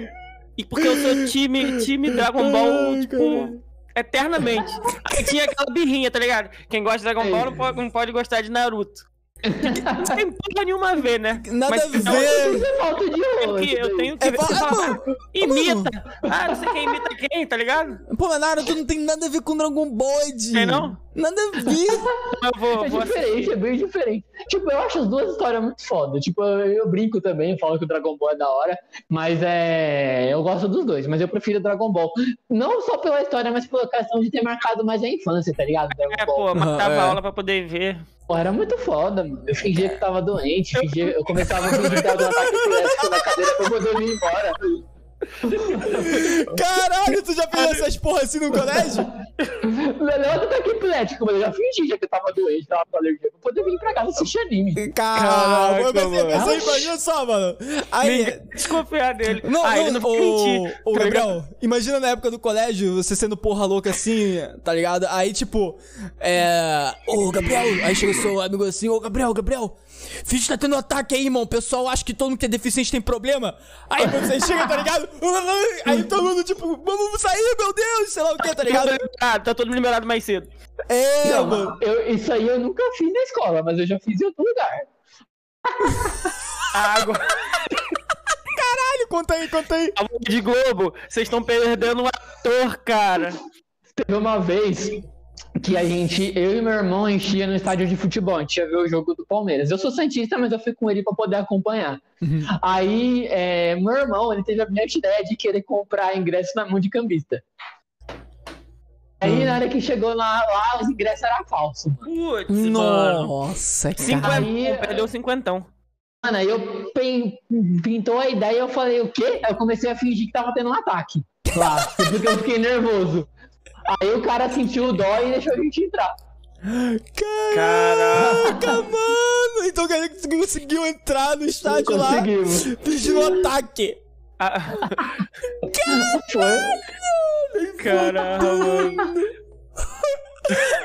E porque eu sou time, [LAUGHS] time Dragon Ball, tipo, eternamente. Aí tinha aquela birrinha, tá ligado? Quem gosta de Dragon Ball não pode, não pode gostar de Naruto. [LAUGHS] Não tem porra nenhuma a ver, né? Nada Mas a então, ver. Isso é falta de Eu tenho honra. que, eu tenho que É, ver. Você ah, fala, mano, ah, imita. Ah, não sei quem imita quem, tá ligado? Pô, mas Naruto não tem nada a ver com Dragon Ball. Tem não? Nada a ver. [LAUGHS] Eu vou, É vou diferente, é bem diferente. Tipo, eu acho as duas histórias muito foda. Tipo, eu, eu brinco também, falo que o Dragon Ball é da hora, mas é. Eu gosto dos dois, mas eu prefiro o Dragon Ball. Não só pela história, mas pela questão de ter marcado mais a infância, tá ligado? Dragon É, Ball. pô, matava É. a aula pra poder ver. Pô, era muito foda, mano. Eu fingia que tava doente, fingia, eu começava a fingir que tava um ataque epilético na cadeira pra poder vir embora. [LAUGHS] Caralho, tu já fez essas porra assim no colégio? [LAUGHS] Melhor do ataque epilético, mas eu já fingi já que eu tava doente, tava com alergia, pra poder vir pra casa assistir anime. Caralho, mano. pensei, imagina só, mano. Aí. Ninguém desconfiar dele. Não, ah, não, não ô, ô, tá? Gabriel, imagina na época do colégio, você sendo porra louca assim, tá ligado? Aí, tipo, é. Ô, Gabriel, aí chega o seu amigo assim, ô, Gabriel, Gabriel, que tá tendo um ataque aí, irmão. O pessoal acha que todo mundo que é deficiente tem problema. Aí você chega, tá ligado? [LAUGHS] Aí todo mundo, tipo, vamos sair, meu Deus, sei lá o que, tá ligado? Ah, tá todo mundo liberado mais cedo. É, Não, mano. eu- isso aí eu nunca fiz na escola, mas eu já fiz em outro lugar. [LAUGHS] Água. Caralho, conta aí, conta aí. A de Globo, vocês estão perdendo um ator, cara. Teve uma vez que a gente, eu e meu irmão, enchia no estádio de futebol, a gente ia ver o jogo do Palmeiras. Eu sou santista, mas eu fui com ele pra poder acompanhar. Aí, é, meu irmão, ele teve a brilhante ideia de querer comprar ingresso na mão de cambista. Aí, na hora que chegou lá, lá os ingressos eram falsos. Putz, mano. Nossa, cara. Cinquentão, Aí- perdeu cinquentão. Mano, aí eu pintou a ideia e eu falei, o quê? Aí eu comecei a fingir que tava tendo um ataque lá, [LAUGHS] porque eu fiquei nervoso. Aí o cara sentiu o dó e deixou a gente entrar. Caraca, mano! Então que você conseguiu entrar no estádio lá Conseguimos. fingindo um ataque. Ah, caramba, mano.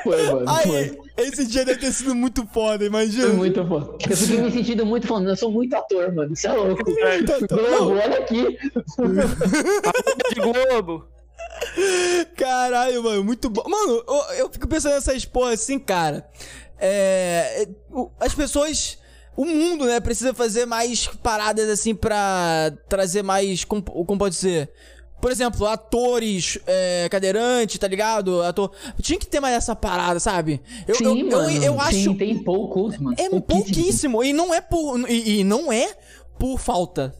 foi, mano. Aí, Foi. esse dia deve ter sido muito foda, imagina. Foi muito foda. Eu fiquei me sentindo muito foda. Eu sou muito ator, mano. Isso é louco. Globo, olha aqui. De Globo. Caralho, mano, muito bom. Mano, eu, eu fico pensando nessas porra assim, cara. É. As pessoas. O mundo, né, precisa fazer mais paradas assim pra trazer mais. Como, como pode ser? Por exemplo, atores é, cadeirantes, tá ligado? Ator. Tinha que ter mais essa parada, sabe? Eu, Sim, eu, eu- mano. eu acho. Sim, tem poucos, mano. É pouquíssimo. E não é por. E, e não é por falta.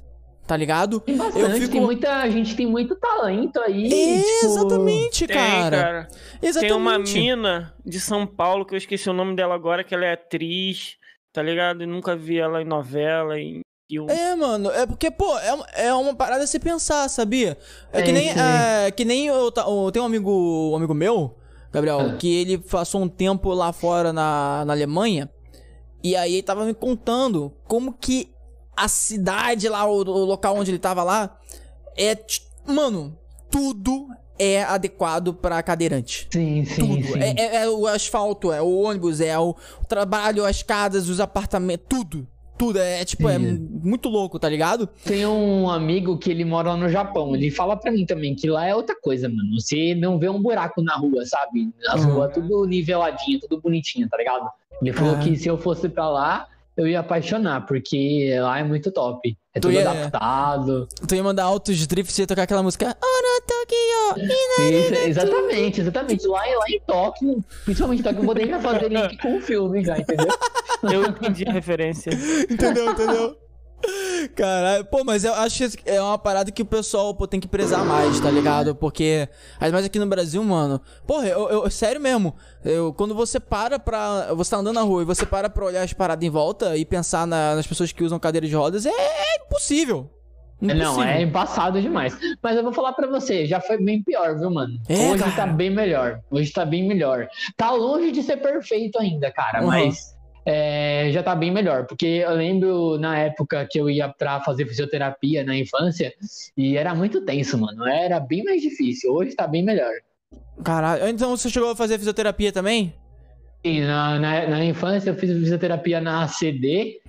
Tá ligado? Tem bastante, tem muita a gente tem muito talento aí. tipo, Exatamente, Tem, cara. cara. Exatamente. Tem uma mina de São Paulo, que eu esqueci o nome dela agora, que ela é atriz, tá ligado? Eu nunca vi ela em novela, em filme. É, mano, é porque, pô, é, uma- é uma parada a se pensar, sabia? É, que É, nem, sim. é, que nem eu, eu tenho um amigo, um amigo meu, Gabriel, Ah. que ele passou um tempo lá fora na, na Alemanha, e aí ele tava me contando como que a cidade lá, o, o local onde ele tava lá, é, mano, tudo é adequado pra cadeirante. Sim, sim, Tudo. sim. É, é- é o asfalto, é o ônibus, é o trabalho, as casas, os apartamentos, tudo. Tudo. É, é, tipo, é Sim. muito louco, tá ligado? Tem um amigo que ele mora no Japão. Ele fala pra mim também que lá é outra coisa, mano. Você não vê um buraco na rua, sabe? As Uhum. ruas tudo niveladinho, tudo bonitinho, tá ligado? Ele falou Ah. que se eu fosse pra lá, eu ia apaixonar, porque lá é muito top. É Tu tudo ia- adaptado. Tu ia mandar altos drifts e ia tocar aquela música. Tokyo! Isso, exatamente, exatamente. Lá, lá em Tóquio, principalmente em Tóquio, eu poderia fazer link com o filme já, entendeu? [LAUGHS] Eu entendi a referência. [LAUGHS] Entendeu, entendeu? Caralho, pô, mas eu acho que é uma parada que o pessoal pô, tem que prezar mais, tá ligado? Porque, ainda mais aqui no Brasil, mano. Porra, eu, eu- sério mesmo. Eu, quando você para pra. Você tá andando na rua e você para pra olhar as paradas em volta e pensar na- nas pessoas que usam cadeira de rodas, é, é impossível. Não, Impossível. é embaçado demais. Mas eu vou falar pra você, já foi bem pior, viu, mano? É, Hoje cara. tá bem melhor. Hoje tá bem melhor. Tá longe de ser perfeito ainda, cara, Uhum. mas é, já tá bem melhor. Porque eu lembro na época que eu ia pra fazer fisioterapia na infância e era muito tenso, mano. Era bem mais difícil. Hoje tá bem melhor. Caralho. Então você chegou a fazer fisioterapia também? Sim, na, na, na infância eu fiz fisioterapia na ACD,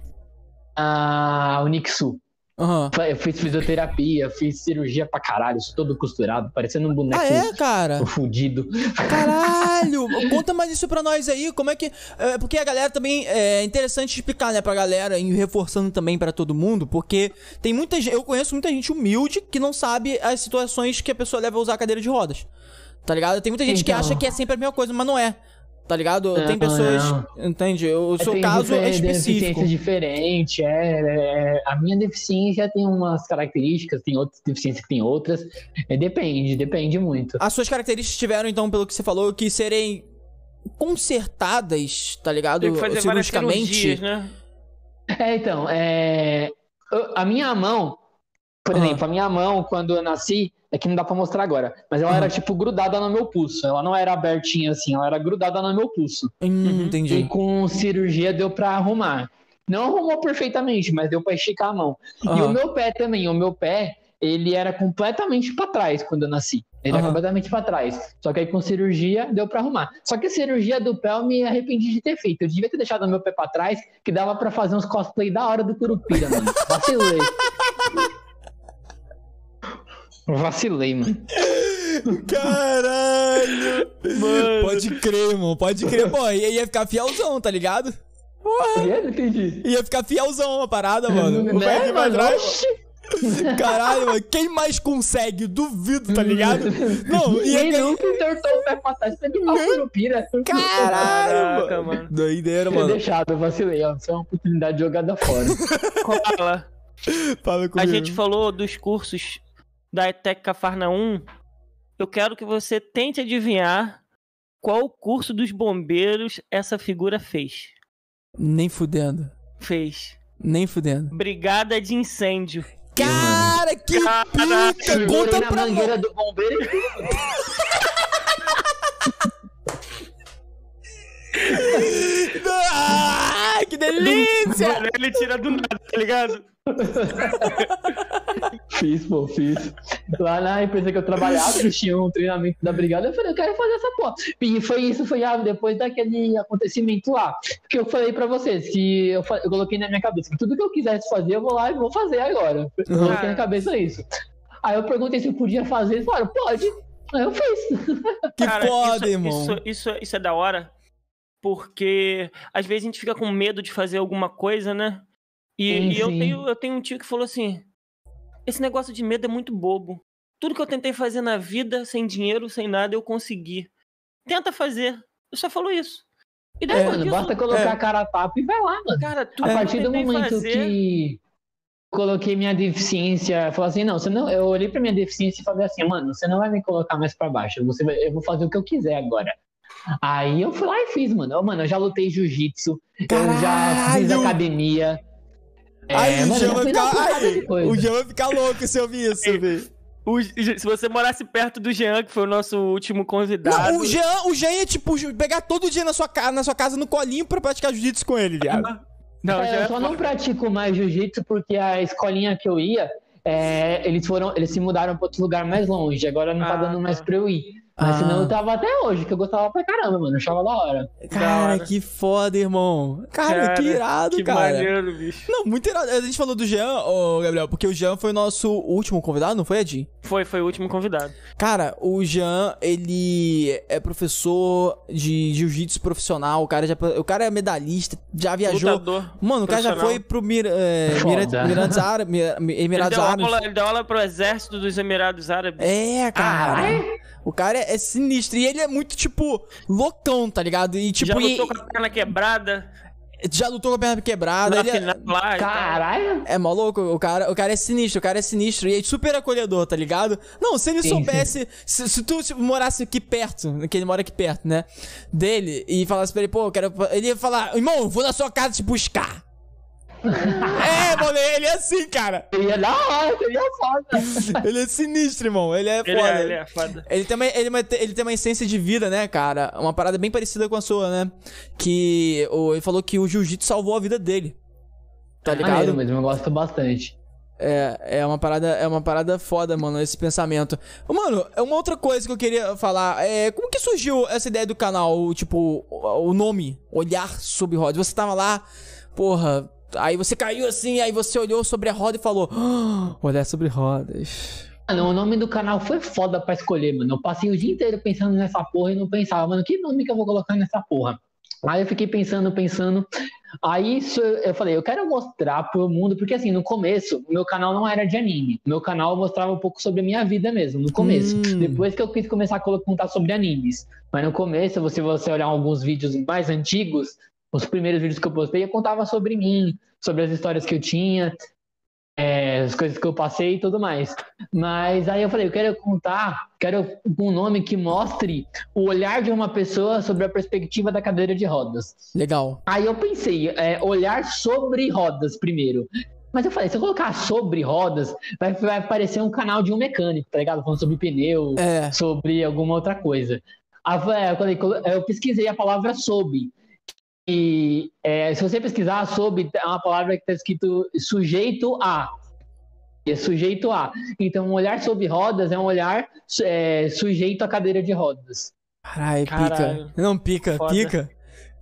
na Unixul. Aham. Eu fiz fisioterapia, fiz cirurgia pra caralho, todo costurado, parecendo um boneco Ah, é, cara? [LAUGHS] fudido. Caralho! Conta mais isso pra nós aí, como é que... é, porque a galera também... É interessante explicar, né, pra galera, e reforçando também pra todo mundo, porque tem muita gente... Eu conheço muita gente humilde que não sabe as situações que a pessoa leva a usar a cadeira de rodas. Tá ligado? Tem muita gente que Então. acha que é sempre a mesma coisa, mas não é. Tá ligado? Não, tem pessoas... não. Entende? O seu Tem caso é específico. Deficiência diferente, é, é, A minha deficiência tem umas características, tem outras deficiências que tem outras. É, depende, depende muito. As suas características tiveram, então, pelo que você falou, que serem consertadas, tá ligado? Tem que fazer várias Cirurgicamente. cirurgias, né? É, então, é, a minha mão, por Aham. exemplo, a minha mão, quando eu nasci, é que não dá pra mostrar agora, mas ela Aham. era tipo grudada no meu pulso. Ela não era abertinha assim, ela era grudada no meu pulso. Hum, Uhum. E entendi. com cirurgia deu pra arrumar. Não arrumou perfeitamente, mas deu pra esticar a mão. E Aham. o meu pé também, o meu pé, ele era completamente pra trás quando eu nasci. Ele era Aham. completamente pra trás. Só que aí com cirurgia deu pra arrumar. Só que a cirurgia do pé eu me arrependi de ter feito. Eu devia ter deixado o meu pé pra trás, que dava pra fazer uns cosplay da hora do Curupira, mano. [LAUGHS] Vacilei. Vacilei, mano. Caralho! Mano. Pode crer, irmão. Pode crer. Pô, ia, ia ficar fielzão, tá ligado? Eu não entendi. Ia ficar fielzão a parada, mano. O pé Né, mano? trás. Oxi. Caralho, mano. Quem mais consegue? Duvido, tá ligado? [LAUGHS] Não, ia Ninguém ganhar. nunca entortou o pé pra trás pra animar o Curupira. Caralho, Caraca, mano. mano. Doideira, mano. deixado, eu vacilei, ó. Foi uma oportunidade jogada fora. Fala. [LAUGHS] Fala A comigo. gente falou dos cursos da ETEC Cafarnaum. Eu quero que você tente adivinhar qual curso dos bombeiros essa figura fez. Nem fudendo. Fez. Nem fudendo. Brigada de incêndio. Cara, que Caraca, pica! Conta na pra mangueira do bombeiro e [LAUGHS] Ah, que delícia! Ele tira do nada, tá ligado? [LAUGHS] fiz, pô, fiz. Lá na empresa que eu trabalhava, eles tinham um treinamento da brigada. Eu falei, eu quero fazer essa porra. E foi isso, foi ah, depois daquele acontecimento lá. Que eu falei pra vocês, que eu, eu coloquei na minha cabeça que tudo que eu quisesse fazer, eu vou lá e vou fazer agora. Eu Uhum. coloquei na cabeça isso. Aí eu perguntei se eu podia fazer, eles falaram, pode. Aí eu fiz. [LAUGHS] Que Cara, foda, isso, irmão. Isso, isso, isso é da hora, porque às vezes a gente fica com medo de fazer alguma coisa, né? E, e eu, tenho, eu tenho um tio que falou assim: esse negócio de medo é muito bobo. Tudo que eu tentei fazer na vida, sem dinheiro, sem nada, eu consegui. Tenta fazer. Eu só falou isso. E daí, É, disso, basta colocar é. a cara a tapa e vai lá, mano. cara, tudo A partir do momento fazer, que coloquei minha deficiência, falei assim, não, você não, eu olhei pra minha deficiência e falei assim, mano, você não vai me colocar mais pra baixo, você vai- eu vou fazer o que eu quiser agora. Aí eu fui lá e fiz, mano. Eu, mano, eu já lutei jiu-jitsu, eu já fiz academia. É, Aí o Jean vai ficar. Ai, o Jean vai ficar louco se eu ouvir isso, velho. o- se você morasse perto do Jean, que foi o nosso último convidado. Não, o Jean, o Jean ia, tipo, pegar todo dia na sua, ca- na sua casa no colinho pra praticar jiu-jitsu com ele, viado. Não, o É, eu só não pratico mais jiu-jitsu porque a escolinha que eu ia, é, eles foram, eles se mudaram pra outro lugar mais longe. Agora não tá Ah, dando mais tá. pra eu ir. Mas Ah. senão eu tava até hoje, que eu gostava pra caramba, mano. Eu achava da hora. Cara, hora. que foda, irmão. Cara, que irado, que cara. maneiro, bicho. Não, muito irado. A gente falou do Jean, ô Gabriel, porque o Jean foi o nosso último convidado, não foi, Ed? Foi, foi o último convidado. Cara, o Jean, ele é professor de jiu-jitsu profissional, o cara, já, o cara é medalhista, já viajou. Lutador. Mano, o cara já foi pro Mir, é. Mira- Emirados Árabes. Mir- Ele Emirados deu, Árabes. aula, ele deu aula pro exército dos Emirados Árabes. É, cara. Caralho. O cara é, é sinistro. E ele é muito, tipo, loucão, tá ligado? E, tipo, já e- lutou com a perna quebrada. já lutou com a perna quebrada. Na Ele é, final lá. e tal. Caralho. é maluco, o cara, o cara é sinistro, o cara é sinistro. E é super acolhedor, tá ligado? Não, se ele Sim, soubesse. Se, se tu tipo, morasse aqui perto, que ele mora aqui perto, né? Dele, e falasse pra ele, pô, eu quero. Ele ia falar, irmão, vou na sua casa te buscar. É, mano, ele é assim, cara. Seria da hora, seria foda. [LAUGHS] Ele é sinistro, irmão. Ele é Ele foda. é, ele é foda. Ele também ele, vai ter- ele tem uma essência de vida, né, cara? Uma parada bem parecida com a sua, né? Que o, ele falou que o jiu-jitsu salvou a vida dele. Tá ligado? Maneiro mesmo, eu gosto bastante. É, é uma parada, é uma parada foda, mano, esse pensamento. Mano, é uma outra coisa que eu queria falar. É, como que surgiu essa ideia do canal, tipo, o, o nome, Olhar sobre Rodas? Você tava lá, porra, aí você caiu assim, aí você olhou sobre a roda e falou: "Ah, Olhar sobre rodas. Mano, o nome do canal foi foda pra escolher, mano. Eu passei o dia inteiro pensando nessa porra e não pensava, mano, que nome que eu vou colocar nessa porra? Aí eu fiquei pensando, pensando. Aí eu falei, eu quero mostrar pro mundo, porque assim, no começo, meu canal não era de anime. Meu canal mostrava um pouco sobre a minha vida mesmo, no começo. Hum. Depois que eu quis começar a contar sobre animes. Mas no começo, se você olhar alguns vídeos mais antigos, os primeiros vídeos que eu postei, eu contava sobre mim, sobre as histórias que eu tinha, é, as coisas que eu passei e tudo mais. Mas aí eu falei, eu quero contar, quero um nome que mostre o olhar de uma pessoa sobre a perspectiva da cadeira de rodas. Legal. Aí eu pensei, é, olhar sobre rodas primeiro. Mas eu falei, se eu colocar sobre rodas, vai, vai parecer um canal de um mecânico, tá ligado? Falando sobre pneu, É. sobre alguma outra coisa. Aí eu falei, eu, pesquisei a palavra sob. E é, se você pesquisar sob, é uma palavra que está escrito sujeito a. É sujeito a. Então, um olhar sobre rodas é um olhar é, sujeito à cadeira de rodas. Caralho, pica. Caralho. Não, pica, Foda. pica.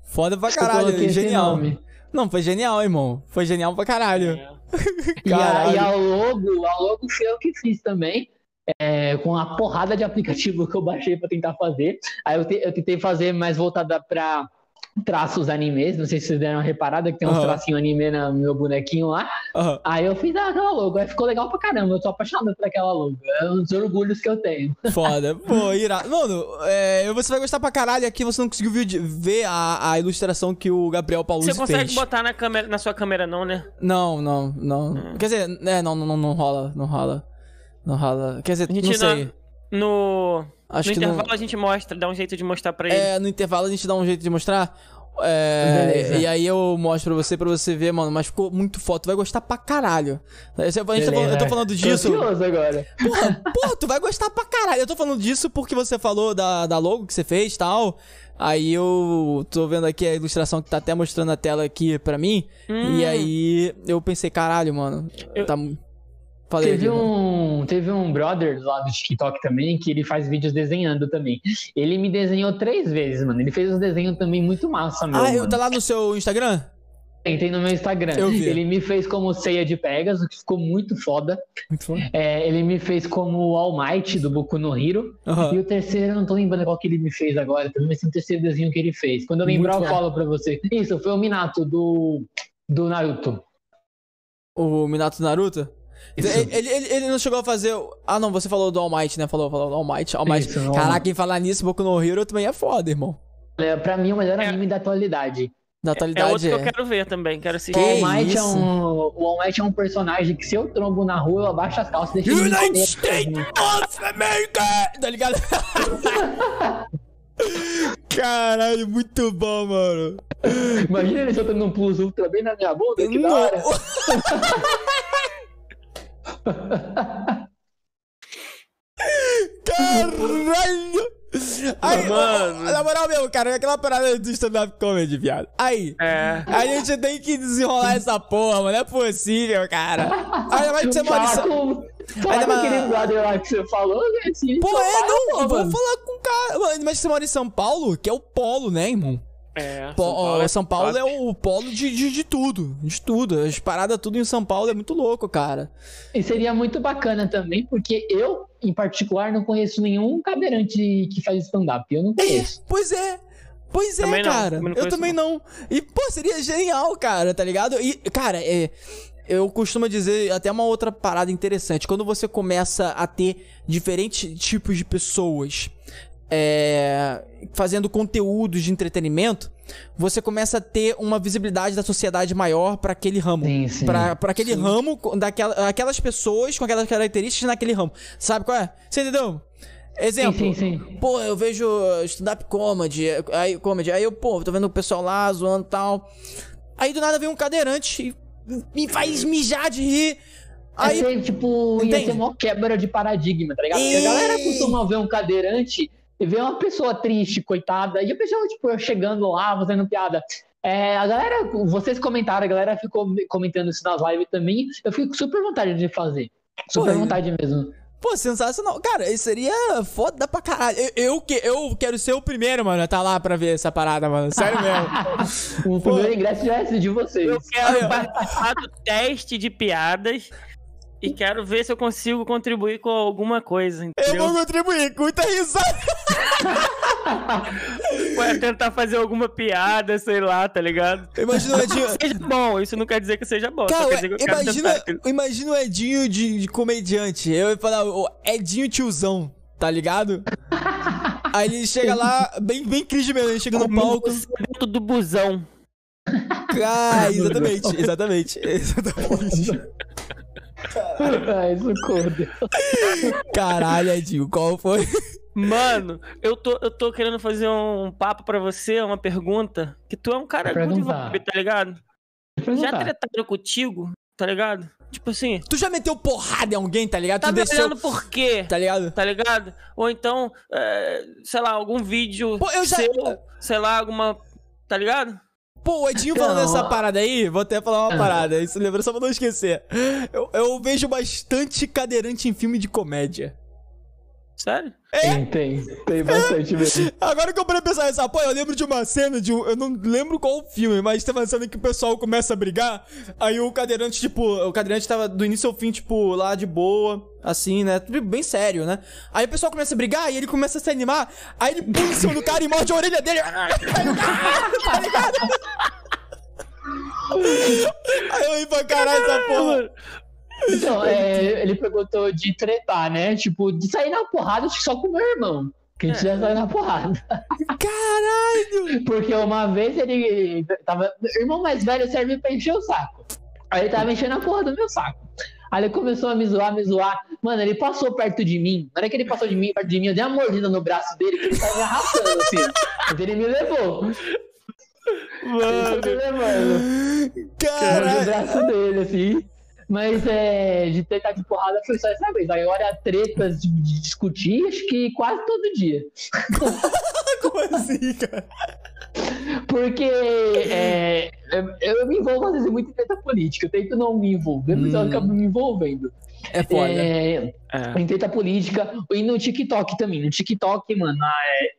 Foda pra caralho, genial. Não, foi genial, irmão. Foi genial pra caralho. É. [LAUGHS] E a, Caralho. e a logo, a logo foi eu que fiz também. é, com a porrada de aplicativo [LAUGHS] que eu baixei para tentar fazer. Aí eu, te- eu tentei fazer mais voltada para traços animes. Não sei se vocês deram uma reparada que tem uns Aham. tracinhos anime no meu bonequinho lá. Aham. Aí eu fiz aquela logo, aí ficou legal pra caramba. Eu tô apaixonado por aquela logo. É um dos orgulhos que eu tenho. [LAUGHS] Foda. Pô, irado. Mano, é, você vai gostar pra caralho. Aqui você não conseguiu ver, a, a ilustração que o Gabriel Pauluzzi Você consegue fez. botar na, câmera, na sua câmera, não, né? Não, não, não. Quer dizer, é, não, não, não rola, não rola. Não rola. Quer dizer, A gente não na- sei. No, Acho no que intervalo não. a gente mostra, dá um jeito de mostrar pra ele. É, no intervalo a gente dá um jeito de mostrar. É, Beleza. e aí eu mostro pra você, pra você ver, mano. Mas ficou muito foto, tu vai gostar pra caralho. Esse- a gente tá falando- eu tô falando Tô disso. ansioso agora. Porra, porra, tu vai gostar pra caralho. Eu tô falando disso porque você falou da, da logo que você fez e tal. Aí eu tô vendo aqui a ilustração que tá até mostrando na tela aqui pra mim. Hum. E aí eu pensei, caralho, mano. Eu- Tá. mu- Falei. Teve um, teve um brother lá do TikTok também, que ele faz vídeos desenhando também. Ele me desenhou três vezes, mano. Ele fez um desenho também muito massa, meu. Ah, mano. tá lá no seu Instagram? Tem no meu Instagram. Ele me fez como ceia de Pegasus, que ficou muito foda. Muito foda. É, ele me fez como All Might do Boku no Hero. Aham. E o terceiro, eu não tô lembrando qual que ele me fez agora. Também vai ser o terceiro desenho que ele fez. Quando eu lembrar, eu falo pra você. Isso, foi o Minato do, do Naruto. O Minato Naruto? Ele, ele, ele- não chegou a fazer. o- Ah, não, você falou do All Might, né? Falou, falou do All Might. All Might. Isso, Caraca, Might. quem falar nisso, Boku no Hero também é foda, irmão. É, pra mim, o melhor É. anime da atualidade. Da É atualidade outro que eu quero ver também, quero assistir. O Que All Might é um, o All Might é um personagem que se eu trombo na rua, eu abaixo as calças e deixo United. States of America! Tá ligado? [LAUGHS] Caralho, muito bom, mano. Imagina ele soltando um plus ultra bem na minha bunda, que da Não. hora. [LAUGHS] Caralho! Aí, Mano. Na moral mesmo, cara, aquela parada do stand-up comedy, viado. Aí. É. A gente tem que desenrolar essa porra, mano. Não é possível, cara. Ainda mais que você mora em São... Ainda com mais- aquele brother lá que você falou, né? Assim, Pô, é, não. mano. falar com o cara. Mano, mas você mora em São Paulo, que é o polo, né, irmão? É. Po- ó, São Paulo, top. é o polo de, de, de tudo. De tudo. As paradas tudo em São Paulo é muito louco, cara. E seria muito bacana também, porque eu, em particular, não conheço nenhum cadeirante que faz stand-up. Eu não conheço. Pois é. Pois é, Também não, cara. também não eu conheço, também não. E, pô, seria genial, cara, tá ligado? E, cara, é. Eu costumo dizer até uma outra parada interessante. Quando você começa a ter diferentes tipos de pessoas é, fazendo conteúdos de entretenimento, você começa a ter uma visibilidade da sociedade maior pra aquele ramo. Sim, sim. Pra, pra aquele ramo, com- daquela, aquelas pessoas com aquelas características naquele ramo. Sabe qual é? Você entendeu? Exemplo. Sim, sim, sim. Pô, eu vejo stand-up comedy, aí, comedy, aí eu, pô, tô vendo o pessoal lá zoando e tal. Aí do nada vem um cadeirante e me faz mijar de rir. Aí, Aí, tipo, ia Entende? ser uma quebra de paradigma, tá ligado? Porque a galera costuma ver um cadeirante e ver uma pessoa triste, coitada, e a pessoa, tipo, chegando lá, fazendo piada. É, a galera, vocês comentaram, a galera ficou comentando isso nas lives também. Eu fico com super vontade de fazer. Super Pô, vontade mesmo. pô, sensacional. Cara, isso seria foda pra caralho. Eu, eu, que- eu quero ser o primeiro, mano, a tá lá pra ver essa parada, mano. Sério mesmo. [LAUGHS] O primeiro ingresso já é de vocês. Eu quero participar do teste de piadas e quero ver se eu consigo contribuir com alguma coisa, Eu entendeu? vou contribuir com muita risada. Ué, tentar fazer alguma piada, sei lá, tá ligado? Imagina o Edinho. [LAUGHS] Seja bom, isso não quer dizer que seja bom. Cara, que eu imagina, tentar, imagina o Edinho de, de comediante. Eu ia falar, o Edinho tiozão, tá ligado? Aí ele chega lá, bem, bem cringe mesmo, ele chega no palco. Você dentro do busão. Ah, exatamente, exatamente. [LAUGHS] Exatamente. Ai, socorro. Caralho, Edinho, qual foi? Mano, eu tô, eu tô querendo fazer um papo pra você, uma pergunta. Que tu é um cara good perguntar. vibe, tá ligado? Já tretaram contigo, tá ligado? Tipo assim, Tu já meteu porrada em alguém, tá ligado? tá tu me desceu, olhando por quê? tá ligado? Tá ligado? Ou então, é, sei lá, algum vídeo Pô, eu já- seu, sei lá, alguma. Tá ligado? Pô, o Edinho falando essa parada aí, vou até falar uma Ah. parada, isso lembra só pra não esquecer. Eu, eu vejo bastante cadeirante em filme de comédia. Sério? Tem, tem. Tem bastante [LAUGHS] mesmo. Agora que eu parei pra pensar nessa, pô, eu lembro de uma cena de um. Eu não lembro qual filme, mas tem uma cena que o pessoal começa a brigar. Aí o cadeirante, tipo, o cadeirante tava do início ao fim, tipo, lá de boa, assim, né? Tudo Bem sério, né? Aí o pessoal começa a brigar e ele começa a se animar. Aí ele pula em cima do cara e morde a orelha dele. [LAUGHS] tá ligado? Aí eu ia pra caralho essa porra. Então, é, ele perguntou de tretar, né? Tipo, de sair na porrada, só com o meu irmão. Que a gente já saiu na porrada. Caralho! Porque uma vez ele tava. Irmão mais velho serve pra encher o saco. Aí ele tava enchendo a porra do meu saco. Aí ele começou a me zoar, me zoar. Mano, ele passou perto de mim. Na hora que ele passou de mim, perto de mim, eu dei uma mordida no braço dele, que ele tava me arrastando, assim. Mas ele me levou. Ele foi me levando. Mordi o Caralho! braço dele, assim. Mas é, de tretar de porrada foi só essa vez. Agora, tretas de, de discutir, acho que quase todo dia. [LAUGHS] Como assim, cara? Porque é, eu, eu me envolvo às vezes muito em treta política. Eu tento não me envolver, mas eu Hum. acabo me envolvendo. É foda. É, É. em treta política e no TikTok também. No TikTok, mano, ah,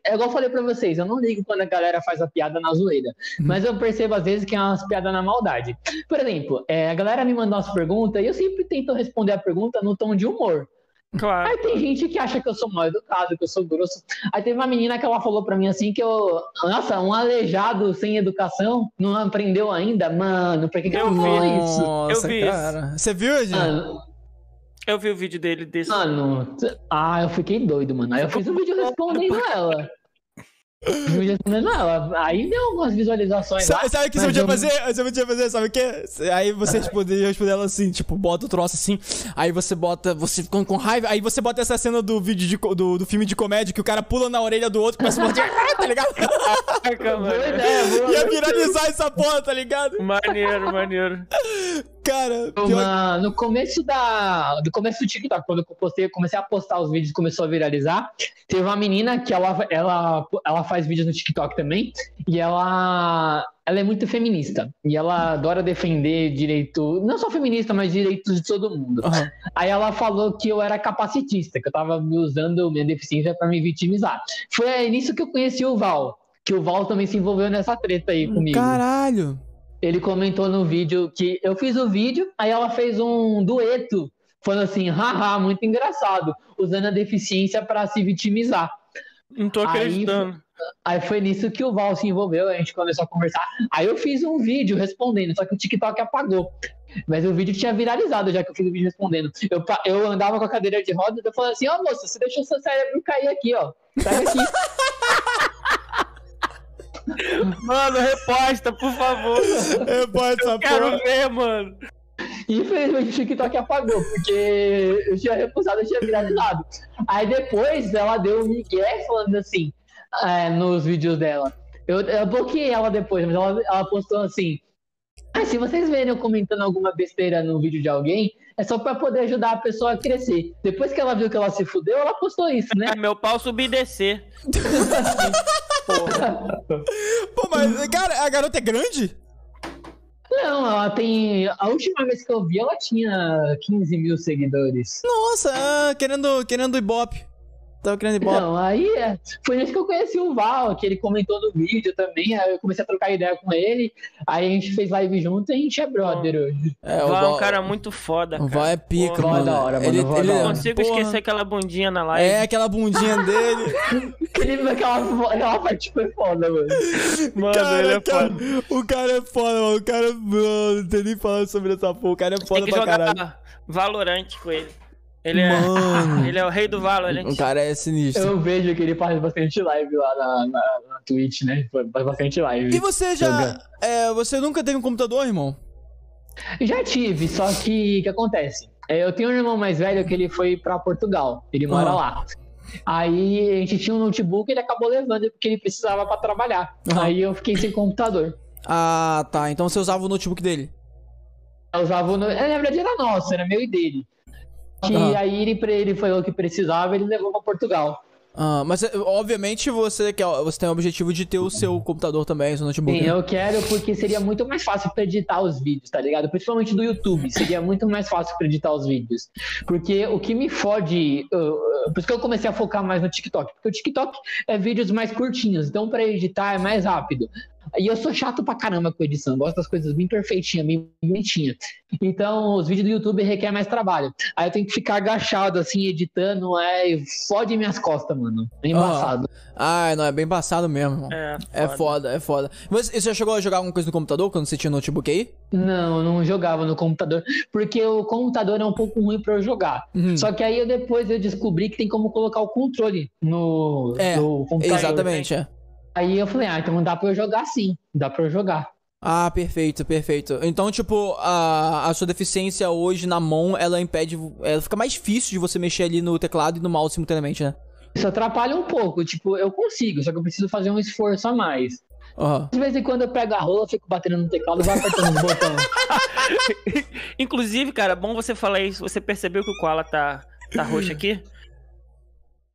é, é igual eu falei pra vocês, eu não ligo quando a galera faz a piada na zoeira. Uhum. Mas eu percebo às vezes que é umas piadas na maldade. Por exemplo, é, a galera me manda umas perguntas e eu sempre tento responder a pergunta no tom de humor. Claro. Aí tem gente que acha que eu sou mal educado, que eu sou grosso. Aí teve uma menina que ela falou pra mim assim que eu. Nossa, um aleijado sem educação não aprendeu ainda? Mano, por que, que Eu ela vi. isso? Nossa, Eu vi isso. cara. Você viu, Edinho? Eu vi o vídeo dele desse. mano, ah, eu fiquei doido, mano. Aí eu fiz um vídeo respondendo [LAUGHS] ela. Fiz vídeo respondendo ela. Aí deu algumas visualizações lá. Sabe, o que você podia eu- fazer? Você podia fazer, sabe o quê? Aí você [LAUGHS] responderia responder ela assim, tipo, bota o troço assim, aí você bota, você ficando com raiva, aí você bota essa cena do vídeo de, do, do filme de comédia que o cara pula na orelha do outro e começa a morder, [LAUGHS] tá ligado? Caraca, Boa mano. ideia, boa Ia viralizar essa porra, tá ligado? Maneiro, maneiro. Cara, pior... Uma- no começo da do começo do TikTok, quando eu postei, comecei a postar os vídeos, começou a viralizar. Teve uma menina que ela, ela, ela faz vídeos no TikTok também e ela ela é muito feminista e ela adora defender direito, não só feminista, mas direitos de todo mundo. Aham. Aí ela falou que eu era capacitista, que eu tava me usando minha deficiência pra me vitimizar. Foi nisso que eu conheci o Val, que o Val também se envolveu nessa treta aí comigo Caralho. Ele comentou no vídeo que eu fiz o vídeo, aí ela fez um dueto, falando assim, haha, muito engraçado, usando a deficiência pra se vitimizar. Não tô Aí- acreditando. Aí foi nisso que o Val se envolveu, a gente começou a conversar. Aí eu fiz um vídeo respondendo, só que o TikTok apagou. Mas o vídeo tinha viralizado já que eu fiz o vídeo respondendo. Eu, eu andava com a cadeira de rodas e eu falando assim, ó moça, você deixou seu cérebro cair aqui, ó. Sai aqui. [LAUGHS] Mano, reposta, por favor. Pode essa Quero ver, mano. Infelizmente o TikTok apagou, porque eu tinha repulsado, eu tinha viralizado. Aí depois ela deu um migué falando assim, é, nos vídeos dela. Eu, eu bloqueei ela depois, mas ela, ela postou assim. Mas se vocês verem eu comentando alguma besteira no vídeo de alguém, é só pra poder ajudar a pessoa a crescer. Depois que ela viu que ela se fudeu, ela postou isso, né? É meu pau subir e descer. [LAUGHS] Pô, mas, cara, a garota é grande? Não, ela tem. A última vez que eu vi, ela tinha 15 mil seguidores. Nossa, ah, querendo, querendo ibope. Tava querendo ibope. Não, aí é, foi nisso que eu conheci o Val, que ele comentou no vídeo também. Aí eu comecei a trocar ideia com ele. Aí a gente fez live junto e a gente é brother hoje. É, O Val é um cara muito foda, O cara. Val é pica, é mano. da hora, mano, ele, é ele, da Não consigo porra, esquecer aquela bundinha na live. É, aquela bundinha [LAUGHS] dele. Aquele, aquela, aquela parte foi foda, mano. Mano, cara, ele é cara, foda. o cara é foda, mano. O cara, mano, não tem nem falando sobre essa porra. O cara é foda Tem que pra jogar caralho. Valorant com ele. Ele é, Mano. [LAUGHS] ele é o rei do Valorant. O cara é sinistro. Eu vejo que ele faz bastante live lá na, na, na Twitch, né? Faz bastante live. E você já. É, você nunca teve um computador, irmão? Já tive, só que o que acontece? É, Eu tenho um irmão mais velho que ele foi pra Portugal, ele mora Ah. lá. Aí a gente tinha um notebook, ele acabou levando porque ele precisava pra trabalhar. Aí eu fiquei sem computador. Ah, tá. Então você usava o notebook dele. Eu usava o. no- é, Na verdade era nosso, era meu e dele. Que Aham. aí ele, ele falou que precisava, ele levou pra Portugal. Ah, mas é, obviamente você quer, você tem o objetivo de ter o seu computador também, seu notebook. Sim, né? eu quero porque seria muito mais fácil pra editar os vídeos, tá ligado? Principalmente do YouTube, seria muito mais fácil pra editar os vídeos. Porque o que me fode, uh, uh, por isso que eu comecei a focar mais no TikTok, porque o TikTok é vídeos mais curtinhos, então pra editar é mais rápido. E eu sou chato pra caramba com edição, gosto das coisas bem perfeitinhas, bem bonitinhas. Então, os vídeos do YouTube requer mais trabalho. Aí eu tenho que ficar agachado assim, editando, é, fode minhas costas, mano. É embaçado. Ah, não, é bem passado mesmo, irmão. É, É foda, é foda. Mas você já chegou a jogar alguma coisa no computador quando você tinha notebook aí? Não, eu não jogava no computador, porque o computador é um pouco ruim pra eu jogar. Uhum. Só que aí eu depois eu descobri que tem como colocar o controle no, É, no computador. Exatamente, é. Aí eu falei, ah, então dá pra eu jogar sim, dá pra eu jogar. Ah, perfeito, perfeito. Então, tipo, a, a sua deficiência hoje na mão, ela impede. Ela fica mais difícil de você mexer ali no teclado e no mouse simultaneamente, né? Isso atrapalha um pouco, tipo, eu consigo, só que eu preciso fazer um esforço a mais. Aham. De vez em quando eu pego a rola, fico batendo no teclado e vou apertando os botões. [LAUGHS] Inclusive, cara, bom você falar isso. Você percebeu que o Koala tá, tá roxo aqui?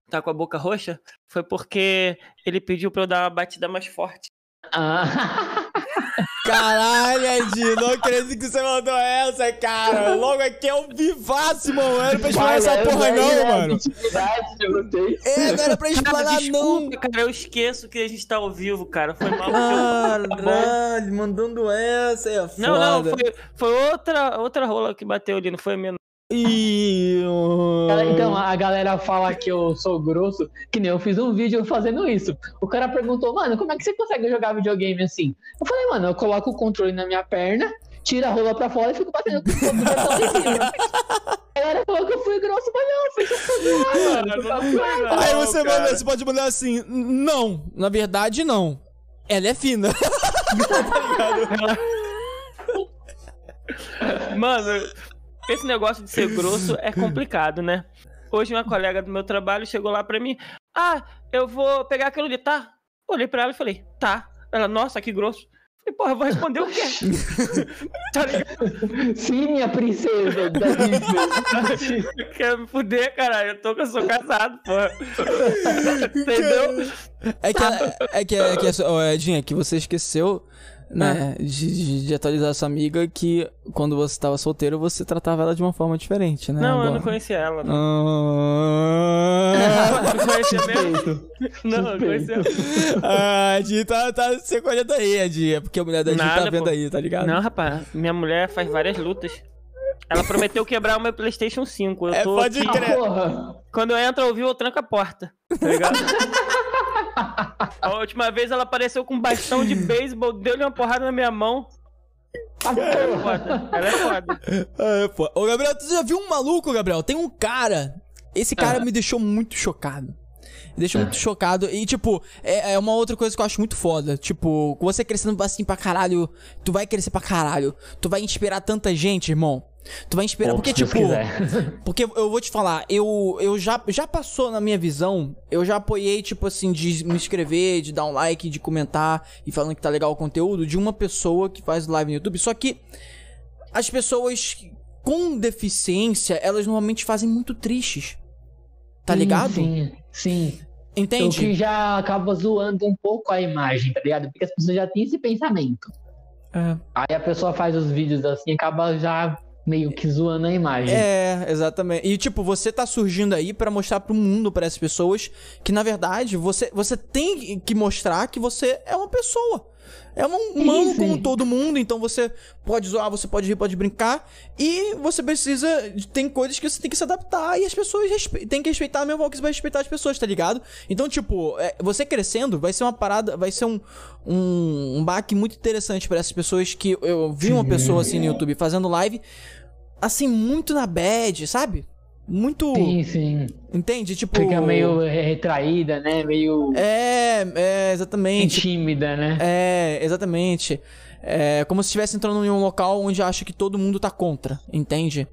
Tá com a boca roxa? Foi porque ele pediu pra eu dar uma batida mais forte. Ah, [LAUGHS] Caralho, Ed, não acredito que você mandou essa, cara. Logo aqui é um vivaço, mano. Não era pra explanar essa porra, não, vai, mano. É, não era pra Cara, explanar, não. desculpa, cara, eu esqueço que a gente tá ao vivo, cara. Foi mal. Caralho, mandando essa, é foda. Não, não, foi, foi outra, outra rola que bateu ali, não foi a minha. Mano. Então, a galera fala que eu sou grosso, que nem eu fiz um vídeo fazendo isso. O cara perguntou, mano, como é que você consegue jogar videogame assim? Eu falei, mano, eu coloco o controle na minha perna, tiro a rola pra fora e fico batendo com o botão em cima. A galera falou que eu fui grosso, mas não, foi só não. Aí você, cara. manda, você pode mandar assim, não, na verdade não. Ela é fina. [LAUGHS] Mano, esse negócio de ser grosso é [LAUGHS] complicado, né? Hoje uma colega do meu trabalho chegou lá pra mim. Ah, eu vou pegar aquilo ali, tá? Olhei pra ela e falei, tá. Ela, nossa, que grosso. Falei, porra, eu vou responder o quê? [LAUGHS] tá ligado? Sim, minha princesa. [LAUGHS] Quer me fuder, caralho. Eu tô que eu sou casado, porra. Entendeu? É que, é que, é que, ô, Edinha, que você esqueceu, né, de, de- de atualizar sua amiga que quando você tava solteiro, você tratava ela de uma forma diferente, né? Não, eu Agora. não conhecia ela. Não, Ah, [LAUGHS] não conhecia mesmo. Não, eu conhecia ela. ah, Edi, tá, tá se colhendo aí, Edi. É porque a mulher da Edi tá vendo pô. aí, tá ligado? Não, rapaz, minha mulher faz várias lutas. Ela prometeu quebrar o meu PlayStation 5. Eu É, tô pode aqui- crer. Ah, porra. Quando eu entro ao vivo, eu tranco a porta. Tá ligado? [LAUGHS] a última vez ela apareceu com um bastão de beisebol, deu-lhe uma porrada na minha mão. Ela é foda. Ela é foda. É, pô. Ô, Gabriel, tu já viu um maluco, Gabriel? Tem um cara. Esse cara me deixou muito chocado. Deixa muito chocado. E, tipo, é, é uma outra coisa que eu acho muito foda. Tipo, você crescendo assim pra caralho, tu vai crescer pra caralho. Tu vai inspirar tanta gente, irmão. Tu vai inspirar. Pô, porque, tipo. [LAUGHS] Porque eu vou te falar, eu, eu já, já passou na minha visão, eu já apoiei, tipo assim, de me inscrever, de dar um like, de comentar e falando que tá legal o conteúdo, de uma pessoa que faz live no YouTube. Só que as pessoas com deficiência, elas normalmente fazem muito tristes. Tá ligado? Sim, sim. O Entende? que já acaba zoando um pouco a imagem, tá ligado? Porque as pessoas já têm esse pensamento. É. Aí a pessoa faz os vídeos assim e acaba já meio que zoando a imagem. É, exatamente. E tipo, você tá surgindo aí pra mostrar pro mundo, pra essas pessoas, que na verdade você, você tem que mostrar que você é uma pessoa. É um humano sim. como todo mundo, então você pode zoar, você pode rir, pode brincar. E você precisa. Tem coisas que você tem que se adaptar e as pessoas respe- têm que respeitar forma que você vai respeitar as pessoas, tá ligado? Então, tipo, é, você crescendo vai ser uma parada, vai ser um, um, um baque muito interessante pra essas pessoas que eu vi uma pessoa assim no YouTube fazendo live, assim, muito na bad, sabe? Muito. Sim, sim. Entende? Tipo. Fica meio retraída, né? Meio É, é, exatamente. tímida, né? É, exatamente. É como se estivesse entrando em um local onde acha que todo mundo tá contra, entende?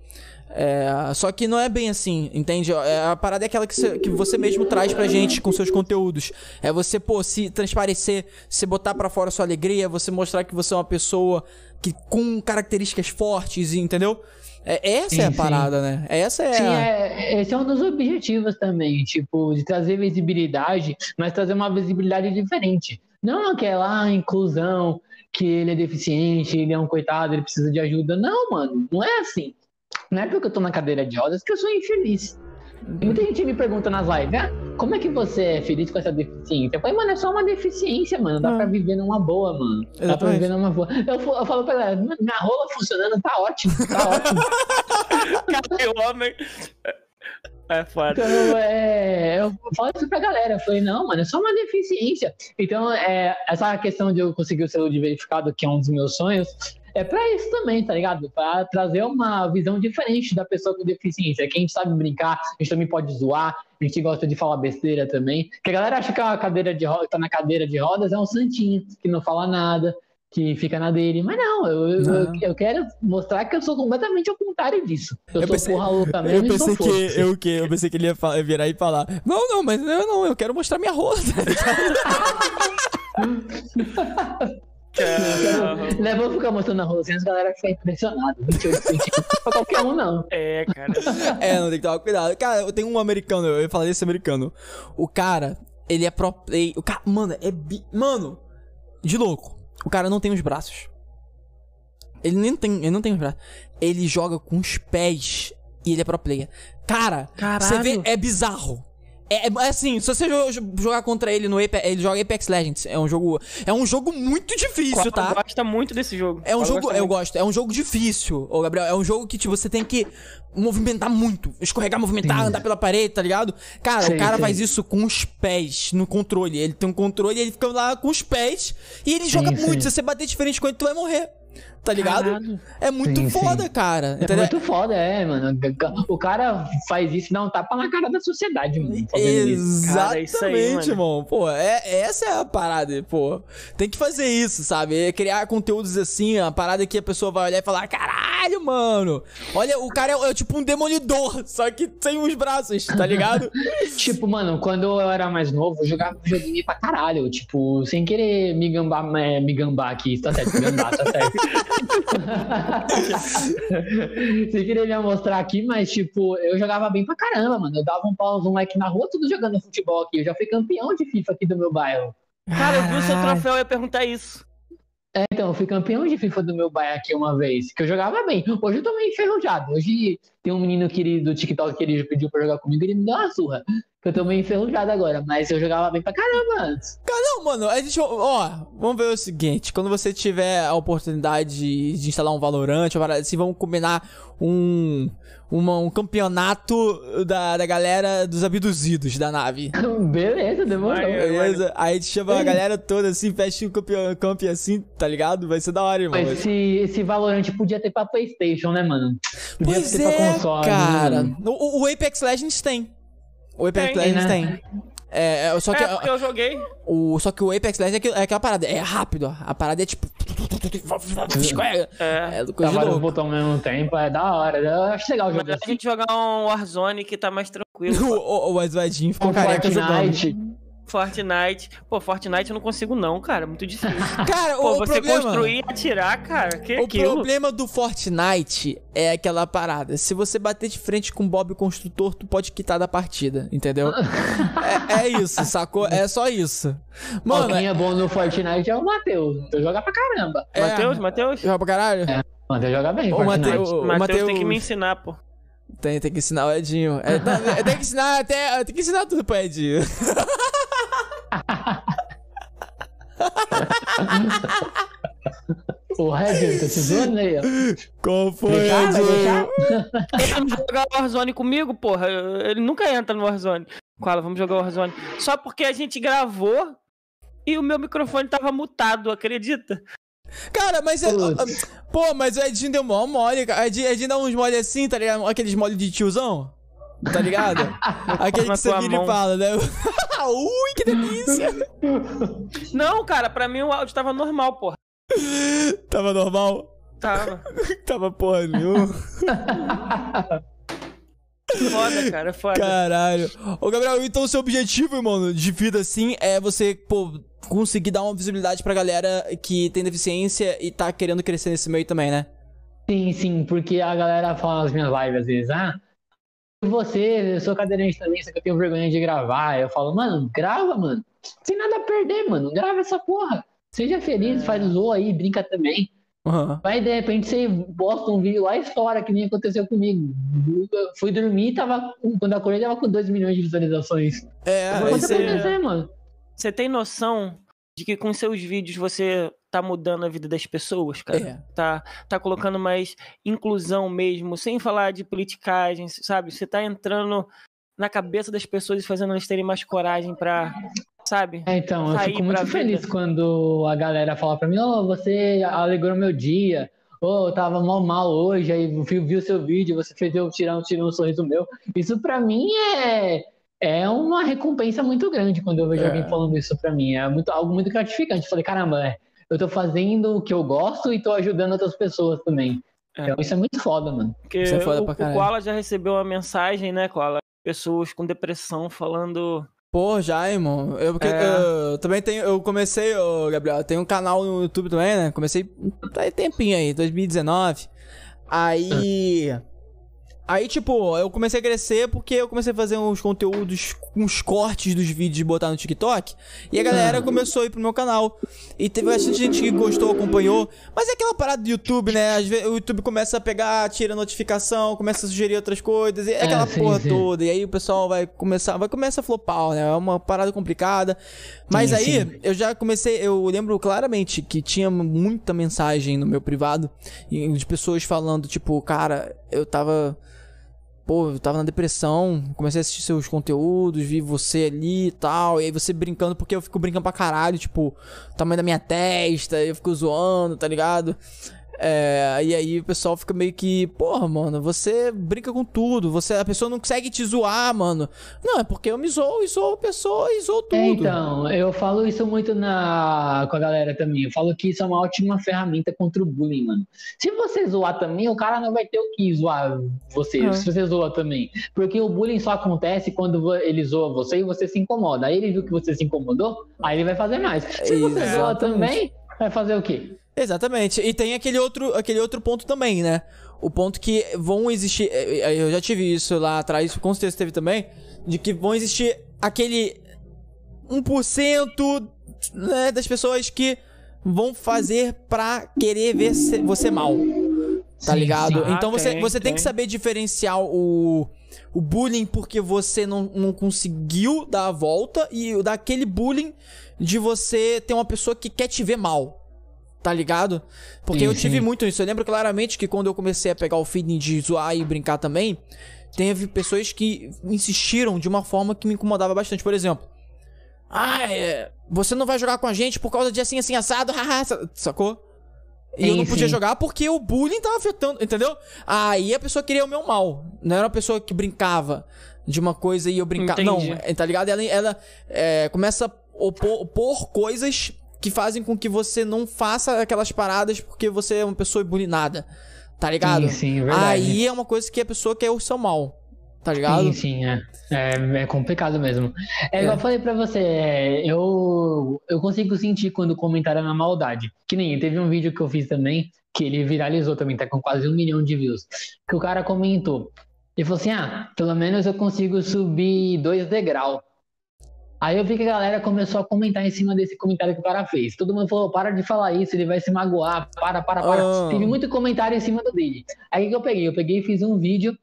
É, só que não é bem assim, entende? É, a parada é aquela que você, que você mesmo traz pra gente com seus conteúdos. É você, pô, se transparecer, se botar pra fora a sua alegria, você mostrar que você é uma pessoa que com características fortes, entendeu? É, essa é a Sim, sim. parada, né? Essa é. Sim, a... é, esse é um dos objetivos também, tipo, de trazer visibilidade, mas trazer uma visibilidade diferente. Não aquela ah, inclusão, que ele é deficiente, ele é um coitado, ele precisa de ajuda. Não, mano, não é assim. Não é porque eu tô na cadeira de rodas que eu sou infeliz. Muita gente me pergunta nas lives, ah, como é que você é feliz com essa deficiência? Eu falei, mano, é só uma deficiência, mano. Dá Ah. pra viver numa boa, mano. Dá pra Exatamente. viver numa boa. Eu, eu falo pra ela, "Mano, minha rola funcionando, tá ótimo, tá ótimo. [LAUGHS] Cadê o homem? É foda. Então, é, eu falo isso pra galera. Eu falei, não, mano, é só uma deficiência. Então, é, essa questão de eu conseguir o selo de verificado, que é um dos meus sonhos, é pra isso também, tá ligado? Pra trazer uma visão diferente da pessoa com deficiência. Que a gente sabe brincar, a gente também pode zoar, a gente gosta de falar besteira também. Que a galera acha que a cadeira de rodas, tá na cadeira de rodas é um santinho, que não fala nada. Que fica na dele, mas não, eu, eu- Não. eu quero mostrar que eu sou completamente ao contrário disso. Eu, Eu sou pensei- porra louca Eu mesmo e sou pensei que eu, o quê? eu pensei que ele ia fa- virar e falar: Não, não, mas eu não, eu quero mostrar minha rola. [LAUGHS] [LAUGHS] [LAUGHS] Caramba. Leva eu ficar mostrando a assim, as galera fica impressionada. 28 centímetros pra qualquer um, não. É, cara. é, não tem que tomar cuidado. Cara, eu tenho um americano, eu ia falar desse americano. O cara, ele é pro play. O cara, mano, é. Bi... Mano, de louco. O cara não tem os braços. Ele nem tem, ele não tem os braços. Ele joga com os pés e ele é pro player. Cara, Caralho. você vê, é bizarro. É, é assim, se você jo- jogar contra ele no Apex, ele joga Apex Legends, é um jogo, é um jogo muito difícil, tá? Cola gosta muito desse jogo. É um Cola jogo, eu muito. gosto, é um jogo difícil, ô Gabriel. É um jogo que tipo, você tem que movimentar muito. Escorregar, movimentar, Sim. andar pela parede, tá ligado? Cara, Sim, o cara sim. faz isso com os pés no controle. Ele tem um controle e ele fica lá com os pés. E ele joga sim. muito. Se você bater diferente com ele, tu vai morrer. Tá ligado? Caralho. É muito Sim, foda, sim. cara. É Entendeu? muito foda, é, mano. O cara faz isso e dá um tapa na cara da sociedade, mano. isso. Cara, Exatamente, isso aí, mano. irmão. Pô, é, essa é a parada, pô. Tem que fazer isso, sabe? É criar conteúdos assim, a parada que a pessoa vai olhar e falar: caralho, mano. Olha, o cara é, é tipo um demolidor, [LAUGHS] só que sem os braços, tá ligado? [LAUGHS] Tipo, mano, quando eu era mais novo, eu jogava videogame pra caralho. Tipo, sem querer me gambar, é, me gambar aqui. Tá certo, gambar, tá certo. [LAUGHS] sem querer me mostrar aqui, mas, tipo, eu jogava bem pra caramba, mano. Eu dava um pau aos moleque na rua, tudo jogando futebol aqui. Eu já fui campeão de FIFA aqui do meu bairro. Cara, eu vi o seu troféu e ia perguntar isso. É, então, eu fui campeão de FIFA do meu bairro aqui uma vez, que eu jogava bem. Hoje eu tô meio enferrujado. Hoje tem um menino querido do TikTok que ele pediu pra jogar comigo, ele me deu uma surra. Que eu tô meio enferrujado agora, mas eu jogava bem pra caramba antes. Não, mano, a gente. Ó, vamos ver o seguinte: quando você tiver a oportunidade de, instalar um Valorant, uma parada assim, vamos combinar um. uma- um campeonato da, da galera dos abduzidos da nave. [LAUGHS] Beleza, demorou. Beleza? Aí a gente chama a galera toda assim, fecha um campeão, campeão assim, tá ligado? Vai ser da hora, irmão. Esse, esse Valorant podia ter pra Playstation, né, mano? Podia Pois ter pra é, console. né, cara. mano? O, o Apex Legends tem. O Apex Tem, Legends né? tem. É, é, só que, É, porque eu joguei. o, só que o Apex Legends é, aquilo- é aquela parada, é rápido, ó. A parada é tipo. É. É coisa de Trabalha os louco. botões ao mesmo tempo, é da hora. Eu acho legal o jogo Mas a assim. gente jogar um Warzone que tá mais tranquilo. [LAUGHS] O, o, o Asvadinho ficou Um careca jogando. Fortnite. Pô, Fortnite eu não consigo não, cara. Muito difícil. [LAUGHS] Cara, Pô, o, você problema. construir e atirar, cara. Que O aquilo? problema do Fortnite é aquela parada. Se você bater de frente com o Bob Construtor, tu pode quitar da partida, entendeu? [LAUGHS] é, é isso, sacou? É só isso. Mano, quem é bom no Fortnite é o Matheus. Eu joga pra caramba. é- Matheus, Matheus? Joga pra caralho? É. Matheus joga bem, O. Matheus- o Matheus tem que me ensinar, pô. Tem, tem que ensinar o Edinho. É, não, tem que ensinar até. Tem que ensinar tudo pro Edinho. [LAUGHS] O Red, tá se zoando aí, ó. Qual foi, Deixar, deixar? Ele não jogar Warzone comigo, porra. Ele nunca entra no Warzone. Fala, vamos jogar Warzone. Só porque a gente gravou e o meu microfone tava mutado, acredita? Cara, mas. é- Putz. Pô, mas o Edinho deu mó mole, cara. Edinho, Edinho dá uns mole assim, tá ligado? Aqueles mole de tiozão. Tá ligado? [LAUGHS] Aquele que você vira e mão. fala, né? [LAUGHS] Ui, que delícia! Não, cara, pra mim o áudio tava normal, porra. Tava normal? Tava. [LAUGHS] Tava porra nenhuma. Foda, cara, foda. Caralho. Ô, Gabriel, então o seu objetivo, mano, de vida assim é você, pô, conseguir dar uma visibilidade pra galera que tem deficiência e tá querendo crescer nesse meio também, né? Sim, sim, porque a galera fala nas minhas lives às vezes, ah, você, eu sou cadeirante também, só que eu tenho vergonha de gravar. Eu falo, mano, grava, mano. Sem nada a perder, mano. Grava essa porra. Seja feliz, faz zoa aí, brinca também. Vai, de repente, você posta um vídeo lá e estoura, que nem aconteceu comigo. Eu fui dormir, tava, com- quando acordei, tava com 2 milhões de visualizações. É, Pode Você- acontecer, mano. Você tem noção de que com seus vídeos você tá mudando a vida das pessoas, cara? É. Tá, tá colocando mais inclusão mesmo, sem falar de politicagem, sabe? Você tá entrando na cabeça das pessoas e fazendo elas terem mais coragem pra, sabe? É, então, eu fico muito feliz vida. quando a galera fala pra mim, ô, você alegrou meu dia, ô, eu tava mal mal hoje, aí vi, vi o seu vídeo, você fez eu tirar, um- tirar um sorriso meu. Isso pra mim é, é uma recompensa muito grande quando eu vejo É. alguém falando isso pra mim. É muito, algo muito gratificante. Eu falei, caramba, é, eu tô fazendo o que eu gosto e tô ajudando outras pessoas também. É. Então isso é muito foda, mano. Porque Isso é foda o, pra o caralho. Koala já recebeu uma mensagem, né, Koala? Pessoas com depressão falando. Pô, já, irmão. Eu, porque, É. eu também tenho. Eu comecei, ô, Gabriel, eu tenho um canal no YouTube também, né? Comecei tá aí tempinho aí, 2019. Aí. Aí, tipo, eu comecei a crescer porque eu comecei a fazer uns conteúdos, uns cortes dos vídeos e botar no TikTok. E a galera começou a ir pro meu canal. E teve bastante gente que gostou, acompanhou. Mas é aquela parada do YouTube, né? Às vezes o YouTube começa a pegar, tira notificação, começa a sugerir outras coisas. E é É, aquela sim, porra sim. toda. E aí o pessoal vai começar, vai começar a flopar, né? É uma parada complicada. Mas Sim, aí, eu já comecei, eu lembro claramente que tinha muita mensagem no meu privado de pessoas falando, tipo, cara, eu tava. Pô, eu tava na depressão, comecei a assistir seus conteúdos, vi você ali e tal, e aí você brincando, porque eu fico brincando pra caralho, tipo, tamanho da minha testa, eu fico zoando, tá ligado? É, e aí o pessoal fica meio que, porra, mano, você brinca com tudo, você, a pessoa não consegue te zoar, mano. Não, é porque eu me zoo e zoo a pessoa e zoo tudo. É, então, eu falo isso muito na, com a galera também. Eu falo que isso é uma ótima ferramenta contra o bullying, mano. Se você zoar também, o cara não vai ter o que zoar você, É. se você zoa também. Porque o bullying só acontece quando ele zoa você e você se incomoda. Aí ele viu que você se incomodou, aí ele vai fazer mais. Se você zoa Exatamente. também, vai fazer o quê? Exatamente. E tem aquele outro, aquele outro ponto também, né? O ponto que vão existir. eh, eh, Eu já tive isso lá atrás, com certeza teve também. De que vão existir aquele 1% né, das pessoas que vão fazer pra querer ver você mal. Tá Sim, ligado? sim. Então Ah, você, tem, você tem, tem. que saber diferenciar o, o bullying porque você não, não conseguiu dar a volta e daquele bullying de você ter uma pessoa que quer te ver mal. Tá ligado? Porque Sim, eu tive sim. muito isso. Eu lembro claramente que quando eu comecei a pegar o feeling de zoar e brincar também, teve pessoas que insistiram de uma forma que me incomodava bastante. Por exemplo, ah, é, você não vai jogar com a gente por causa de assim, assim, assado, [LAUGHS] sacou? E eu Sim, não podia jogar porque o bullying tava afetando, entendeu? Aí a pessoa queria o meu mal. Não era uma pessoa que brincava. de uma coisa e eu. Entendi. Não, é, tá ligado? Ela, ela é, começa a opor, opor coisas que fazem com que você não faça aquelas paradas porque você é uma pessoa ibulinada. Tá ligado? Sim, sim, verdade. Aí é uma coisa que a pessoa quer o seu mal. Tá ligado? Sim, sim, é. É, é complicado mesmo. É, igual É. eu falei pra você, é, eu, eu consigo sentir quando o comentário é na maldade. Que nem teve um vídeo que eu fiz também, que ele viralizou também, tá com quase um milhão de views. Que o cara comentou. Ele falou assim: ah, pelo menos eu consigo subir dois degraus. Aí eu vi que a galera começou a comentar em cima desse comentário que o cara fez. Todo mundo falou: para de falar isso, ele vai se magoar, para, para, para. Ah. Teve muito comentário em cima do dele. Aí o que eu peguei? Eu peguei e fiz um vídeo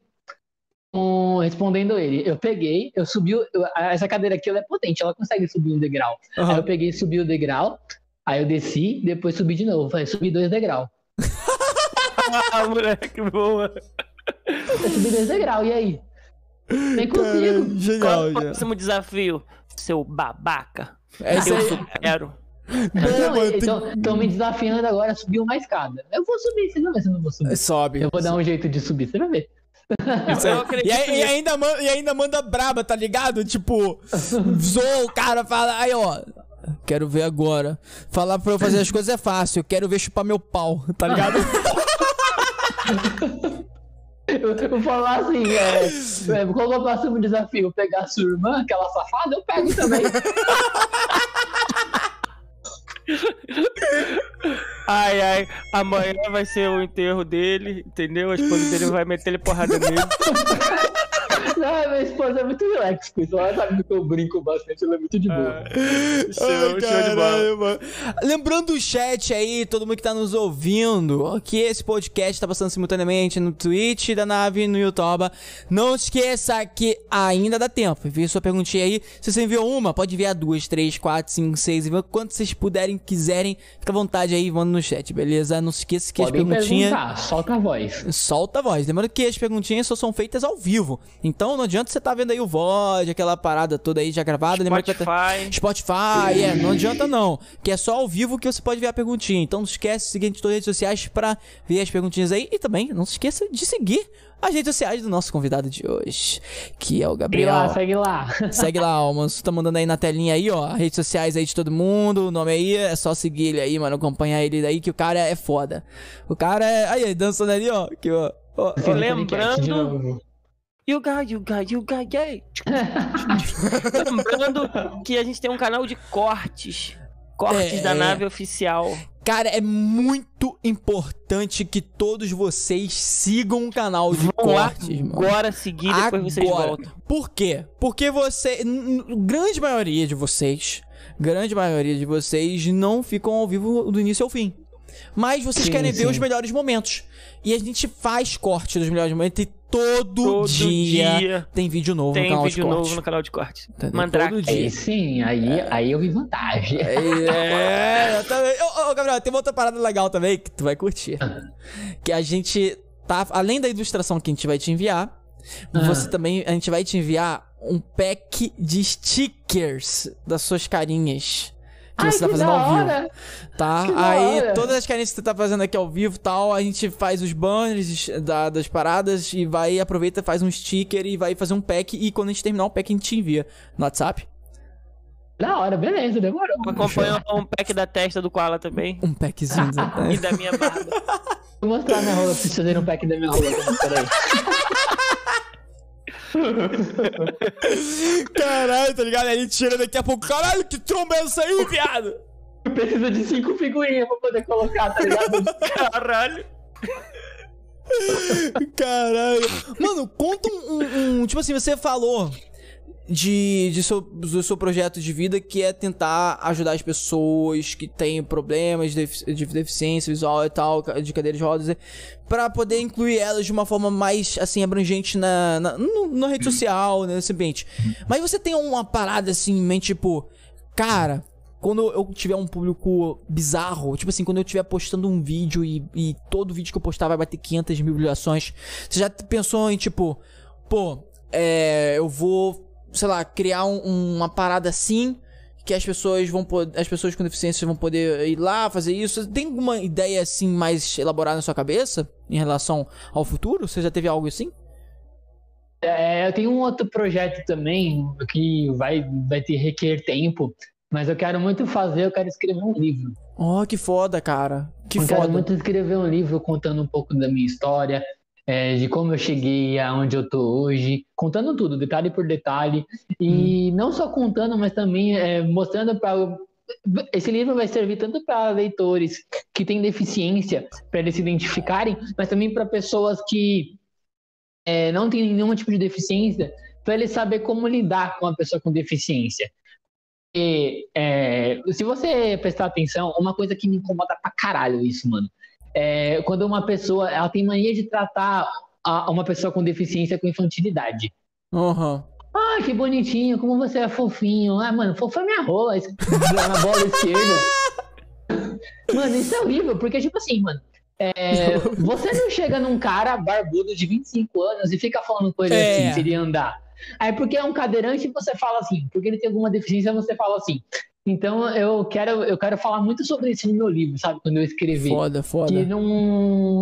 com- respondendo ele. Eu peguei, eu subi. eu- essa cadeira aqui ela é potente, ela consegue subir um degrau. Aham. Aí eu peguei e subi o degrau. Aí eu desci, depois subi de novo. Falei, subi dois degraus. [LAUGHS] Ah, moleque, boa. Eu subi dois degraus, e aí? Nem consigo. Qual Genial, é o próximo desafio? Seu babaca. É isso eu aí. supero. Não, mano, tem- Estão me desafiando agora a subir uma escada. Eu vou subir, você vai ver se eu não vou subir. Sobe. Eu vou dar um jeito de subir, você vai ver. E, aí- e ainda manda, e ainda manda braba, tá ligado? Tipo, zoa o cara, fala, aí ó, quero ver agora. Falar pra eu fazer as coisas é fácil, eu quero ver chupar meu pau, tá ligado? [LAUGHS] Eu, eu vou falar assim, é, é, qual é o próximo desafio? Pegar a sua irmã, aquela safada, eu pego também. Ai, ai, amanhã vai ser o enterro dele, entendeu? A esposa dele vai meter ele porrada nele. Não, minha esposa é muito relax com isso. Ela sabe que eu brinco bastante, ela é muito de boa. show, Ai, show de bola. Lembrando o chat aí, todo mundo que tá nos ouvindo, que esse podcast tá passando simultaneamente no Twitch da nave e no YouTube. Não esqueça que ainda dá tempo. Envie sua perguntinha aí. Se você enviou uma, pode enviar duas, três, quatro, cinco, seis. Envia quanto vocês puderem, quiserem. Fica à vontade aí, manda no chat, beleza? Não se esqueça que Podem as perguntinhas. solta a voz. Solta a voz. Lembrando que as perguntinhas só são feitas ao vivo. Então não adianta você tá vendo aí o VOD, aquela parada toda aí já gravada. Vai ter- Spotify. Spotify, é, não adianta não. Que é só ao vivo que você pode ver a perguntinha. Então não esquece de seguir a gente nas redes sociais pra ver as perguntinhas aí. E também não se esqueça de seguir as redes sociais do nosso convidado de hoje, que é o Segue Gabriel. lá, segue lá. [LAUGHS] Segue lá, ó, mano. Você tá mandando aí na telinha aí, ó. Redes sociais aí de todo mundo. O nome aí é só seguir ele aí, mano. Acompanhar ele aí, que o cara é foda. O cara é. Aí, aí, dançando ali, ó. Que, ó, ó. No lembrando-. You got, you got, you got, yeah. Lembrando que a gente tem um canal de cortes. Cortes É. da nave oficial. Cara, é muito importante que todos vocês sigam o canal de Vão lá cortes, mano. agora seguir, depois vocês Agora. voltam. Por quê? Porque você. Grande maioria de vocês. Grande maioria de vocês não ficam ao vivo do início ao fim. Mas vocês Sim, querem ver sim. os melhores momentos. E a gente faz corte dos melhores momentos e todo, Todo dia, dia tem vídeo novo no Tem canal vídeo de novo cortes. no canal de cortes. Entendeu? Mandrake. Todo Aí dia. sim, aí, aí eu vi vantagem. É, eu também. Ô, ô, Gabriel, tem uma outra parada legal também que tu vai curtir. Que a gente tá. Além da ilustração que a gente vai te enviar, Ah. você também. A gente vai te enviar um pack de stickers das suas carinhas. Que Ai, você tá que fazendo da ao vivo. Tá? Que da Aí, todas as carinhas que você tá fazendo aqui ao vivo e tal, a gente faz os banners da- das paradas e vai, aproveita, faz um sticker e vai fazer um pack. E quando a gente terminar o pack, a gente te envia no WhatsApp. Da hora, beleza, demorou. Acompanha um pack da testa do Koala também. Um packzinho. né? [LAUGHS] E da minha barba. Vou mostrar minha rola pra vocês fazerem um pack da minha rola. [LAUGHS] Peraí. Caralho, tá ligado? Aí ele tira daqui a pouco. Caralho, que tromba é essa aí, viado? Precisa de cinco figurinhas pra poder colocar, tá ligado? Caralho. Caralho. Mano, conta um, um- um- Tipo assim, você falou de, de seu, do seu projeto de vida que é tentar ajudar as pessoas que têm problemas de, defi- de deficiência visual e tal, de cadeira de rodas, pra poder incluir elas de uma forma mais, assim, abrangente na, na, na rede social, nesse ambiente. Mas você tem uma parada assim em mente, tipo, cara. Quando eu tiver um público bizarro, tipo assim, quando eu estiver postando um vídeo e, e todo vídeo que eu postar vai bater 500 mil visualizações, você já pensou em tipo, pô, é, eu vou, sei lá, criar um- uma parada assim que as pessoas vão as pessoas com deficiência vão poder ir lá fazer isso. Tem alguma ideia assim mais elaborada na sua cabeça em relação ao futuro? Você já teve algo assim? É, eu tenho um outro projeto também que vai, vai ter requer tempo, mas eu quero muito fazer, eu quero escrever um livro. Oh, que foda, cara. Que eu foda. quero muito escrever um livro contando um pouco da minha história, é, de como eu cheguei aonde eu tô hoje, contando tudo, detalhe por detalhe, e hum. não só contando, mas também é, mostrando para esse livro vai servir tanto para leitores que têm deficiência, para eles se identificarem, mas também para pessoas que é, não têm nenhum tipo de deficiência, para eles saber como lidar com uma pessoa com deficiência. E, é, se você prestar atenção, uma coisa que me incomoda pra caralho isso, mano. É, quando uma pessoa ela tem mania de tratar a, uma pessoa com deficiência com infantilidade. Uhum. Ah, que bonitinho, como você é fofinho. Ah, mano, fofa é minha rola [LAUGHS] na bola esquerda. Mano, isso é horrível, porque, tipo assim, mano, é, [LAUGHS] você não chega num cara barbudo de 25 anos e fica falando com ele é. assim, se ele andar. Aí porque é um cadeirante, você fala assim, porque ele tem alguma deficiência, você fala assim. Então eu quero, eu quero falar muito sobre isso no meu livro, sabe? Quando eu escrever. Foda, foda. Que não,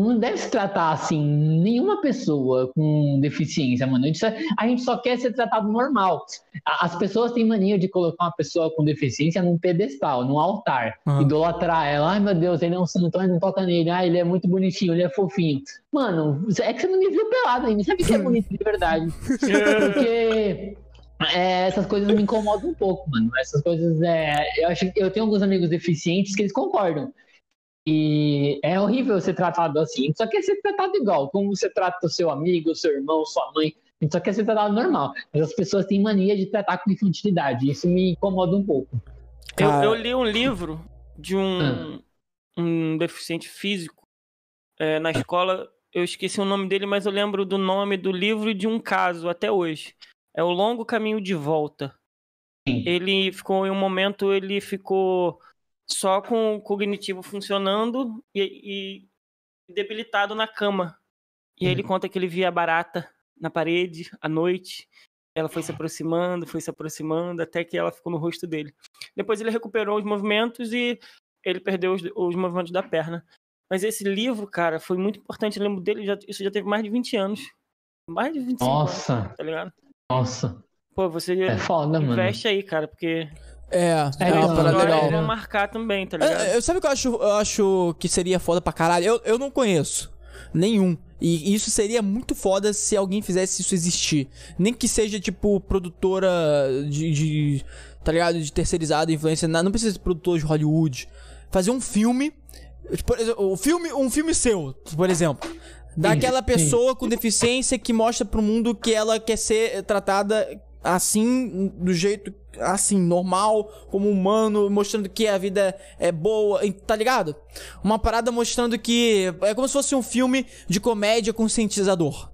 não deve se tratar assim, nenhuma pessoa com deficiência, mano. A gente, só, a gente só quer ser tratado normal. As pessoas têm mania de colocar uma pessoa com deficiência num pedestal, num altar. Uhum. Idolatrar ela. Ai meu Deus, ele é um santo, não toca nele. Ah, ele é muito bonitinho, ele é fofinho. Mano, é que você não me viu pelado ainda. Sabe que é bonito de verdade. [LAUGHS] Porque é, essas coisas me incomodam um pouco, mano. Essas coisas, é, eu acho eu tenho alguns amigos deficientes que eles concordam. E é horrível ser tratado assim. A gente só quer ser tratado igual, como você trata o seu amigo, o seu irmão, sua mãe. A gente só quer ser tratado normal. Mas as pessoas têm mania de tratar com infantilidade. Isso me incomoda um pouco. Eu, eu li um livro de um, ah. um deficiente físico é, na escola. Eu esqueci o nome dele, mas eu lembro do nome do livro e de um caso até hoje é o longo caminho de volta. Sim. Ele ficou em um momento, ele ficou só com o cognitivo funcionando e, e debilitado na cama. E aí ele uhum. conta que ele via barata na parede à noite. Ela foi se aproximando, foi se aproximando, até que ela ficou no rosto dele. Depois ele recuperou os movimentos e ele perdeu os, os movimentos da perna. Mas esse livro, cara, foi muito importante. Eu lembro dele, já, isso já teve mais de 20 anos. Mais de 25 Nossa. anos, tá ligado? Nossa. Pô, você é foda, investe mano. aí, cara, porque. É, é, é uma parada legal. vão marcar também, tá ligado? É, eu, sabe o que eu acho, eu acho que seria foda pra caralho? Eu, eu não conheço nenhum. E isso seria muito foda se alguém fizesse isso existir. Nem que seja, tipo, produtora de. de tá ligado? De terceirizada, influência. Não precisa ser produtor de Hollywood. Fazer um filme. Exemplo, um filme, um filme seu, por exemplo. Daquela pessoa com deficiência que mostra pro mundo que ela quer ser tratada assim, do jeito assim, normal, como humano, mostrando que a vida é boa, tá ligado? Uma parada mostrando que é como se fosse um filme de comédia conscientizador.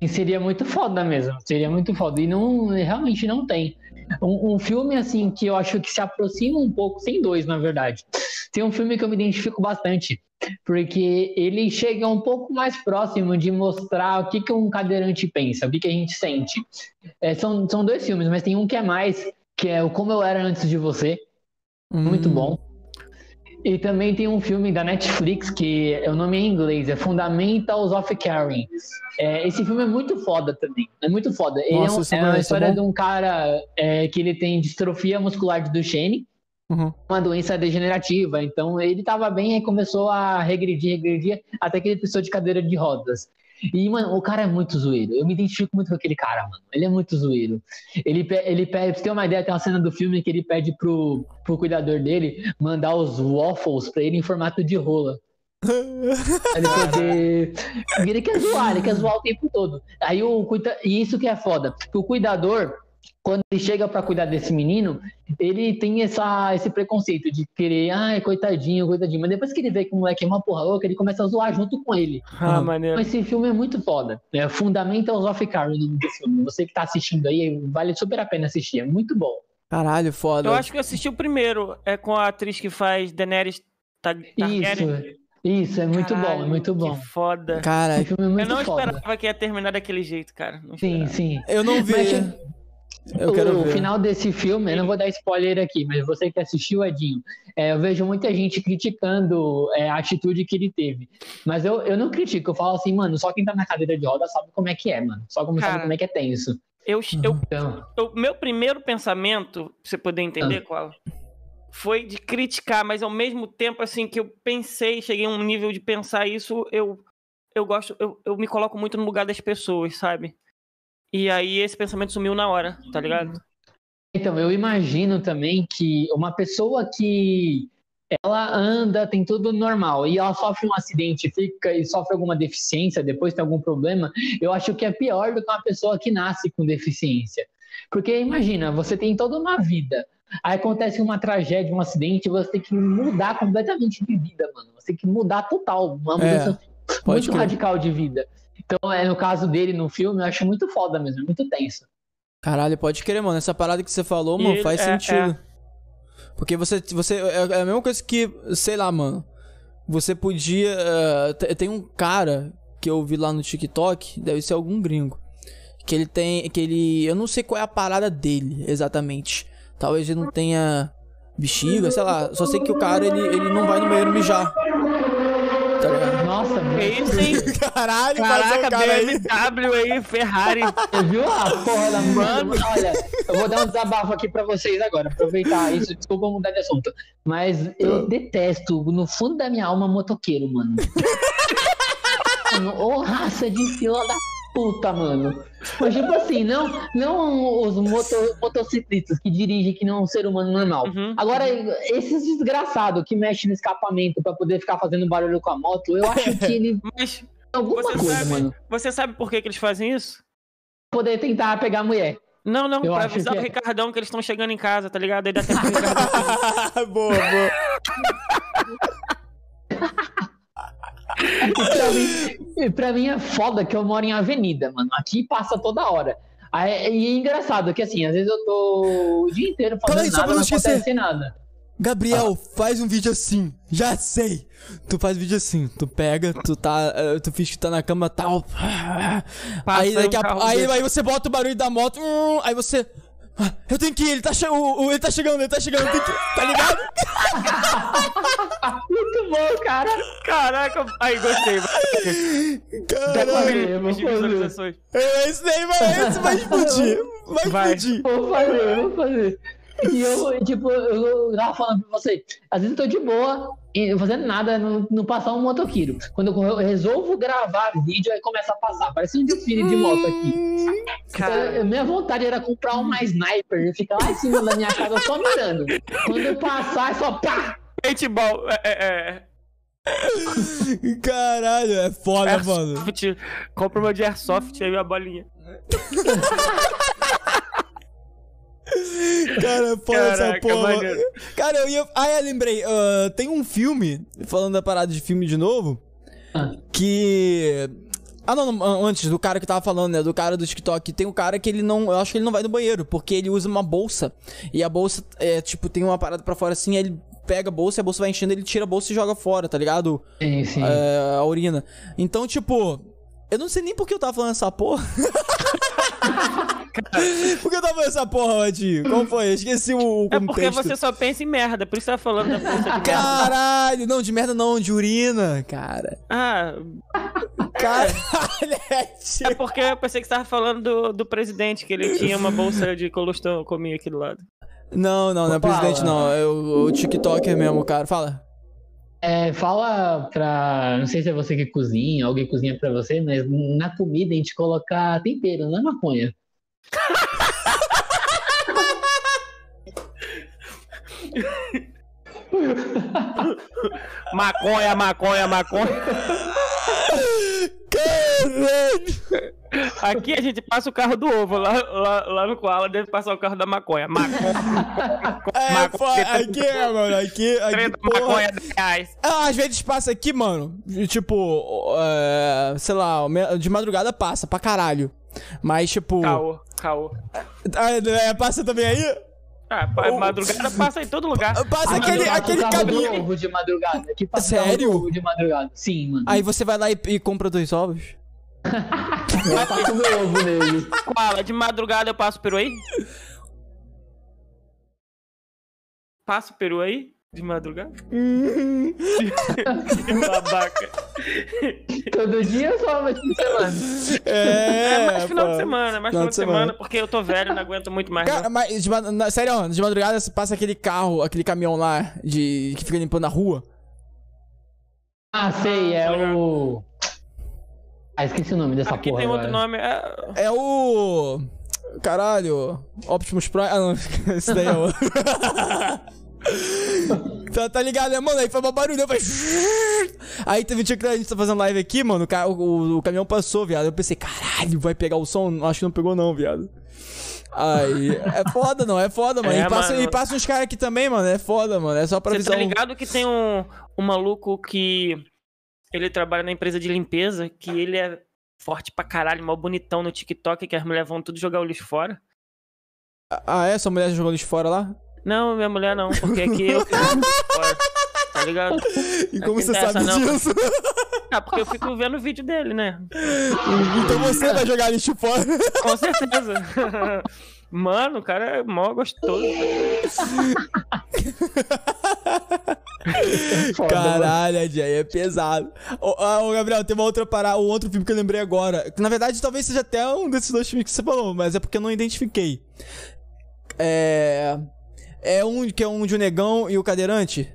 E seria muito foda mesmo, seria muito foda. E não, realmente não tem. Um, um, filme assim que eu acho que se aproxima um pouco, sem dois, na verdade. Tem um filme que eu me identifico bastante, porque ele chega um pouco mais próximo de mostrar o que, que um cadeirante pensa, o que, que a gente sente. É, são, são dois filmes, mas tem um que é mais, que é o Como Eu Era Antes de Você. Hum. Muito bom. E também tem um filme da Netflix que o nome é em inglês, é Fundamentals of Caring. É, esse filme é muito foda também, é muito foda. Ele Nossa, é, um, é uma história de um cara é, que ele tem distrofia muscular de Duchenne, uhum. uma doença degenerativa. Então ele tava bem e começou a regredir, regredir, até que ele precisou de cadeira de rodas. E, mano, o cara é muito zoeiro. Eu me identifico muito com aquele cara, mano. Ele é muito zoeiro. Ele, ele pede, pra você ter uma ideia, tem uma cena do filme que ele pede pro, pro cuidador dele mandar os waffles pra ele em formato de rola. [LAUGHS] ele poder. Ele quer zoar, ele quer zoar o tempo todo. Aí o E isso que é foda. O cuidador, quando ele chega para cuidar desse menino, ele tem essa, esse preconceito de querer, ai, coitadinho, coitadinho. Mas depois que ele vê que o moleque é uma porra louca, ele começa a zoar junto com ele. Ah, hum. maneiro. Mas esse filme é muito foda. É Fundamentals of Carry, o nome do filme. Você que tá assistindo aí, vale super a pena assistir. É muito bom. Caralho, foda. Eu acho que eu assisti o primeiro. É com a atriz que faz Daenerys Targaryen. Isso. Isso, é muito Caralho, bom, é muito bom. Que foda. Cara, é muito eu não foda. esperava que ia terminar daquele jeito, cara. sim, sim. Eu não vi. Mas, Eu quero o ver. final desse filme, eu não vou dar spoiler aqui, mas você que assistiu, Edinho, é, eu vejo muita gente criticando é, a atitude que ele teve. Mas eu, eu não critico, eu falo assim, mano, só quem tá na cadeira de roda sabe como é que é, mano. Só como Cara. sabe como é que é tenso. Eu, eu, Então, eu- meu primeiro pensamento, pra você poder entender qual, foi de criticar, mas ao mesmo tempo, assim, que eu pensei, cheguei a um nível de pensar isso, eu, eu gosto, eu, eu me coloco muito no lugar das pessoas, sabe? E aí esse pensamento sumiu na hora, tá ligado? então, eu imagino também que uma pessoa que ela anda, tem tudo normal, e ela sofre um acidente, fica e sofre alguma deficiência, depois tem algum problema, eu acho que é pior do que uma pessoa que nasce com deficiência. Porque imagina, você tem toda uma vida, aí acontece uma tragédia, um acidente, você tem que mudar completamente de vida, mano. Você tem que mudar total, uma mudança É, muito crer. radical de vida. Então, é, no caso dele no filme, eu acho muito foda mesmo, muito tenso. Caralho, pode crer, mano. Essa parada que você falou, E mano, ele- faz é, sentido. Porque você, você. É é a mesma coisa que, sei lá, mano. Você podia. te- tem um cara que eu vi lá no TikTok, deve ser algum gringo. Que ele tem. Que ele. Eu não sei qual é a parada dele exatamente. Talvez ele não tenha bexiga, sei lá. Só sei que o cara, ele, ele não vai no banheiro mijar. Nossa. É isso, hein? Caralho, Caraca, cara aí. BMW aí, Ferrari. [LAUGHS] Você viu a porra da mano? Olha, eu vou dar um desabafo aqui pra vocês agora, aproveitar isso, desculpa mudar de assunto. Mas eu detesto, no fundo da minha alma, motoqueiro, mano. [LAUGHS] Ô raça de fila da puta, mano. Mas tipo assim, não, não os moto, motociclistas que dirigem que não é um ser humano normal. Uhum. Agora, esses desgraçados que mexem no escapamento pra poder ficar fazendo barulho com a moto, eu acho que ele [LAUGHS] Mas alguma Você coisa, sabe- mano. você sabe por que, que eles fazem isso? Poder tentar pegar a mulher. Não, não, Eu pra avisar o é. Ricardão que eles estão chegando em casa, tá ligado? Aí dá tempo pro Ricardão. [LAUGHS] boa, boa. [LAUGHS] Pra, mim, pra mim é foda que eu moro em avenida, mano. Aqui passa toda hora. Aí, e é engraçado que assim, às vezes eu tô o dia inteiro fazendo Calma aí, só pra nada, não não esquecer. acontece nada. Gabriel, faz um vídeo assim. Já sei. Tu faz vídeo assim. Tu pega, tu tá. eh, Tu finge que tá na cama tal. Aí, Passa daqui um a, aí, aí você bota o barulho da moto. hum, aí você. "Ah, Eu tenho que ir, ele tá, che o- o- ele tá chegando, ele tá chegando, tem que ir", tá ligado? [LAUGHS] Muito bom, cara. Caraca, aí gostei. fazer. visualizações. É, Esse daí vai, esse vai explodir. Vai, Vai. explodir. Vou fazer, vou fazer. E eu, tipo, eu tava falando pra você, às vezes eu tô de boa, e fazendo nada, não, não passar um motoqueiro. Quando eu resolvo gravar vídeo, aí começa a passar. Parece um desfile de moto aqui. Cara, Eu- minha vontade era comprar uma sniper e ficar lá em cima da minha casa só mirando. Quando eu passar, é só pá! paintball. É, é, é. [LAUGHS] Caralho, é foda, mano. Airsoft. Compra uma de Airsoft aí a bolinha. [LAUGHS] Cara, é foda essa porra. mano. Cara, eu ia. Ah, eu lembrei. ah, tem um filme, falando da parada de filme de novo, Ah. que. Ah, não, não, antes do cara que tava falando, né? Do cara do TikTok. Tem um cara que ele não. Eu acho que ele não vai no banheiro, porque ele usa uma bolsa. E a bolsa, é, tipo, tem uma parada pra fora assim, aí ele pega a bolsa, e a bolsa vai enchendo, ele tira a bolsa e joga fora, tá ligado? Sim, sim. É, a urina. Então, tipo. Eu não sei nem por que eu tava falando essa porra. [LAUGHS] por que eu tava essa porra, Odinho? Qual foi? Eu esqueci o, o É contexto. porque você só pensa em merda, por isso você tá falando da bolsa de merda. Caralho, não, de merda não, de urina, cara. Ah, Caralho, é é tipo... porque eu pensei que você tava falando do, do presidente, que ele tinha uma bolsa de colostão aqui do lado. Não, não, não é presidente não, é o, o TikToker mesmo, cara. Fala. É, fala pra. Não sei se é você que cozinha, alguém cozinha pra você, mas na comida a gente colocar tempero, não é maconha. Maconha, maconha, maconha. Caralho. Aqui a gente passa o carro do ovo, lá, lá, lá no Koala deve passar o carro da maconha. Maconha, É, maconha, aqui é, mano, aqui, aqui, maconha, 10 reais. Ah, às vezes passa aqui, mano, tipo, é, sei lá, de madrugada passa pra caralho. Mas, tipo... Caô, caô. Ah, é, passa também aí? Ah, pa- madrugada passa em todo lugar. [LAUGHS] Passa aquele, aquele caminho. ovo de madrugada. Aqui passa Sério? ovo de madrugada. Sim, mano. Aí você vai lá e, e compra dois ovos? [LAUGHS] Eu taco meu ovo nele. Koala, de madrugada eu passo peru aí? Passo peru aí? De madrugada? [LAUGHS] Que babaca. Todo dia ou só uma vez por semana? É, É, mais final pô. de semana, mais final de semana, porque eu tô velho, não aguento muito mais. Cara, não. mas de, na- sério, de madrugada você passa aquele carro, aquele caminhão lá de que fica limpando a rua. Ah, sei, é o. Ah, esqueci o nome dessa Aqui porra. tem outro agora. nome. É... É o. Caralho. Optimus Prime. Ah, não. [LAUGHS] Esse daí é o. [LAUGHS] [LAUGHS] tá, tá ligado, né, mano? Aí foi uma barulho. Foi... Aí teve um dia que a gente tá fazendo live aqui, mano. O, ca- o- o caminhão passou, viado. Eu pensei, caralho, vai pegar o som? Acho que não pegou, não, viado. Aí. É foda, não. É foda, mano. É, e, passa, mano. e passa uns caras aqui também, mano. É foda, mano. É só pra Você tá um- ligado que tem um, um maluco que ele trabalha na empresa de limpeza, que ele é forte pra caralho, mal bonitão no TikTok, que as mulheres vão tudo jogar o lixo fora. Ah, é? Sua mulher jogou lixo fora lá? Não, minha mulher não, porque aqui eu que. [LAUGHS] Tá ligado? E como você sabe não. disso? Ah, porque eu fico vendo o vídeo dele, né? então você vai jogar lixo fora. Com certeza. Mano, o cara é mó gostoso. Foda, mano. Caralho, Adi, aí é pesado. Ô, ah, ô, Gabriel, tem uma outra parada, um outro filme que eu lembrei agora. Na verdade, talvez seja até um desses dois filmes que você falou, mas é porque eu não identifiquei. É. É um que é um de um negão e o cadeirante.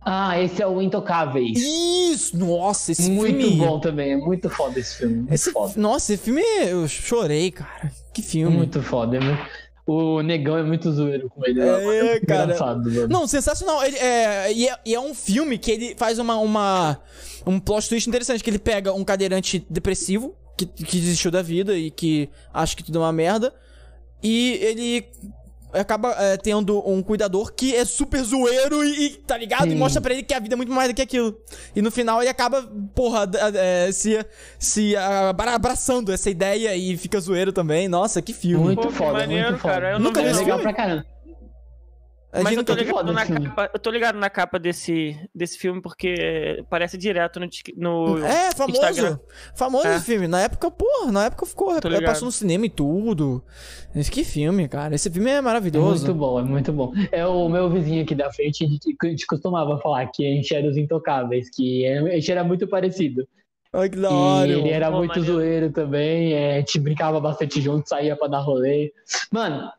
Ah, esse é o Intocáveis. Isso! Nossa, esse muito filme. bom também, é muito foda esse filme. Muito Esse, foda. nossa, esse filme eu chorei, cara. Que filme. Muito foda. é muito- O negão é muito zoeiro com ele. É, muito cara. Engraçado, mano. Não, sensacional. Ele, é, e, é, e é um filme que ele faz uma, uma um plot twist interessante, que ele pega um cadeirante depressivo, que, que desistiu da vida e que acha que tudo é uma merda, e ele acaba é, tendo um cuidador que é super zoeiro e, e, tá ligado? E Sim. mostra pra ele que a vida é muito mais do que aquilo. E no final ele acaba, porra, é, se, se abra- abraçando essa ideia e fica zoeiro também. Nossa, que filme. Muito Pô, foda, maneiro, muito foda. cara, eu Nunca vi é legal filme. pra caramba. A Mas eu tô nunca- ligado na filme. capa. Eu tô ligado na capa desse, desse filme porque parece direto no, no É, famoso. Instagram. Famoso É. esse filme. Na época, porra, na época ficou. É. Passou no cinema e tudo. Mas Que filme, cara. Esse filme é É maravilhoso. muito bom, é muito bom. É o meu vizinho aqui da frente, a gente, a gente costumava falar que a gente era os intocáveis, que a gente era muito parecido. Ai, que da E hora. ele era Pô, muito maneiro. zoeiro também, é, a gente brincava bastante junto, saía pra dar rolê. Mano,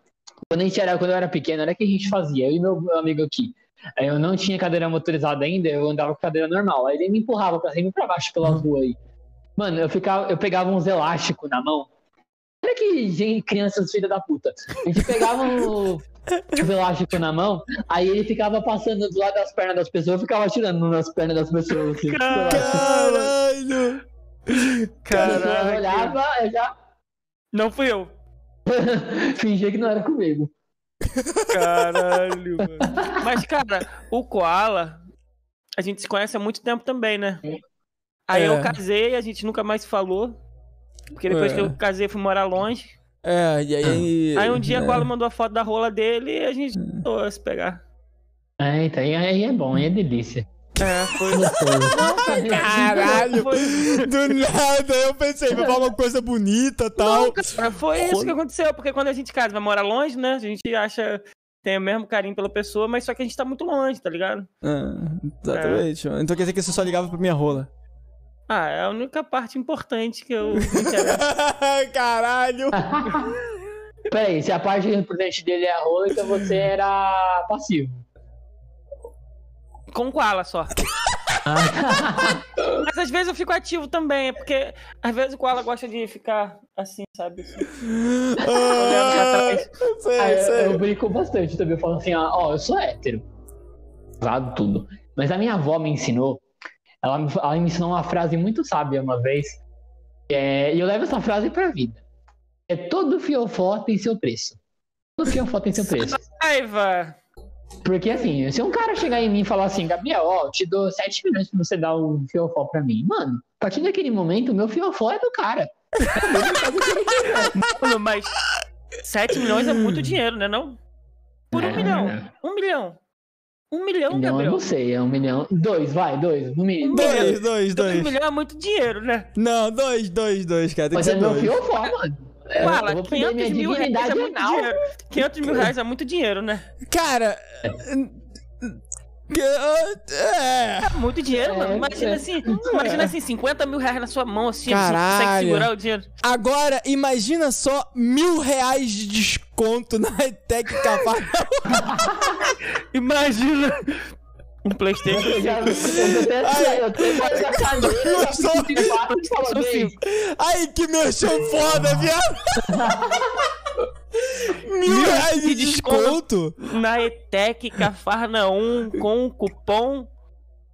quando, a gente era, quando eu era pequeno, olha o que a gente fazia, eu e meu amigo aqui. Eu não tinha cadeira motorizada ainda, eu andava com cadeira normal. Aí ele me empurrava pra cima e pra baixo pela rua aí. Mano, eu, ficava, eu pegava uns elásticos na mão. Olha que gente, crianças filha da puta. A gente pegava o, o elástico na mão, aí ele ficava passando do lado das pernas das pessoas, eu ficava atirando nas pernas das pessoas. Assim, Caralho. a pessoa Caraca. olhava, eu já Não fui eu. [LAUGHS] fingia que não era comigo. Caralho, mano. Mas, cara, o Koala, a gente se conhece há muito tempo também, né? Aí É. eu casei, a gente nunca mais se falou. Porque depois É. que eu casei, fui morar longe. É, e aí. Aí um dia é. a Koala mandou a foto da rola dele e a gente tentou a se pegar. É, então, aí, aí é bom, aí é delícia. É, foi. Caralho. Foi, Do nada, eu pensei, vai falar uma coisa bonita e tal. Não, cara, foi isso que aconteceu. Porque quando a gente casa, vai morar longe, né? A gente acha. Tem o mesmo carinho pela pessoa, mas só que a gente tá muito longe, tá ligado? Ah, exatamente. Então quer dizer que você só ligava pra minha rola. Ah, é a única parte importante que eu. [LAUGHS] Caralho. [LAUGHS] Peraí, se a parte importante dele é a rola, então você era passivo. Com koala só. Ah, [LAUGHS] Mas às vezes eu fico ativo também, é porque às vezes o koala gosta de ficar assim, sabe? Assim. Ah, [LAUGHS] sei, Ah, eu, sei. eu brinco bastante também. Eu falo assim, ó, ó, eu sou hétero. Casado, tudo. Mas a minha avó me ensinou. Ela me, ela me ensinou uma frase muito sábia uma vez. é, e eu levo essa frase pra vida. É todo fiofó tem seu preço. Todo fiofó tem seu preço. [LAUGHS] Raiva! Porque assim, se um cara chegar em mim e falar assim, Gabriel, ó, eu te dou 7 milhões pra você dar um fiofó pra mim. Mano, a partir daquele momento, o meu fiofó é do cara. Que. [LAUGHS] Mano, mas 7 milhões é muito dinheiro, né não? Por um É. milhão. Um milhão. Um milhão, Um milhão eu Gabriel. não sei, é um milhão. Dois, vai, dois, no mínimo. Dois, dois, Um dois. milhão é muito dinheiro, né? Não, dois, dois, dois, cara. Tem que Mas ser é meu dois. fiofó, mano. É, eu Fala, vou perder 500 minha mil reais é muito dinheiro. 500 mil reais é muito dinheiro, né? Cara. É. É muito dinheiro, É, mano. Imagina é. assim, imagina assim, 50 mil reais na sua mão, assim, você consegue Caralho. segurar o dinheiro. Agora, imagina só mil reais de desconto na Tech Capaz. [LAUGHS] Imagina um Playstation Eu já, 5. eu até Ai, eu fora da cadeira, e falo, Sou "Bem, cinco. Ai, que merchan foda, viado. Mil reais de de desconto. Na ETEC Cafarna 1 com o cupom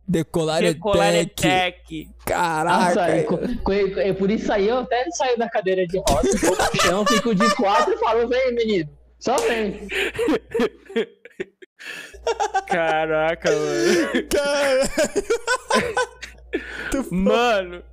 Decolar Decolar Tech. ETEC. Caraca. Nossa, é, é por isso aí eu até saio da cadeira de roda, vou pro chão, fico de quatro e falo, vem, menino. Só vem. Caraca, mano. Cara. [LAUGHS] Mano.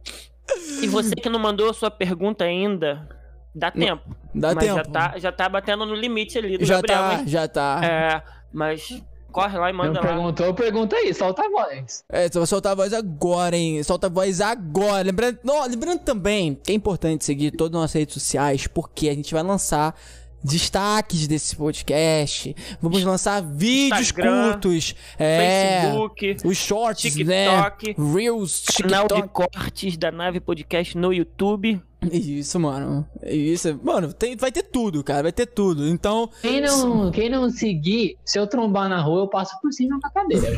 E você que não mandou a sua pergunta ainda, dá tempo. Dá mas tempo. já tá, já tá batendo no limite ali do Já Gabriel, tá, hein? já tá. É, mas corre lá e Não manda lá. perguntou, pergunta aí, solta a voz. É, você vai soltar a voz agora, hein? Solta a voz agora. Lembrando, lembrando também que é importante seguir todas as nossas redes sociais, porque a gente vai lançar destaques desse podcast. Vamos lançar vídeos Instagram, curtos. É. Facebook, Os shorts, TikTok, né? Reels, canal de TikTok. cortes da Nave Podcast no YouTube. Isso, mano. Isso. Mano, tem, vai ter tudo, cara. Vai ter tudo. Então, Quem não, quem não seguir, se eu trombar na rua, eu passo por cima da cadeira. [LAUGHS]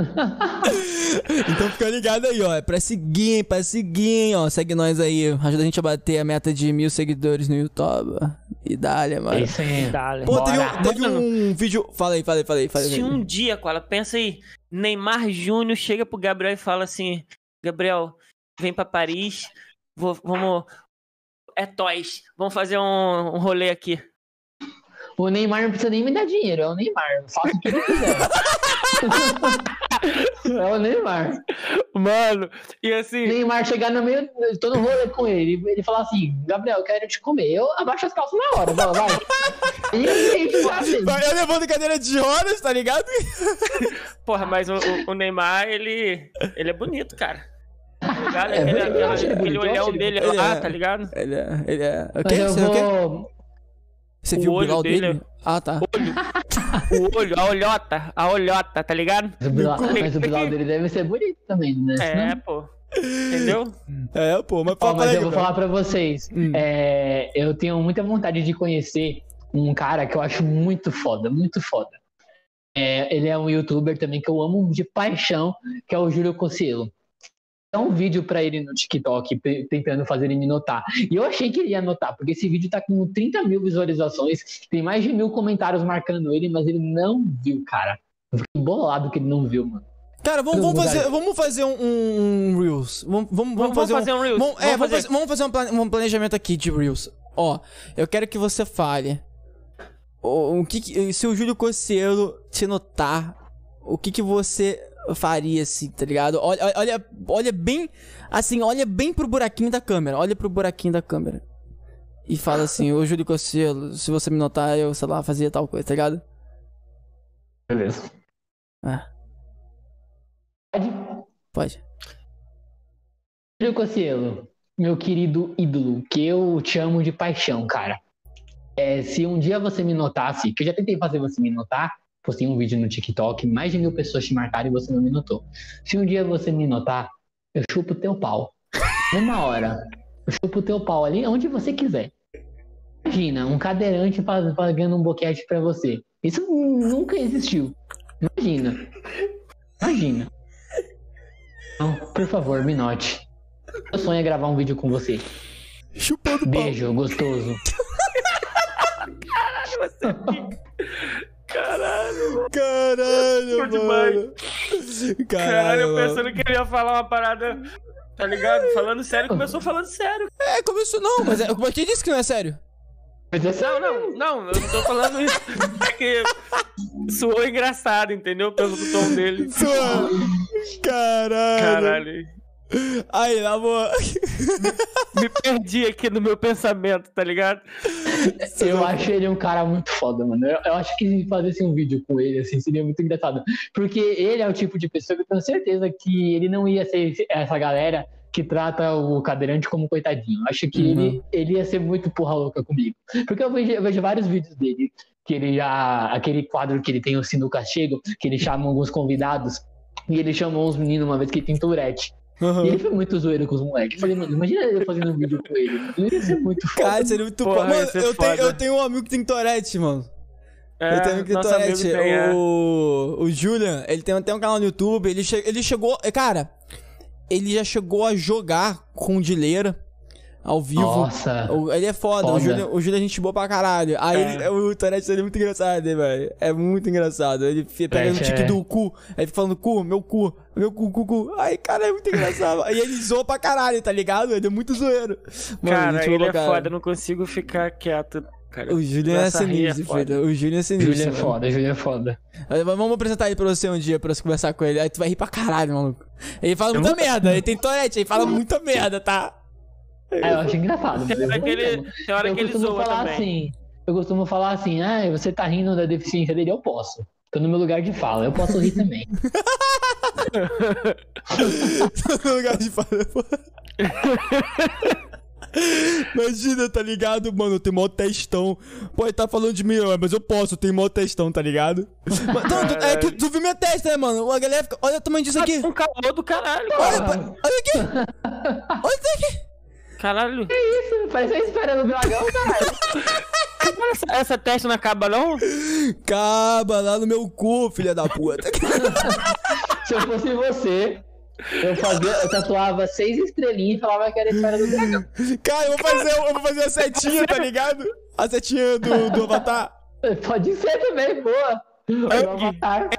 [LAUGHS] Então fica ligado aí, ó. É pra seguir, hein? Pra seguir, hein, ó. Segue nós aí. Ajuda a gente a bater a meta de mil seguidores no YouTube. E dá-lhe, mano. É isso aí. Dale. Pô, teve, um, teve Mano. um vídeo. Fala aí, fala aí, fala aí. Fala aí. Se um dia, Cola, pensa aí, Neymar Júnior chega pro Gabriel e fala assim: Gabriel, vem pra Paris, vou- vamos. É toys, vamos fazer um, um rolê aqui. O Neymar não precisa nem me dar dinheiro, é o Neymar. Eu faço o que ele quiser. [LAUGHS] é o Neymar. Mano, e O assim, Neymar chegar no meio, eu tô no rolê com ele, ele fala assim, Gabriel, eu quero te comer. Eu abaixo as calças na hora, vai, vai. [LAUGHS] E ele fala assim, Vai, Eu levando cadeira de rodas, tá ligado? [LAUGHS] porra, mas o, o- Neymar, ele. Ele é bonito, cara. Tá ligado? É, aquele eu aquele eu olhão ele dele lá, Ele é- tá ligado? Ele é. Ele é. O mas eu vou... Você O viu o olho dele dele? Ah, tá. O olho, a olhota, a olhota, tá ligado? Mas o Bilal, [LAUGHS] mas o Bilal dele deve ser bonito também, né? É, pô. Entendeu? É, pô, mas Ó, fala mas aí, eu vou falar pra vocês. Hum. é, eu tenho muita vontade de conhecer um cara que eu acho muito foda, muito foda. É, ele é um youtuber também que eu amo de paixão, que é o Júlio Cossielo. Dá um vídeo pra ele no TikTok tentando fazer ele me notar. E eu achei que ele ia notar, porque esse vídeo tá com 30 mil visualizações, tem mais de mil comentários marcando ele, mas ele não viu, cara. Eu fiquei bolado que ele não viu, mano. Cara, vamos, vamos fazer, vamos fazer um, um- um Reels. Vamos, vamos, vamos Vamos fazer, fazer um Reels. Vamos, é, Vamos fazer. vamos fazer um, plane- um planejamento aqui de Reels. Ó, eu quero que você fale. O, o que, que- se o Júlio Cossielo te notar, o que que você faria assim, tá ligado? Olha, olha, olha bem, assim, olha bem pro buraquinho da câmera. Olha pro buraquinho da câmera. E fala assim, ô Júlio Cossielo, se você me notar, eu, sei lá, fazia tal coisa, tá ligado? Beleza. Ah, Pode? pode. Júlio Cossielo, meu querido ídolo, que eu te amo de paixão, cara. É, se um dia você me notasse, que eu já tentei fazer você me notar, postei um vídeo no TikTok, mais de mil pessoas te marcaram e você não me notou. Se um dia você me notar, eu chupo teu pau. [LAUGHS] Numa hora. Eu chupo teu pau ali onde você quiser. Imagina, um cadeirante pa- pagando um boquete pra você. Isso nunca existiu. Imagina. Imagina. Não, por favor, me note. Meu sonho é gravar um vídeo com você. Chupando pau. Beijo, gostoso. [LAUGHS] Caralho, Caralho, Bom demais. mano. caralho, Caralho, eu mano. pensando que ele ia falar uma parada, tá ligado? Falando sério, começou falando sério. É, começou não, mas é, mas quem disse que não é sério? Mas é Não, não, não, eu não tô falando isso. [LAUGHS] É que soou engraçado, entendeu? Pelo tom dele. Caralho. Caralho. Aí, na boa. Me perdi aqui no meu pensamento, tá ligado? Eu acho ele um cara muito foda, mano. Eu, eu acho que fazer um vídeo com ele, assim, seria muito engraçado. Porque ele é o tipo de pessoa que eu tenho certeza que ele não ia ser essa galera que trata o cadeirante como coitadinho. Eu acho que Uhum. ele, ele ia ser muito porra louca comigo. Porque eu vejo, eu vejo vários vídeos dele, que ele já. aquele quadro que ele tem o Sinuca Chego, que ele chama alguns convidados, e ele chamou uns meninos uma vez que tem Tourette. Aham. E ele foi muito zoeiro com os moleques. Eu falei, mano, imagina ele fazendo um vídeo com ele. Ele ia ser muito foda. Cara, seria muito Porra, foda. Mano, eu tenho, foda. eu tenho um amigo que tem Tourette, mano. É, eu tenho um amigo que tem Tourette. tem, é. O, o Julian, ele tem até um canal no YouTube. Ele, che... ele chegou. Cara, ele já chegou a jogar com o Dileira ao vivo. Nossa. O- Ele é foda, O, Foda. O Julian é gente boa pra caralho. Aí É. ele- o Tourette dele é muito engraçado, velho? É muito engraçado. Ele fica pegando o Tourette tique é- do cu, aí fica falando cu, meu cu, meu cu, cu, cu. Ai, cara, é muito engraçado. aí ele zoa pra caralho, tá ligado? Ele é muito zoeiro. Mano, Cara, ele é caralho. foda, eu não consigo ficar quieto, cara. O Julian é é sinistro, filho. O Julian é sinistro. Júlia é foda, Júlia é foda. Mas Vamos apresentar ele pra você um dia, pra você conversar com ele. Aí tu vai rir pra caralho, maluco. Ele fala muita merda, ele tem Tourette, ele fala muita merda, tá? É, eu acho engraçado. Tem eu hora que ele, tem hora eu que ele costumo zoa falar também. assim. Eu costumo falar assim, ah, você tá rindo da deficiência dele, eu posso. Tô no meu lugar de fala, eu posso rir também. [LAUGHS] no lugar de falar. pô. [LAUGHS] Imagina, tá ligado? Mano, eu tenho mó testão. Pô, ele tá falando de mim, mas eu posso, eu tenho mó testão, tá ligado? Mas, não, tu, é que tu viu minha testa, né, mano? A galera fica. Olha o tamanho disso aqui. Um calor do caralho, Olha, cara. olha aqui. [LAUGHS] Olha isso aqui. Caralho. Isso, parece a espera do dragão, caralho. Essa, essa testa não acaba, não? Caba lá no meu cu, filha da puta. Se eu fosse você, eu fazia, eu tatuava seis estrelinhas e falava que era a espera do dragão. Cara, eu vou fazer, eu vou fazer a setinha, tá ligado? A setinha do, do Avatar. Pode ser também, boa.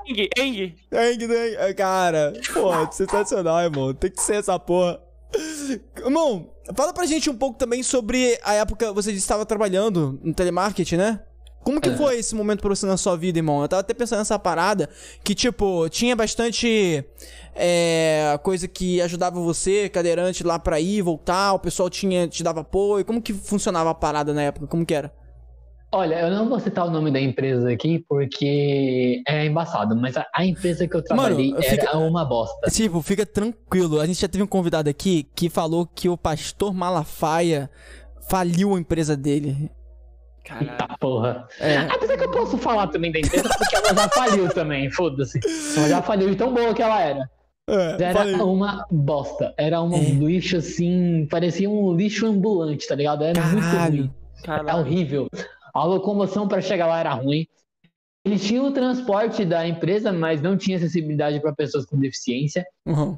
Eng, Eng. Que daí- Cara, pô, sensacional, irmão. Tem que ser essa porra. Irmão, fala pra gente um pouco também sobre a época você que estava trabalhando no telemarketing, né? Como que foi esse momento pra você na sua vida, irmão? Eu tava até pensando nessa parada que, tipo, tinha bastante é, coisa que ajudava você, cadeirante, lá pra ir, voltar, o pessoal tinha, te dava apoio. Como que funcionava a parada na época? Como que era? Olha, eu não vou citar o nome da empresa aqui porque é embaçado, mas a, a empresa que eu trabalhei Mano, fica- era uma bosta. Tipo, fica tranquilo. A gente já teve um convidado aqui que falou que o pastor Malafaia faliu a empresa dele. Caralho. Eita porra. É. Apesar que eu posso falar também da empresa porque ela já faliu também, foda-se. Ela já faliu de tão boa que ela era. É, Era falei. uma bosta. Era um É. lixo assim, parecia um lixo ambulante, tá ligado? Era muito Caralho. ruim. Era Caralho. horrível. A locomoção pra chegar lá era ruim. Eles tinham o transporte da empresa, mas não tinha acessibilidade para pessoas com deficiência. Uhum.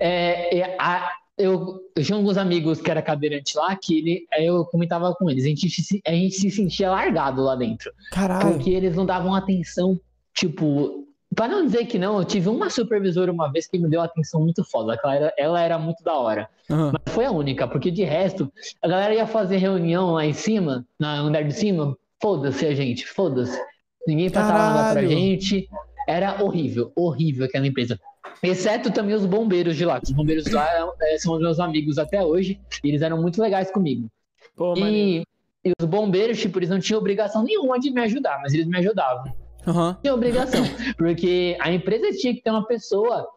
É, é, a- eu, eu tinha alguns amigos que era cadeirante lá, que ele, eu comentava com eles, a gente, a gente se sentia largado lá dentro. Caralho. Porque eles não davam atenção, tipo. Pra não dizer que não, eu tive uma supervisora uma vez que me deu atenção muito foda. Ela era, ela era muito da hora. Uhum. Mas foi a única, porque de resto, a galera ia fazer reunião lá em cima, no andar de cima. Foda-se a gente, foda-se. Ninguém passava nada pra Caralho. gente. Era horrível, horrível aquela empresa. Exceto também os bombeiros de lá. Os bombeiros lá eh, são meus amigos até hoje. E eles eram muito legais comigo. Pô. E, e os bombeiros, tipo, eles não tinham obrigação nenhuma de me ajudar, mas eles me ajudavam. Uhum. Tinha obrigação. [LAUGHS] Porque a empresa tinha que ter uma pessoa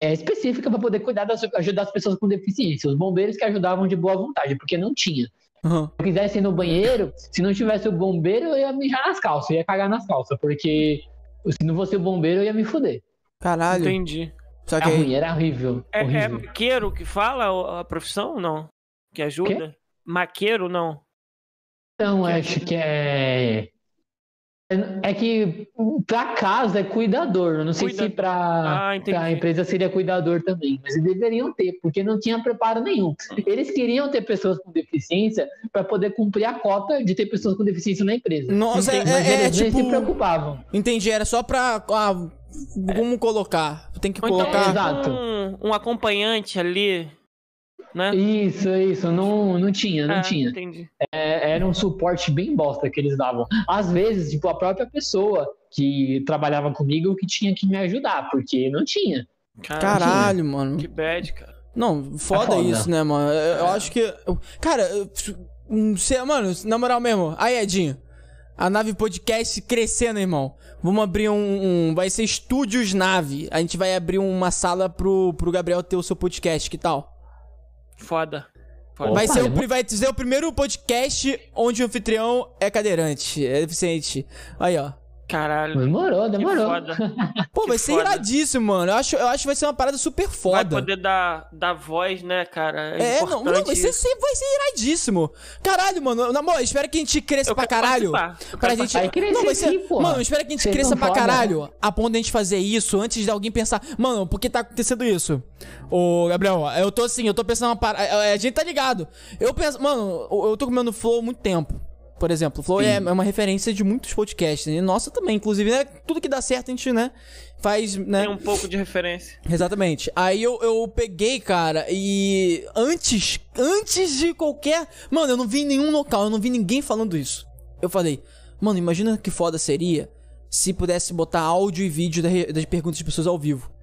é, específica para poder cuidar das, ajudar as pessoas com deficiência. Os bombeiros que ajudavam de boa vontade, porque não tinha. Uhum. Se eu quisesse ir no banheiro, se não tivesse o bombeiro, eu ia mijar nas calças, eu ia cagar nas calças, porque se não fosse o bombeiro, eu ia me fuder. Caralho. Entendi. Só que Era ruim, era horrível. É, é maqueiro que fala a a profissão ou não? Que ajuda? Maqueiro, não. Então, acho que é. É que pra casa é cuidador. Eu não sei Cuida- se pra, Ah, pra empresa seria cuidador também, mas eles deveriam ter, porque não tinha preparo nenhum. Eles queriam ter pessoas com deficiência para poder cumprir a cota de ter pessoas com deficiência na empresa. Nossa, Entendi, é- mas é- eles é nem tipo- se preocupavam. Entendi, era só pra. ah, como colocar? Tem que Ou então colocar. Exato. um, um acompanhante ali, né? Isso, isso, não, não tinha, não Ah, tinha. Entendi. É, era um suporte bem bosta que eles davam. Às vezes, tipo, a própria pessoa que trabalhava comigo que tinha que me ajudar, porque não tinha. Caralho, mano. Que bad, cara. Não, foda, É foda. isso, né, mano? Eu, eu acho que. Cara, eu- um, cê- mano, na moral mesmo. Aí, Edinho. A nave podcast crescendo, irmão. Vamos abrir um, um- Vai ser Estúdios Nave. A gente vai abrir uma sala pro, pro Gabriel ter o seu podcast, que tal? Foda. Foda. Opa, Vai ser, o, vai ser o primeiro podcast onde o anfitrião é cadeirante, é deficiente. Aí, ó. Caralho. Demorou, demorou. foda. [LAUGHS] Pô, Que vai ser foda. iradíssimo, mano. Eu acho, eu acho que vai ser uma parada super Vai foda. poder dar, dar voz, né, cara? É, não, importante não, vai ser, vai ser iradíssimo. Caralho, mano. Na moral, espero que a gente cresça Eu pra quero caralho. Pra quero gente. Vai crescer não, vai ser. sim, porra. mano, espero que a gente Vocês cresça pra foda. caralho. A ponto de a gente fazer isso antes de alguém pensar. Mano, por que tá acontecendo isso? Ô, Gabriel, eu tô assim, eu tô pensando uma parada. A gente tá ligado. Eu penso. Mano, eu tô comendo Flow há muito tempo. Por exemplo, o Flow é, é uma referência de muitos podcasts. E nossa também, inclusive, né? Tudo que dá certo a gente, né? Faz, né? Tem um pouco de referência. Exatamente. Aí eu, eu peguei, cara, e antes, antes de qualquer. Mano, eu não vi nenhum local, eu não vi ninguém falando isso. Eu falei, mano, imagina que foda seria se pudesse botar áudio e vídeo das perguntas das pessoas ao vivo.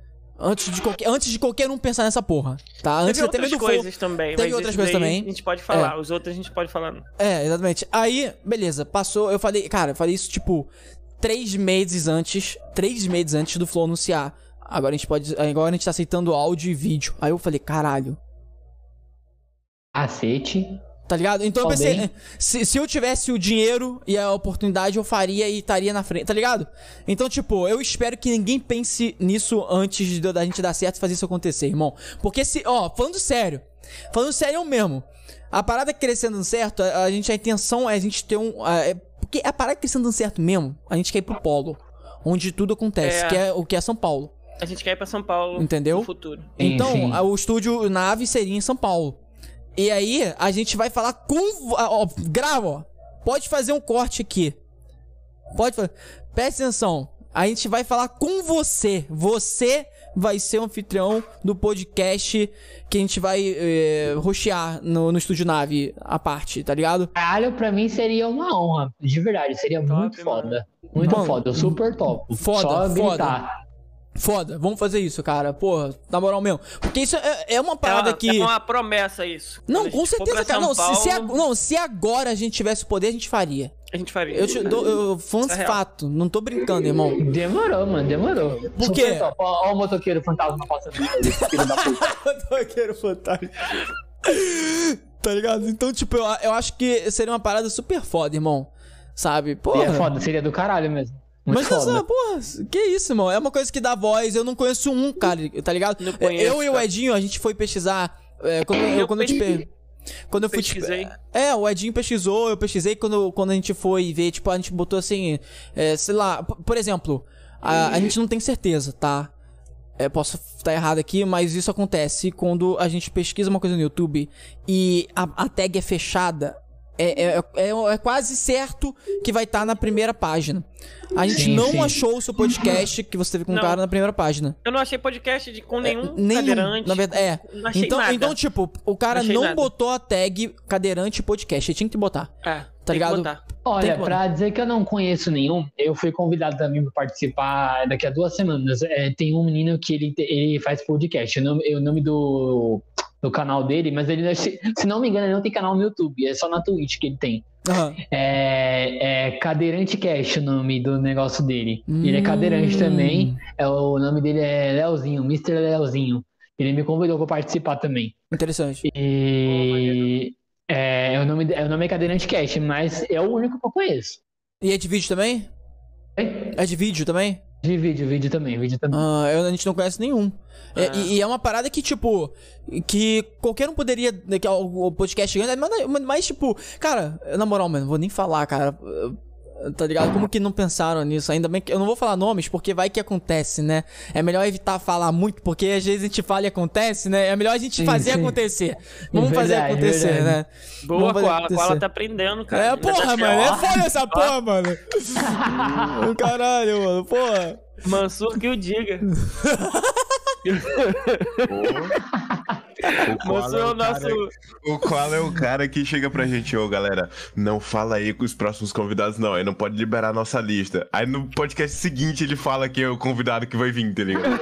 Antes de qualquer, antes de qualquer um pensar nessa porra, tá? Antes Teve até outras coisas também. Teve outras coisas também. A gente pode falar. Os outros a gente pode falar. não. É, exatamente. Aí, beleza, passou. Eu falei, cara, eu falei isso tipo três meses antes. Três meses antes do Flow anunciar. Agora a gente pode. Agora a gente tá aceitando áudio e vídeo. Aí eu falei, caralho. Cacete. Tá ligado? Então eu Ó, pensei, eh, se, se eu tivesse o dinheiro e a oportunidade, eu faria e estaria na frente, tá ligado? Então, tipo, eu espero que ninguém pense nisso antes de da gente dar certo e fazer isso acontecer, irmão. Porque se, ó, falando sério, falando sério mesmo, a parada crescendo dando certo, a, a gente, a intenção é a gente ter um. a- é- porque a parada crescendo dando certo mesmo, a gente quer ir pro polo, onde tudo acontece, É. que é o que é São Paulo. A gente quer ir pra São Paulo Entendeu? no futuro. Então, o estúdio nave seria em São Paulo. E aí, a gente vai falar com. Ó, grava, ó. Pode fazer um corte aqui. Pode fazer. Presta atenção. A gente vai falar com você. Você vai ser o anfitrião do podcast que a gente vai eh, rostear no, no estúdio nave a parte, tá ligado? Caralho, pra mim seria uma honra. De verdade, seria Top, muito mano. foda. Muito Mano, foda, super top. foda, Só foda. gritar. Foda, vamos fazer isso, cara. Porra, na moral mesmo. Porque isso é, é uma É parada uma, que. é uma promessa isso. Não, com certeza, cara. Não se, se a- Paulo, não, se agora a gente tivesse o poder, a gente faria. a gente faria. Eu te dou. Eu, Isso é real. fato, não tô brincando, irmão. Demorou, mano, demorou. Por quê? ó o motoqueiro fantasma passando. filho da puta. [LAUGHS] Motoqueiro fantástico. tá ligado? Então, tipo, eu, eu acho que seria uma parada super foda, irmão. Sabe? Porra. é foda, seria do caralho mesmo. Muito Mas foda. essa, porra, que isso, irmão? É uma coisa que dá voz. Eu não conheço um, cara, tá ligado? Não conheço, eu e o. Edinho, a gente foi pesquisar. é, quando eu, Eu quando eu te pesquisei. per... Quando eu fui te- Pesquisei. É, o Edinho pesquisou, eu pesquisei quando, quando a gente foi ver, tipo, a gente botou assim, é, sei lá, por exemplo, a, a gente não tem certeza, tá? É, posso estar errado aqui, mas isso acontece quando a gente pesquisa uma coisa no YouTube e a, a tag é fechada. É, é, é, é quase certo que vai estar na primeira página. A gente Sim, não sim. achou o seu podcast que você teve com o cara na primeira página. Eu não achei podcast de, com nenhum Nenhum, cadeirante. na verdade, é. Não achei Então, nada. então, tipo, o cara Não não botou a tag cadeirante podcast. Ele tinha que botar. É, Tá ligado? Olha, pra dizer que eu não conheço nenhum, eu fui convidado também pra participar daqui a duas semanas. É, tem um menino que ele, ele faz podcast. O nome, o nome do, do canal dele, mas ele, [LAUGHS] se, se não me engano, ele não tem canal no YouTube, é só na Twitch que ele tem. Aham. É, é Cadeirante Cash o nome do negócio dele. Ele é cadeirante Hum. também. É, o nome dele é Leozinho, Mr. Leozinho. Ele me convidou pra participar também. Interessante. E é, o nome, é, o nome é Cadeirante Cash, mas é o único que eu conheço. E é de vídeo também? É de vídeo também? De vídeo, vídeo também, vídeo também. Ah, a gente não conhece nenhum. É, e, e é uma parada que, tipo, que qualquer um poderia. Que é o, o podcast grande, mas, mas, tipo, cara, na moral, mano, vou nem falar, cara. Tá ligado? Como que não pensaram nisso? Ainda bem que. Eu não vou falar nomes, porque vai que acontece, né? É melhor evitar falar muito, porque às vezes a gente fala e acontece, né? É melhor a gente Sim, fazer sim. acontecer. Vamos fazer Verdade, acontecer, verdade. né? Boa, Vamos Koala. Koala tá aprendendo, cara. É, tá porra, mano. É foda essa porra, mano. [LAUGHS] Caralho, mano. Porra. Mansur que o diga. [LAUGHS] [LAUGHS] O qual, é Mostrou o nosso. cara, o qual é o cara que chega pra gente, ô galera, não fala aí com os próximos convidados, não. Aí não pode liberar a nossa lista. Aí no podcast seguinte ele fala que é o convidado que vai vir, tá ligado? [LAUGHS]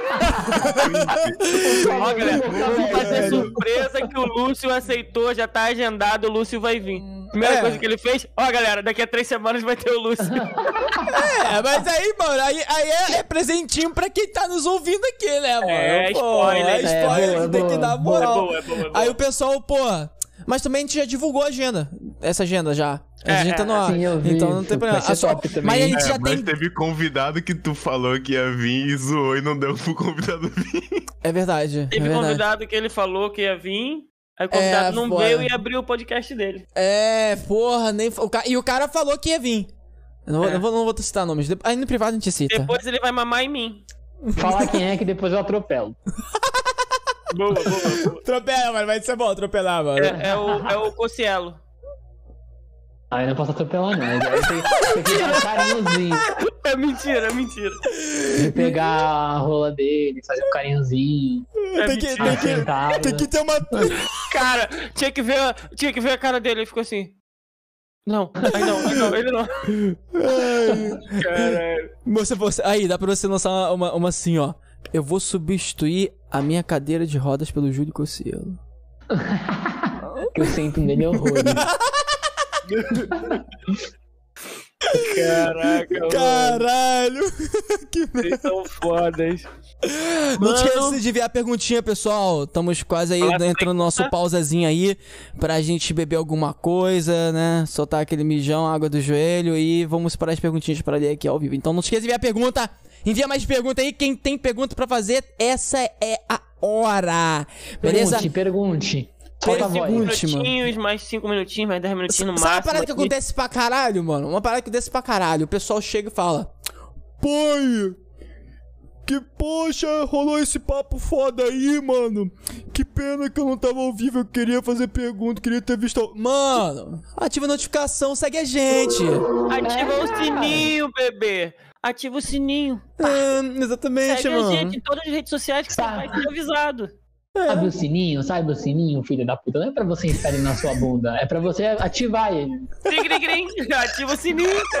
Ó, galera, vamos fazer surpresa que o Lúcio aceitou, já tá agendado, o Lúcio vai vir. Primeira É. coisa que ele fez, ó, galera, daqui a três semanas vai ter o Lúcio. É, mas aí, mano, aí, aí é, é presentinho pra quem tá nos ouvindo aqui, né, mano? É, Pô, spoiler. É spoiler, É, boa, tem que boa, dar boa, moral. boa, é boa, é boa. Aí o pessoal, pô. Mas também a gente já divulgou a agenda. Essa agenda já. A É, gente tá é, no ar. sim, eu vi. então não tem Vai problema. ser só- top também. Mas a gente É, já mas tem. teve convidado que tu falou que ia vir e zoou e não deu pro convidado vir. [LAUGHS] É verdade. Teve é verdade. convidado que ele falou que ia vir, aí o convidado É, não foda. veio e abriu o podcast dele. É, porra, nem. O ca... E o cara falou que ia vir. Eu não, vou- É. não, vou, não vou citar nomes. Aí no privado a gente cita. Depois ele vai mamar em mim. Fala quem é que depois eu atropelo. [LAUGHS] Boa, boa, boa. Atropela, mano. Vai ser bom atropelar, mano. É, é o, é o Cocielo. Aí eu não posso atropelar, não. Aí tem, tem que dar um carinhozinho. É mentira, é mentira. De pegar a rola dele, fazer um carinhozinho. É tem, que, tem, que, tem que ter uma. Cara, tinha que ver, tinha que ver a cara dele, ele ficou assim. Não, aí não, aí não, [LAUGHS] ele não. Caralho. Você, você, aí, dá pra você lançar uma, uma, uma assim, ó. Eu vou substituir a minha cadeira de rodas pelo Júlio Cossielo. Que eu sinto nele horrores. [LAUGHS] Caraca, mano. Caralho! [LAUGHS] que Vocês são fodas. Não esqueça de enviar a perguntinha, pessoal. Estamos quase aí Fala entrando no nosso pausazinho aí pra gente beber alguma coisa, né? Soltar aquele mijão, água do joelho e vamos para as perguntinhas para ler aqui ao vivo. Então não esqueça de enviar pergunta. Envia mais pergunta aí. Quem tem pergunta pra fazer, essa é a hora. Beleza? Pergunte, pergunte. Solta a Cinco minutinhos, mais cinco minutinhos, mais dez minutinhos no Sabe uma máximo. parada que acontece pra caralho, mano? Uma parada que acontece pra caralho. O pessoal chega e fala: Pai, que poxa, rolou esse papo foda aí, mano. Que pena que eu não tava ao vivo. Eu queria fazer pergunta, queria ter visto. Mano, ativa a notificação, segue a gente. Ativa o sininho, bebê. Ativa o sininho. É, exatamente, Segue a mano. gente em todas as redes sociais que você Tá. vai ser avisado. Sabe o sininho? Sabe o sininho, filho da puta? Não é pra você estar na sua bunda, é pra você ativar ele. Grim, grim, grim. Ativa o sininho, pô.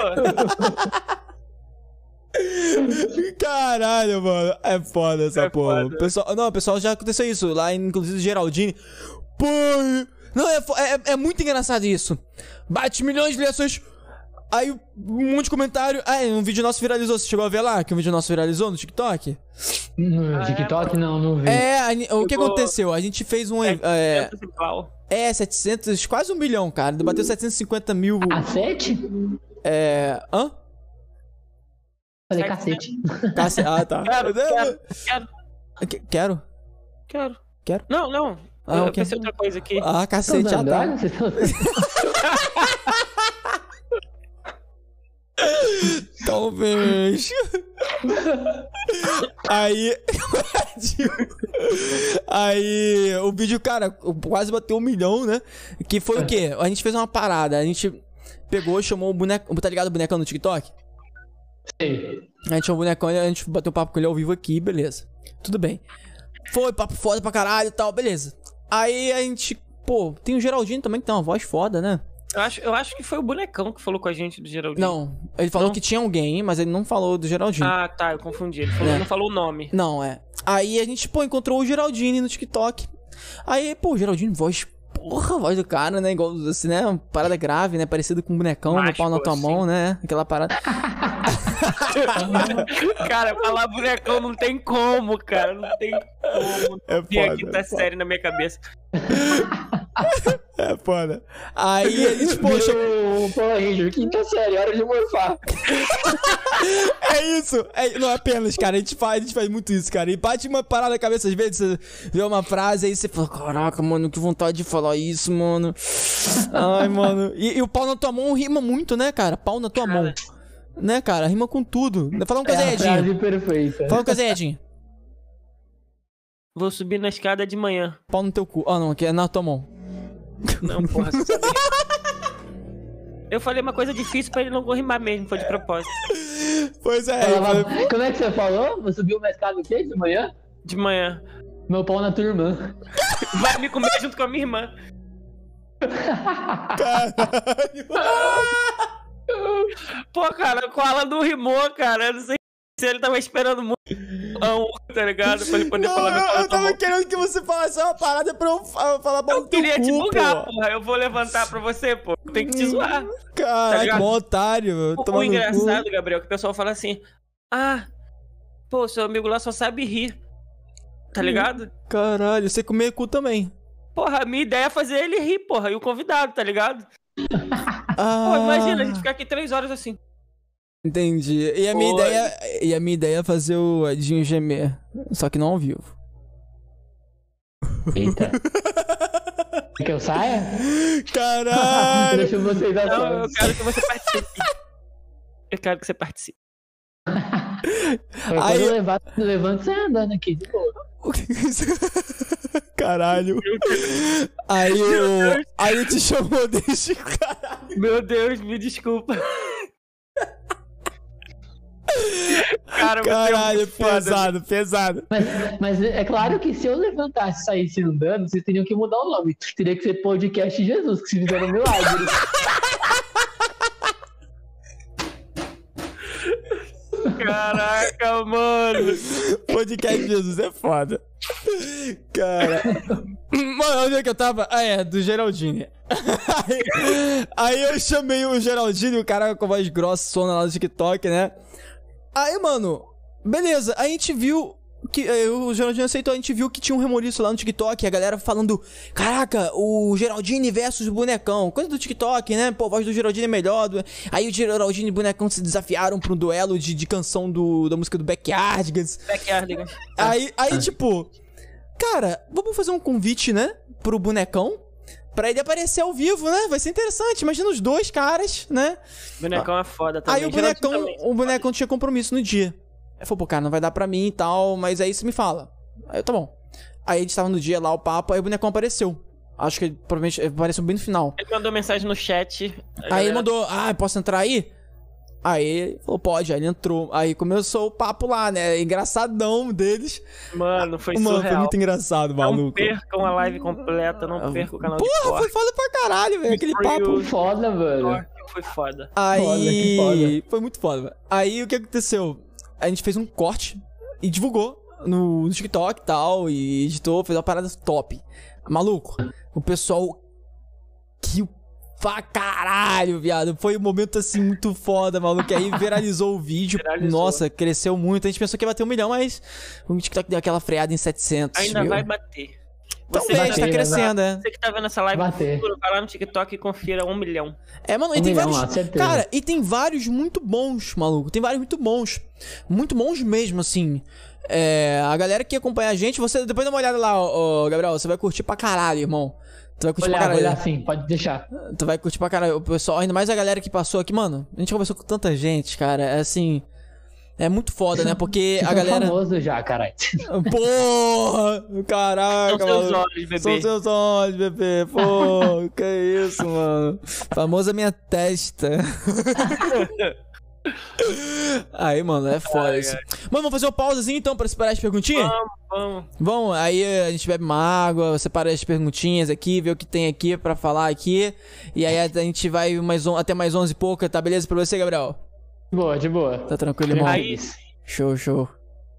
Caralho, mano. É foda essa É porra. foda. Pessoal, não, pessoal, já aconteceu isso. Lá, inclusive, Geraldine. Pai! Não, é, é, é muito engraçado isso. Bate milhões de reações. Aí, um monte de comentário. Ah, um vídeo nosso viralizou. Você chegou a ver lá que um vídeo nosso viralizou no TikTok? No Ah, é, TikTok não, não vi. É, a o que aconteceu? A gente fez um. É, É, é principal. é 700, quase um milhão, cara. Bateu 750 mil. A sete? É. Hã? Falei Sete, cacete. [LAUGHS] Cace- Ah, tá. Quero, quero, quero, Que- Quero. quero. Quero? Não, não. Ah, eu ok. pensei outra coisa aqui. Ah, cacete, ah, [LAUGHS] tá. [LAUGHS] Talvez. Aí. [LAUGHS] aí. O vídeo, cara, quase bateu um milhão, né? Que foi o quê? A gente fez uma parada. A gente pegou, chamou o boneco. Tá ligado o bonecão no TikTok? Sei. A gente chamou o bonecão a gente bateu papo com ele ao vivo aqui, beleza. Tudo bem. Foi, papo foda pra caralho e tal, beleza. Aí a gente. Pô, tem o Geraldinho também que tem uma voz foda, né? Eu acho, eu acho que foi o bonecão que falou com a gente do Geraldinho. Não, ele falou Não? que tinha alguém, mas ele não falou do Geraldinho. Ah, tá, eu confundi. Ele falou, É. não falou o nome. Não, é. Aí a gente, pô, encontrou o Geraldine no TikTok. Aí, pô, o Geraldine, voz. Porra, a voz do cara, né? Igual, assim, né? Uma parada grave, né? Parecido com um bonecão, no Mágico, pau na tua assim. mão, né? Aquela parada. [LAUGHS] cara, falar bonecão não tem como, cara. Não tem como. É foda, aqui é tá foda. sério na minha cabeça. [LAUGHS] É foda. Aí a gente, poxa, Meu Power Ranger, quinta série, hora de morfar. [LAUGHS] é isso. É, não, apenas, cara. A gente, faz, a gente faz muito isso, cara. E bate uma parada na cabeça, às vezes, você vê uma frase aí você fala, caraca, mano, que vontade de falar isso, mano. Ai, mano. E, e o pau na tua mão rima muito, né, cara? Pau na tua mão. Né, cara? Rima com tudo. Fala uma coisa É aí, a Edinho. frase perfeita. Fala uma coisa aí, Edinho. Vou subir na escada de manhã. Pau no teu cu. Ah, não, aqui é na tua mão. Não, porra, você. [LAUGHS] Eu falei uma coisa difícil pra ele não rimar mesmo, foi de propósito. Pois é. Falava- foi- Como é que você falou? Você subiu uma escada o quê de manhã? De manhã. Meu pau na tua irmã. vai me comer junto com a minha irmã. Caralho. Pô, cara, o Koala não rimou, cara. Eu não sei se ele tava esperando muito, tá ligado? Pra ele poder Não, falar eu, eu tá tava bom. querendo que você falasse uma parada pra eu fa- falar pra Eu queria te cu, bugar, pô. porra. Eu vou levantar pra você, pô. Tem que te zoar. Caralho, que bom otário. O, Toma o no cu. engraçado, Gabriel, que o pessoal fala assim: Ah, pô, seu amigo lá só sabe rir. Tá ligado? Caralho, você comer cu também. Porra, a minha ideia é fazer ele rir, porra, e o convidado, tá ligado? Ah, [LAUGHS] Pô, imagina, a gente ficar aqui três horas assim. Entendi. E a minha Oi. ideia, e a minha ideia é fazer o Edinho gemer, só que não ao vivo. Eita. [LAUGHS] Quer que eu saia? Caralho. [LAUGHS] Deixa vocês Não, eu quero que você participe. Eu quero que você participe. Aí- eu levanto, eu levanto, você andando aqui de boa. [LAUGHS] O que que isso- Caralho. Aí o. Aí ele te chamou desde caralho. Meu Deus, me desculpa. [LAUGHS] Cara, é Caralho, pesado, pesado. Mas, mas é claro que se eu levantasse e saísse andando, vocês teriam que mudar o nome. Teria que ser Podcast Jesus, que se fizeram um milagre. [LAUGHS] Caraca, mano. Podcast Jesus é foda. Cara. Mano, onde é que eu tava? Ah, é, do Geraldine. [LAUGHS] Aí, aí eu chamei o Geraldine, o cara com a voz grossa, sona lá do TikTok, né? Aí, mano, beleza, a gente viu que eh, o Geraldine aceitou, a gente viu que tinha um remoliço lá no TikTok, a galera falando, caraca, o Geraldine versus o bonecão, coisa do TikTok, né? Pô, a voz do Geraldine é melhor. do- Aí o Geraldine e o bonecão se desafiaram pra um duelo de, de canção do, da música do Backyardigans. Backyardigans. Aí, aí tipo, cara, vamos fazer um convite, né? Pro bonecão. Pra ele aparecer ao vivo, né? Vai ser interessante. Imagina os dois caras, né? Bonecão é foda também. Aí o bonecão, também. o bonecão tinha compromisso no dia. Aí falou, pô, cara, não vai dar pra mim e tal, mas aí você me fala. Aí eu, tá bom. Aí a gente tava no dia lá, o papo, aí o bonecão apareceu. Acho que ele provavelmente ele apareceu bem no final. Ele mandou mensagem no chat. a Aí ele mandou, ah, posso entrar aí? Aí ele falou, pode, aí ele entrou. Aí começou o papo lá, né? Engraçadão deles. Mano, foi Mano, foi surreal. muito engraçado, Não maluco. percam a live completa, não percam o canal de Porra, foi foda pra caralho, velho. Aquele Foi papo. o- Foda, mano. Foi foda. Aí. Foda, que foda. Foi muito foda, velho. Aí o que aconteceu? A gente fez um corte e divulgou no TikTok e tal. E editou, fez uma parada top. Maluco, o pessoal. Que pra caralho, viado. Foi um momento assim muito foda, maluco. Aí viralizou o vídeo. Viralizou. Nossa, cresceu muito. A gente pensou que ia bater um milhão, mas o TikTok deu aquela freada em 700. Ainda viu? vai bater. Então, Você, gente tá crescendo, é. você que tá vendo essa live Bater. futuro, vai lá no TikTok e confira um milhão. É, mano, e Um tem milhão vários. lá, certeza. Cara, e tem vários muito bons, maluco. Tem vários muito bons. Muito bons mesmo, assim. É, a galera que acompanha a gente, você depois dá uma olhada lá, ô, Gabriel. Você vai curtir pra caralho, irmão. Tu vai curtir Olhar, pra caralho. olhar sim, pode deixar. Tu vai curtir pra caralho. O pessoal, ainda mais a galera que passou aqui, mano. A gente conversou com tanta gente, cara. É assim. É muito foda, né? Porque [LAUGHS] a galera. famoso já, caralho. [LAUGHS] Porra! Caraca, São seus maluco. olhos, bebê. São seus olhos, bebê. Pô, [LAUGHS] que isso, mano. Famosa minha testa. Aí, mano, é foda isso. Mano, vamos fazer uma pausazinha então pra separar as perguntinhas? Vamos, vamos. Vamos, aí a gente bebe uma água, separa as perguntinhas aqui, vê o que tem aqui pra falar aqui. E aí a gente vai mais on- até mais 11 e pouca, tá beleza pra você, Gabriel? De boa, de boa. Tá tranquilo, irmão? Aí- Show, show.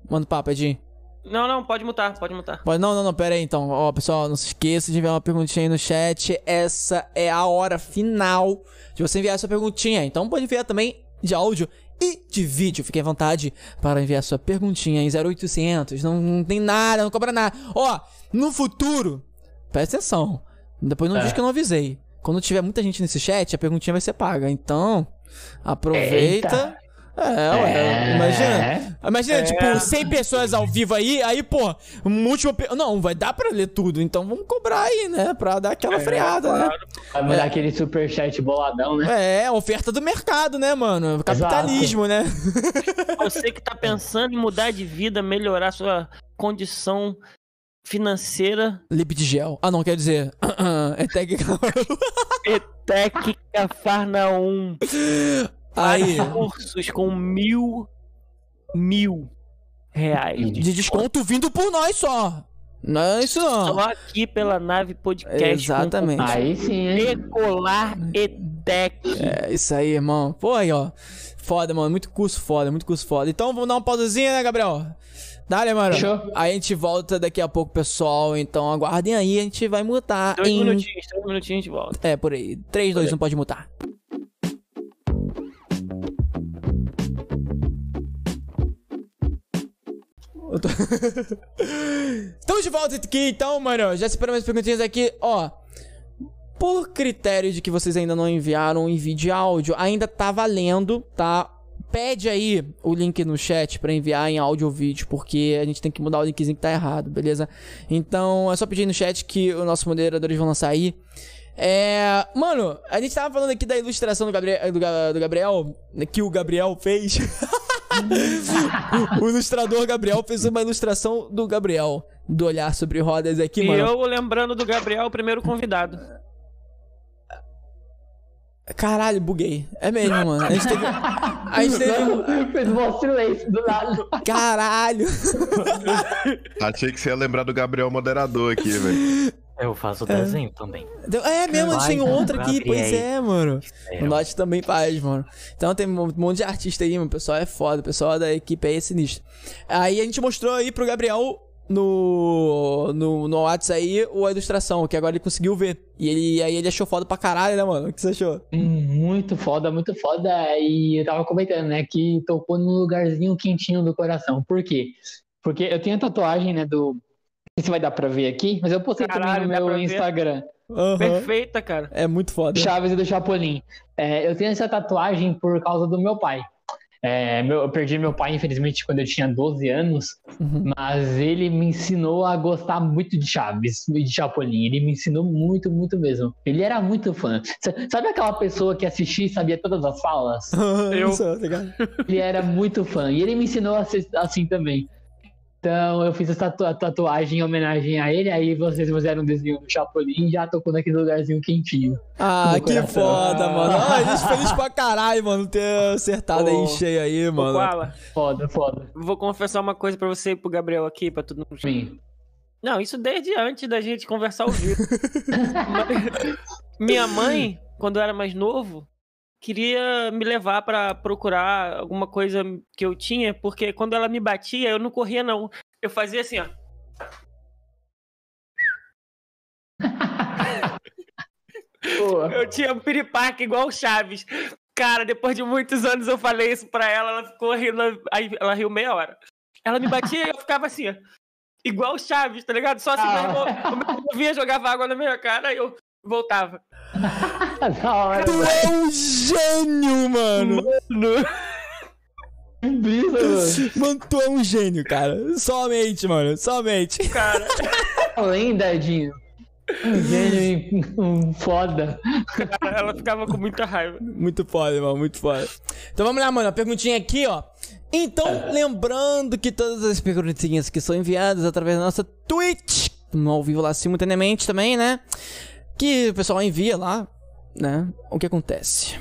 Manda o papo, Edinho. Não, não, pode mutar, pode mutar. Pode, não, não, não, pera aí então. Ó, pessoal, não se esqueça de enviar uma perguntinha aí no chat. Essa é a hora final de você enviar sua perguntinha. Então pode enviar também de áudio e de vídeo. Fique à vontade para enviar sua perguntinha em 0800. Não, não tem nada, não cobra nada. Ó, no futuro, presta atenção. Depois não É. diz que eu não avisei. Quando tiver muita gente nesse chat, a perguntinha vai ser paga. Então, aproveita. Eita. É, ué, É. imagina. Imagina, É. tipo, 100 pessoas ao vivo aí, aí, pô, um último. pe- Não, vai dar pra ler tudo, então vamos cobrar aí, né? Pra dar aquela freada, né? Vai É. mandar aquele superchat boladão, né? É, oferta do mercado, né, mano? Capitalismo, né? [LAUGHS] Você que tá pensando em mudar de vida, melhorar sua condição financeira, Lip de gel. Ah, não, quer dizer. [CLEARS THROAT] é técnica. Etec Cafarnaum. [LAUGHS] Aí, cursos com mil, mil reais. de de desconto vindo por nós só. Não é isso Só não. aqui pela nave podcast. Exatamente. Aí sim, hein? Decolar ETEC. É isso aí, irmão. Pô, aí, ó. Foda, mano. Muito curso foda, muito curso foda. Então vamos dar uma pausazinha, né, Gabriel? Dale, mano. Fechou. Aí a gente volta daqui a pouco, pessoal. Então aguardem aí, a gente vai mutar Dois em. minutinhos, dois minutinhos de volta. É, por aí. 3, 2, 1, pode mutar. Eu tô- [LAUGHS] Estamos de volta aqui, então, mano. Já separamos as perguntinhas aqui, ó. Por critério de que vocês ainda não enviaram em vídeo áudio, ainda tá valendo, tá? Pede aí o link no chat pra enviar em áudio ou vídeo, porque a gente tem que mudar o linkzinho que tá errado, beleza? Então é só pedir no chat que os nossos moderadores vão lançar aí. É. Mano, a gente tava falando aqui da ilustração do Gabriel, do, do Gabriel que o Gabriel fez. [LAUGHS] [LAUGHS] o ilustrador Gabriel fez uma ilustração do Gabriel, do olhar sobre rodas aqui, e mano. eu lembrando do Gabriel, o primeiro convidado. Caralho, buguei. É mesmo, mano. A gente teve. A gente teve. Fez um silêncio do nada. Caralho. Achei que você ia lembrar do Gabriel moderador aqui, velho. Eu faço desenho também. É mesmo, a gente tem Vai, outro aqui, Gabriel. pois é, mano. O Sério. Note também faz, mano. Então tem um monte de artista aí, mano. O pessoal é foda, o pessoal da equipe aí é sinistro. Aí a gente mostrou aí pro Gabriel no, no, no WhatsApp aí a ilustração, que agora ele conseguiu ver. E ele, aí ele achou foda pra caralho, né, mano? O que você achou? Muito foda, muito foda. E eu tava comentando, né, que tocou num lugarzinho quentinho do coração. Por quê? Porque eu tenho a tatuagem, né, do. Não sei se vai dar pra ver aqui, mas eu postei Caralho, também no meu. Instagram. Aham. Perfeita, cara. É muito foda. Chaves e do Chapolin. É, eu tenho essa tatuagem por causa do meu pai. É, meu- eu perdi meu pai, infelizmente, quando eu tinha 12 anos, Uhum. mas ele me ensinou a gostar muito de Chaves e de Chapolin. Ele me ensinou muito, muito mesmo. Ele era muito fã. S- Sabe aquela pessoa que assistia e sabia todas as falas? Eu. Isso, tá? Ele era muito fã. E ele me ensinou a ser assim também. Então eu fiz essa tatu- tatuagem em homenagem a ele. Aí vocês fizeram um desenho do Chapolin e já tocou naquele lugarzinho quentinho. Ah, que coração. foda, mano. [LAUGHS] Ah, a gente feliz pra caralho, mano, ter acertado aí Ô, cheio aí, mano. Koala, Foda, foda. vou confessar uma coisa pra você e pro Gabriel aqui, pra todo mundo. Sim. Não, isso desde antes da gente conversar ao vivo. Mas- [LAUGHS] Minha mãe, quando eu era mais novo, queria me levar pra procurar alguma coisa que eu tinha, porque quando ela me batia, eu não corria, não. Eu fazia assim, ó. Eu tinha um piripaque igual o Chaves. Cara, depois de muitos anos eu falei isso pra ela, ela ficou rindo, aí ela riu meia hora. Ela me batia e eu ficava assim, ó. Igual o Chaves, tá ligado? Só assim, Ah. meu irmão, irmão vinha, jogava água na minha cara e eu voltava. [LAUGHS] hora, Tu é um gênio, mano. Que brisa, mano. Mano, tu é um gênio, cara. Somente, mano. Somente. Cara, Além, Dadinho. Um gênio um foda. ela ficava com muita raiva. Muito foda, mano. Muito foda. Então vamos lá, mano. A perguntinha aqui, ó. Então, lembrando que todas as perguntinhas que são enviadas através da nossa Twitch, no ao vivo lá simultaneamente também, né? Que o pessoal envia lá, né? O que acontece?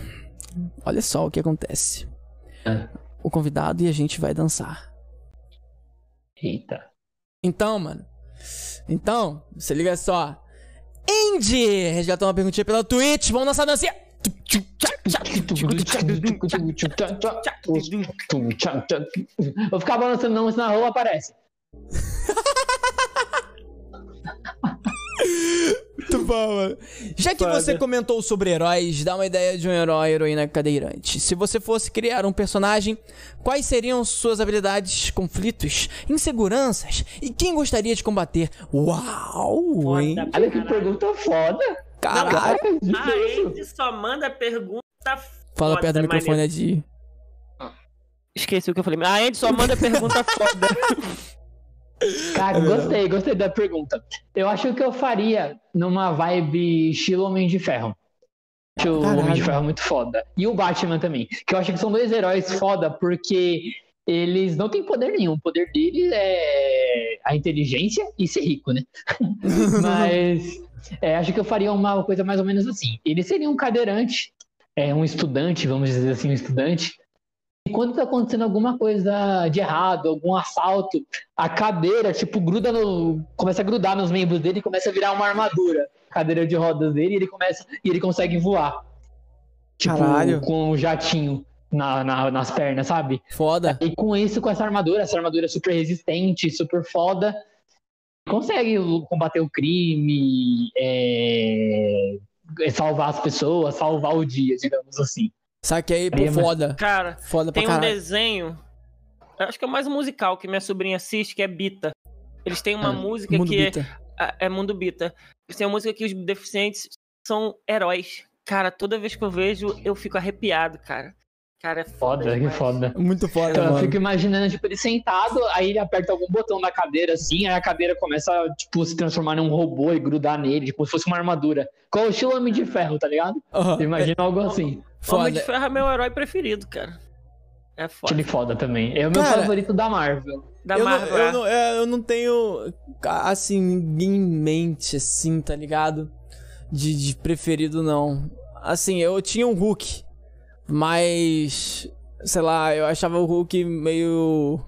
Olha só o que acontece. Ah. O convidado e a gente vai dançar. Eita. Então, mano. Então, você liga só. Indy! Resgatou uma perguntinha pela Twitch. Vamos dançar dancinha. Vou ficar balançando não, senão na rua aparece. [LAUGHS] Muito bom, mano. Já que Foda. você comentou sobre heróis, dá uma ideia de um herói, heroína cadeirante. Se você fosse criar um personagem, quais seriam suas habilidades, conflitos, inseguranças e quem gostaria de combater? Uau, hein? Foda. Olha que pergunta foda. Caralho. A. Andy só manda pergunta Fala foda, perto do microfone, maneiro. Adi. Esqueci o que eu falei. A Andy só manda pergunta [LAUGHS] foda. Cara, gostei, gostei da pergunta. Eu acho que eu faria numa vibe estilo Homem de Ferro. Acho o. Homem de Ferro muito foda. E o Batman também. Que eu acho que são dois heróis foda porque eles não têm poder nenhum. O poder deles é a inteligência e ser rico, né? [LAUGHS] Mas é, acho que eu faria uma coisa mais ou menos assim. Ele seria um cadeirante, é, um estudante, vamos dizer assim, um estudante, quando tá acontecendo alguma coisa de errado, algum assalto, a cadeira, tipo, gruda no. começa a grudar nos membros dele e começa a virar uma armadura. Cadeira de rodas dele e ele começa. e ele consegue voar. Tipo, Caralho. com um jatinho na, na- nas pernas, sabe? Foda. E com isso, com essa armadura, essa armadura super resistente, super foda, consegue combater o crime, é, salvar as pessoas, salvar o dia, digamos assim. Saquei, pô, foda. Cara, Foda pra tem um caralho. desenho. Acho que é mais um musical que minha sobrinha assiste, que é Bita. Eles têm uma Ah, música Mundo que Bita. é, é Mundo Bita. Eles têm uma música que os deficientes são heróis. Cara, toda vez que eu vejo, eu fico arrepiado, cara. Cara, é foda. Foda, que foda. Muito foda, Então, eu fico imaginando, tipo, ele sentado, aí ele aperta algum botão na cadeira, assim, aí a cadeira começa, tipo, se transformar num robô e grudar nele, tipo, como se fosse uma armadura. Qual o estilo Homem de Ferro, tá ligado? Aham. Eu imagino algo assim. Homem de Foda. Ferro é meu herói preferido, cara. É foda. Aquele foda também. É o meu Cara, favorito da Marvel. Da eu, não, Marvel. eu, é. não, é, eu não tenho, assim, ninguém em mente, assim, tá ligado? De, de preferido, não. Assim, eu tinha um Hulk, mas, sei lá, eu achava o Hulk meio...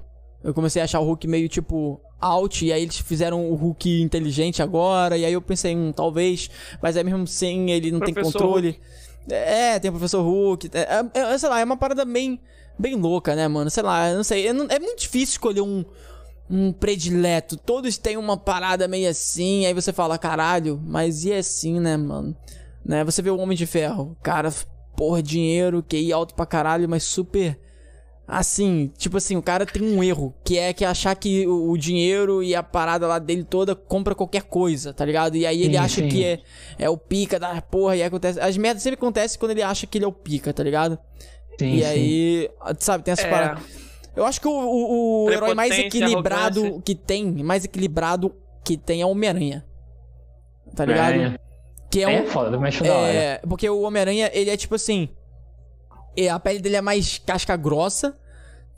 Eu comecei a achar o Hulk meio, tipo, out, e aí eles fizeram o Hulk inteligente agora, e aí eu pensei, hum, talvez, mas aí mesmo sem ele não tem Professor controle. É, tem o Professor Hulk, é, é- é, sei lá, é uma parada bem, bem louca, né, mano? Sei lá, eu não sei, eu não- é muito difícil escolher um, um predileto. Todos têm uma parada meio assim, aí você fala, caralho, mas e assim, né, mano? Né? Você vê o Homem de Ferro, cara, porra, dinheiro, QI alto pra caralho, mas super. Assim, tipo assim, o cara tem um erro, que é que achar que o, o dinheiro e a parada lá dele toda compra qualquer coisa, tá ligado? E aí ele Sim, acha sim. que é, é o pica da porra, e aí acontece. As merdas sempre acontecem quando ele acha que ele é o pica, tá ligado? Sim, e sim. aí, sabe, tem essa É. parada. Eu acho que o, o- o herói mais equilibrado arrogância. que tem, mais equilibrado que tem é o Homem-Aranha. Tá ligado? É, Que é um. é foda, mas acho da hora. É, porque o Homem-Aranha, ele é tipo assim. é, A pele dele é mais casca grossa,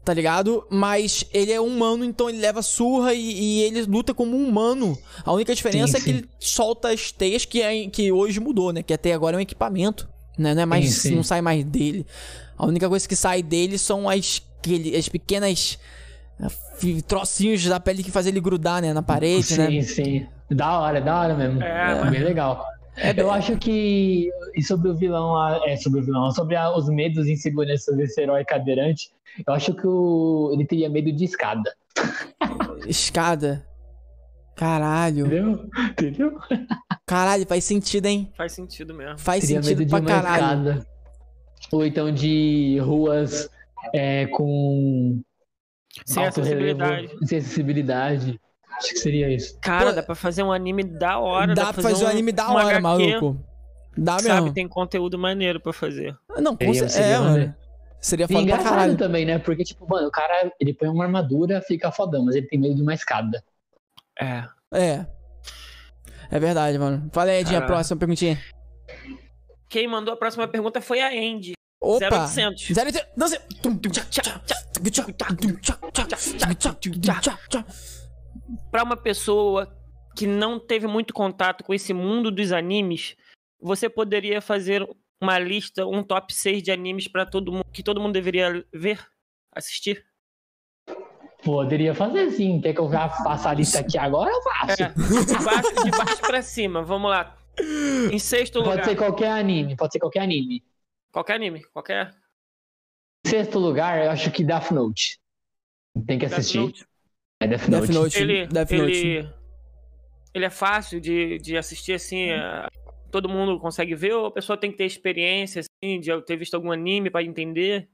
tá ligado? Mas ele é humano, então ele leva surra e, e ele luta como um humano. A única diferença Sim, é que sim. ele solta as teias que, é, que hoje mudou, né? Que até agora é um equipamento, né? Não é mais, Sim, sim. não sai mais dele. A única coisa que sai dele são as, aquele- as pequenas ah, trocinhos da pele que faz ele grudar, né? Na parede, sim, né? sim. Da hora, da hora mesmo. É, É, bem legal. Eu acho que. E sobre o vilão, é, sobre o vilão, sobre a- os medos e inseguranças desse herói cadeirante, eu acho que o, ele teria medo de escada. [LAUGHS] Escada. Caralho. Entendeu? Entendeu? Caralho, faz sentido, hein? Faz sentido mesmo. Faz Teria medo sentido de pra uma caralho. escada. Ou então de ruas é, com Sem alto relevo, acessibilidade. sem acessibilidade. Acho que seria isso. Cara, Pô, dá pra fazer um anime da hora. Dá, dá pra fazer, um, um anime da hora, HQ, maluco. Dá mesmo. Sabe, tem conteúdo maneiro pra fazer. Não, com certeza. É, mano. Seria foda engraçado pra caralho. também, né? Porque, tipo, mano, o cara, ele põe uma armadura, fica fodão, mas ele tem medo de uma escada. É. É. É verdade, mano. Fala aí, Edinha, a próxima perguntinha. Quem mandou a próxima pergunta foi a Andy. Opa! 0800. 0800. 0800 para uma pessoa que não teve muito contato com esse mundo dos animes, você poderia fazer uma lista, um top 6 de animes para todo mundo que todo mundo deveria ver, assistir? Poderia fazer sim. Quer que eu já faça a lista aqui agora? Eu faço. É, de baixo, para pra cima, vamos lá. Em sexto lugar. Pode ser qualquer anime, pode ser qualquer anime. Qualquer anime, qualquer. Sexto lugar, eu acho que Death Note. Tem que Death assistir. Note. É Death Death Note. Note. Ele, Death Note. ele, ele é fácil de, de assistir assim. é, todo mundo consegue ver ou a pessoa tem que ter experiência assim, de ter visto algum anime para entender?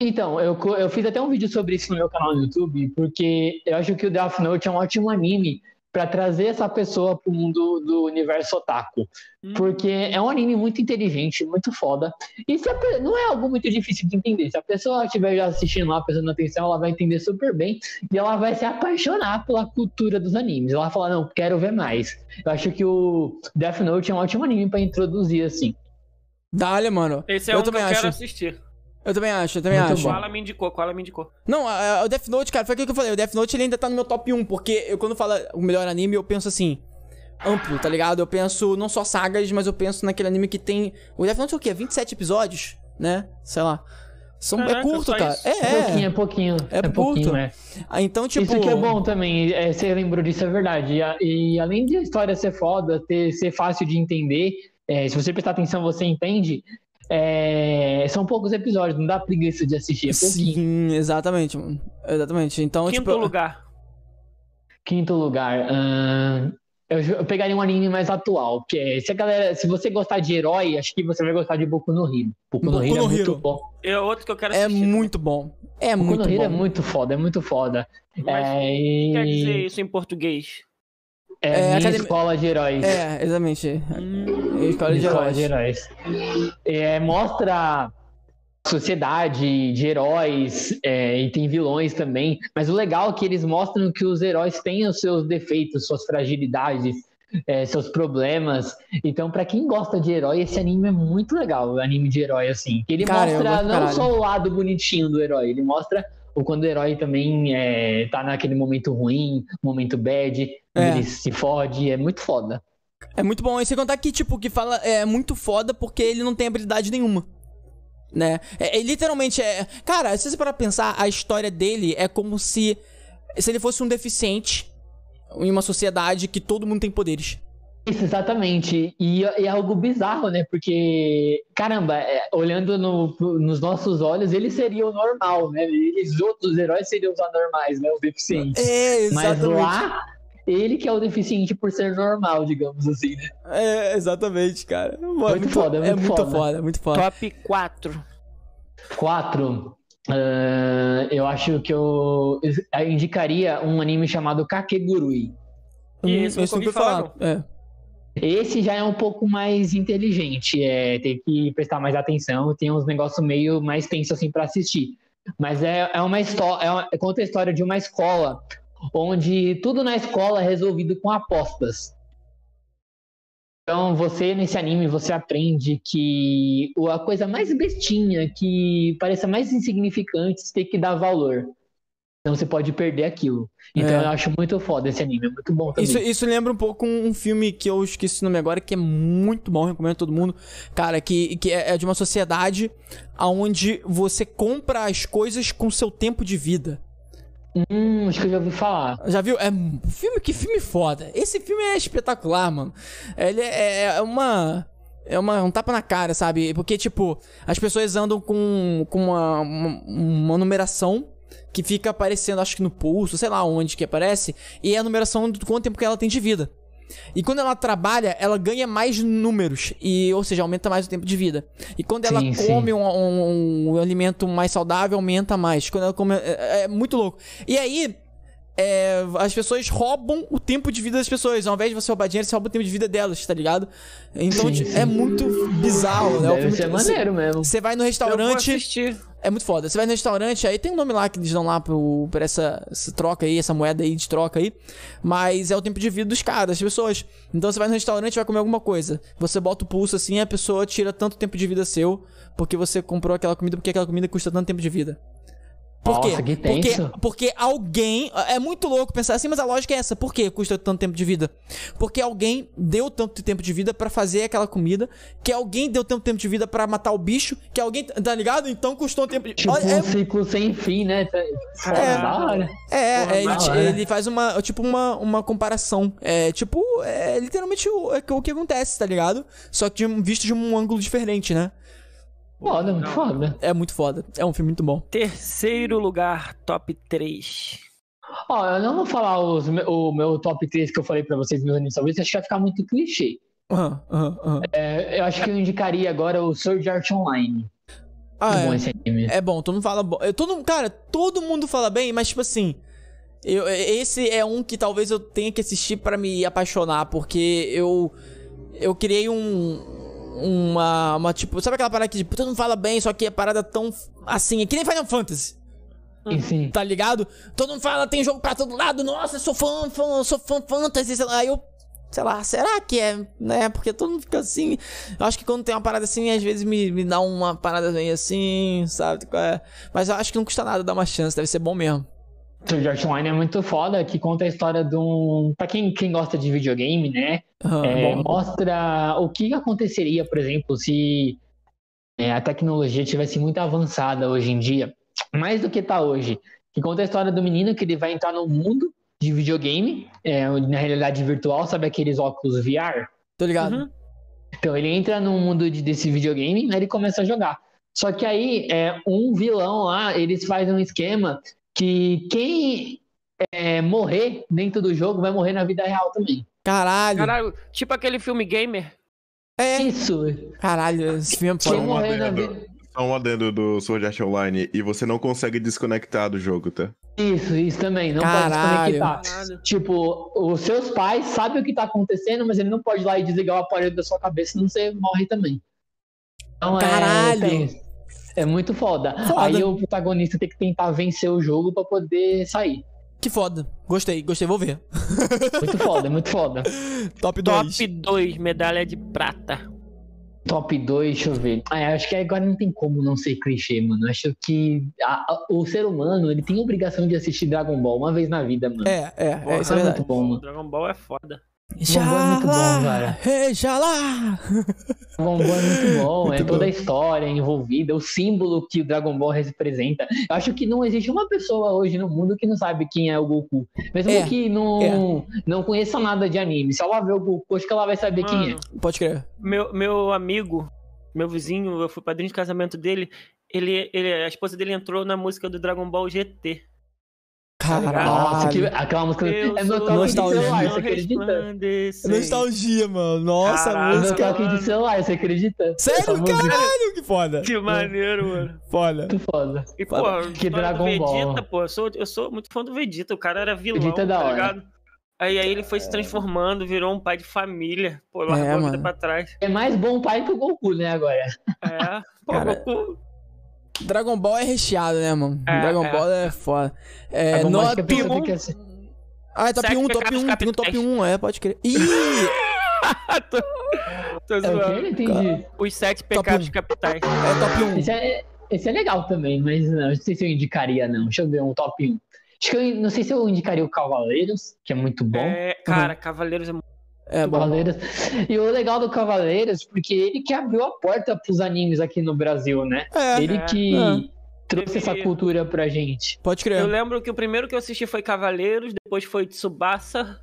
Então, eu, eu fiz até um vídeo sobre isso no meu canal no YouTube, porque eu acho que o Death Note é um ótimo anime pra trazer essa pessoa pro mundo do universo otaku. Hum. Porque é um anime muito inteligente, muito foda. E se a não é algo muito difícil de entender. Se a pessoa estiver já assistindo lá, prestando atenção, ela vai entender super bem e ela vai se apaixonar pela cultura dos animes. Ela vai falar, não, quero ver mais. Eu acho que o Death Note é um ótimo anime pra introduzir, assim. Dá-lhe, mano. Esse é eu um que eu quero acho. assistir. Eu também acho, eu também Muito acho. bom. Koala me indicou, Koala me indicou. Não, a- a- o Death Note, cara, foi aquilo que eu falei. O Death Note ele ainda tá no meu top 1, porque eu quando falo o melhor anime, eu penso assim, amplo, tá ligado? Eu penso não só sagas, mas eu penso naquele anime que tem. O Death Note é o quê? 27 episódios, né? Sei lá. São, é Caraca, curto, só cara. isso? É, É pouquinho, é. é pouquinho. É pouquinho, curto. é. Ah, Então, tipo. Isso que é bom também, é, você lembrou disso, é verdade. E, a- e além de a história ser foda, ter, ser fácil de entender, é, se você prestar atenção, você entende. É, são poucos episódios, não dá preguiça de assistir. É pouquinho. Sim, exatamente, mano. Exatamente. Então, Quinto tipo. lugar. Quinto lugar. eu, pegaria um anime mais atual. Que é, se, a galera, se você gostar de herói, acho que você vai gostar de Boku no Hero. Boku no Boku Hero no é muito Hero. bom. É outro que eu quero É assistir. muito bom. É Boku muito no Hero bom. é muito foda, é muito foda. Mas é, o que quer dizer isso em português? É, É, minha academia- escola de heróis. É, exatamente. Hum, Escola de Escola heróis. É, mostra sociedade de heróis é, e tem vilões também. Mas o legal é que eles mostram que os heróis têm os seus defeitos, suas fragilidades, é, seus problemas. Então, pra quem gosta de herói, esse anime é muito legal. O anime de herói, assim. Ele Cara, mostra não caralho. só o lado bonitinho do herói, ele mostra o quando o herói também é, tá naquele momento ruim, momento bad, É. ele se fode. É muito foda. É muito bom. E sem contar que, tipo, que fala é muito foda porque ele não tem habilidade nenhuma. Né? É, é, literalmente é. Cara, se você parar pra pensar, a história dele é como se. Se ele fosse um deficiente em uma sociedade que todo mundo tem poderes. Isso, exatamente. E é algo bizarro, né? Porque, caramba, é, olhando no- nos nossos olhos, ele seria o normal, né? Eles, os outros heróis seriam os anormais, né? Os deficientes. É, Mas exatamente. lá, ele que é o deficiente por ser normal, digamos assim, né? É, exatamente, cara. Mano, Muito foda, é muito muito foda. foda, muito foda. Top 4. Quatro. ah, eu acho que eu, eu indicaria um anime chamado Kakegurui. Hum, Isso, eu nunca ouvi sempre falar. É. Esse já é um pouco mais inteligente, é, tem que prestar mais atenção, tem uns negócios meio mais tensos assim para assistir. Mas é, é uma história, é conta a história de uma escola onde tudo na escola é resolvido com apostas. Então você nesse anime você aprende que a coisa mais bestinha, que pareça mais insignificante, tem que dar valor. Então você pode perder aquilo. Então É. eu acho muito foda esse anime, é muito bom também. Isso, isso lembra um pouco um filme que eu esqueci o nome agora, que é muito bom, recomendo a todo mundo. Cara, que, que é é de uma sociedade onde você compra as coisas com seu tempo de vida. Hum, acho que eu já ouvi falar. Já viu? É filme, que filme foda. Esse filme é espetacular, mano. Ele é, é uma. É uma, um tapa na cara, sabe? Porque, tipo, as pessoas andam com, com uma, uma, uma numeração que fica aparecendo, acho que no pulso, sei lá onde que aparece, e é a numeração do quanto tempo que ela tem de vida. E quando ela trabalha, ela ganha mais números, e, ou seja, aumenta mais o tempo de vida. E quando ela Sim, sim. come um, um- um alimento mais saudável, aumenta mais. Quando ela come. É, é muito louco. E aí, é, as pessoas roubam o tempo de vida das pessoas. Ao invés de você roubar dinheiro, você rouba o tempo de vida delas, tá ligado? Então Sim, tipo, sim. é muito bizarro, né? Deve ser maneiro mesmo. Você vai no Eu vou restaurante. assistir. É muito foda. Você vai no restaurante, aí tem um nome lá que eles dão lá pro, pra essa, essa troca aí, essa moeda aí de troca aí. Mas é o tempo de vida dos caras, das pessoas. Então você vai no restaurante vai comer alguma coisa. Você bota o pulso assim, a pessoa tira tanto tempo de vida seu, porque você comprou aquela comida, porque aquela comida custa tanto tempo de vida. Por Nossa, quê? que tenso. Porque, porque alguém. É muito louco pensar assim, mas a lógica é essa. Por que custa tanto tempo de vida? Porque alguém deu tanto tempo de vida pra fazer aquela comida, que alguém deu tanto tempo de vida pra matar o bicho, que alguém. Tá ligado? Então custou um tempo de. Tipo Olha, um é ciclo sem fim, né? Foda, É. hora. É, Porra, é, ele, hora. ele faz uma, tipo, uma, uma comparação. É, tipo, é literalmente o, é o que acontece, tá ligado? Só que de visto de um ângulo diferente, né? Foda, muito foda. É muito foda. É um filme muito bom. Terceiro lugar, top 3. Ó, eu não vou falar os o meu top 3 que eu falei pra vocês, meus animes favoritos, acho que vai ficar muito clichê. Aham, aham, aham. É, eu acho que eu indicaria agora o Sword Art Online. Ah, muito bom é. esse anime. É bom, todo mundo fala bom. Eu, todo, cara, todo mundo fala bem, mas tipo assim. Eu, esse é um que talvez eu tenha que assistir pra me apaixonar, porque eu. Eu criei um. Uma, uma. Tipo, sabe aquela parada que tipo, todo mundo fala bem, só que é parada tão. Assim, é que nem Final Fantasy. Sim, sim. Tá ligado? Todo mundo fala, tem jogo pra todo lado, nossa, eu sou fã, fã, sou fã fantasy, sei lá, aí eu. Sei lá, será que é, né? Porque todo mundo fica assim. Eu acho que quando tem uma parada assim, às vezes me, me dá uma parada meio assim, sabe? é? Mas eu acho que não custa nada dar uma chance, deve ser bom mesmo. Sword Art Online é muito foda, que conta a história de um. Pra quem, quem gosta de videogame, né? Aham, É, mostra o que aconteceria, por exemplo, se é, a tecnologia tivesse muito avançada hoje em dia, mais do que tá hoje. Que conta a história do menino que ele vai entrar no mundo de videogame, é, na realidade virtual, sabe aqueles óculos VR? Tô ligado. Uhum. Então ele entra no mundo de- desse videogame e ele começa a jogar. Só que aí, é, um vilão lá, eles fazem um esquema que quem é, morrer dentro do jogo vai morrer na vida real também. Caralho. Caralho, tipo aquele filme Gamer. É. Isso. Caralho, esse filme é um adendo. Só um adendo do Sword Art Online e você não consegue desconectar do jogo, tá? Isso, isso também. Não Caralho. pode desconectar. Tipo, os seus pais sabem o que tá acontecendo, mas ele não pode ir lá e desligar o aparelho da sua cabeça, senão você morre também. Então, Caralho. É, é muito foda. Foda. Aí o protagonista tem que tentar vencer o jogo pra poder sair. Que foda. Gostei, gostei, vou ver. Muito foda, muito foda. [LAUGHS] Top 2. Top 2, medalha de prata. Top 2, deixa eu ver. Ah, acho que agora não tem como não ser clichê, mano. Acho que a- a- o ser humano, ele tem obrigação de assistir Dragon Ball uma vez na vida, mano. É, é, é, Porra, isso é muito verdade. bom, mano. Dragon Ball é foda. Dragon Ball é muito bom, cara. Dragon Ball é muito bom, é Muito toda bom. a história envolvida, o símbolo que o Dragon Ball representa. Eu acho que não existe uma pessoa hoje no mundo que não sabe quem é o Goku. Mesmo É, que não, não conheça nada de anime. Se ela ver o Goku, acho que ela vai saber quem é. Mano, Pode crer. meu, meu amigo, meu vizinho, eu fui padrinho de casamento dele. Ele, ele, a esposa dele entrou na música do Dragon Ball GT. Nossa, que, Caralho. aquela música Eu é toque de nostalgia. celular, você acredita? resplandecei. Nostalgia, mano. Nossa, Caralho. É música. toque de celular, você acredita? Essa Sério? música Caralho, que foda. Que maneiro, mano. Foda. é muito foda. E, pô, Que Dragon Ball. Vegeta, pô, eu sou, eu sou muito fã do Vegeta. O cara era vilão, Vegeta é da tá hora. ligado? Aí, aí ele foi se transformando, virou um pai de família. Pô, largou É, a vida mano. pra trás. É mais bom pai que o Goku, né, agora? É, pô, Cara, Goku. Dragon Ball é recheado, né, mano? É, Dragon é. Ball é foda. É, Dragon que nota pessoa tem 1. que assi- Ah, é top Sete 1, top pecados 1, tem um top capitais. 1, é, pode crer. Ih! [LAUGHS] tô, tô É o zoando. Não entendi. Os sete pecados um. capitais. É top 1. Esse é, esse é legal também, mas não, não sei se eu indicaria, não. Deixa eu ver um top 1. Acho que eu não sei se eu indicaria o Cavaleiros, que é muito bom. É, cara, Cavaleiros é muito. É bom. Cavaleiros. E o legal do Cavaleiros, porque ele que abriu a porta pros animes aqui no Brasil, né? É, ele é. que É. trouxe essa cultura pra gente. pode Eu crer. lembro que o primeiro que eu assisti foi Cavaleiros, depois foi Tsubasa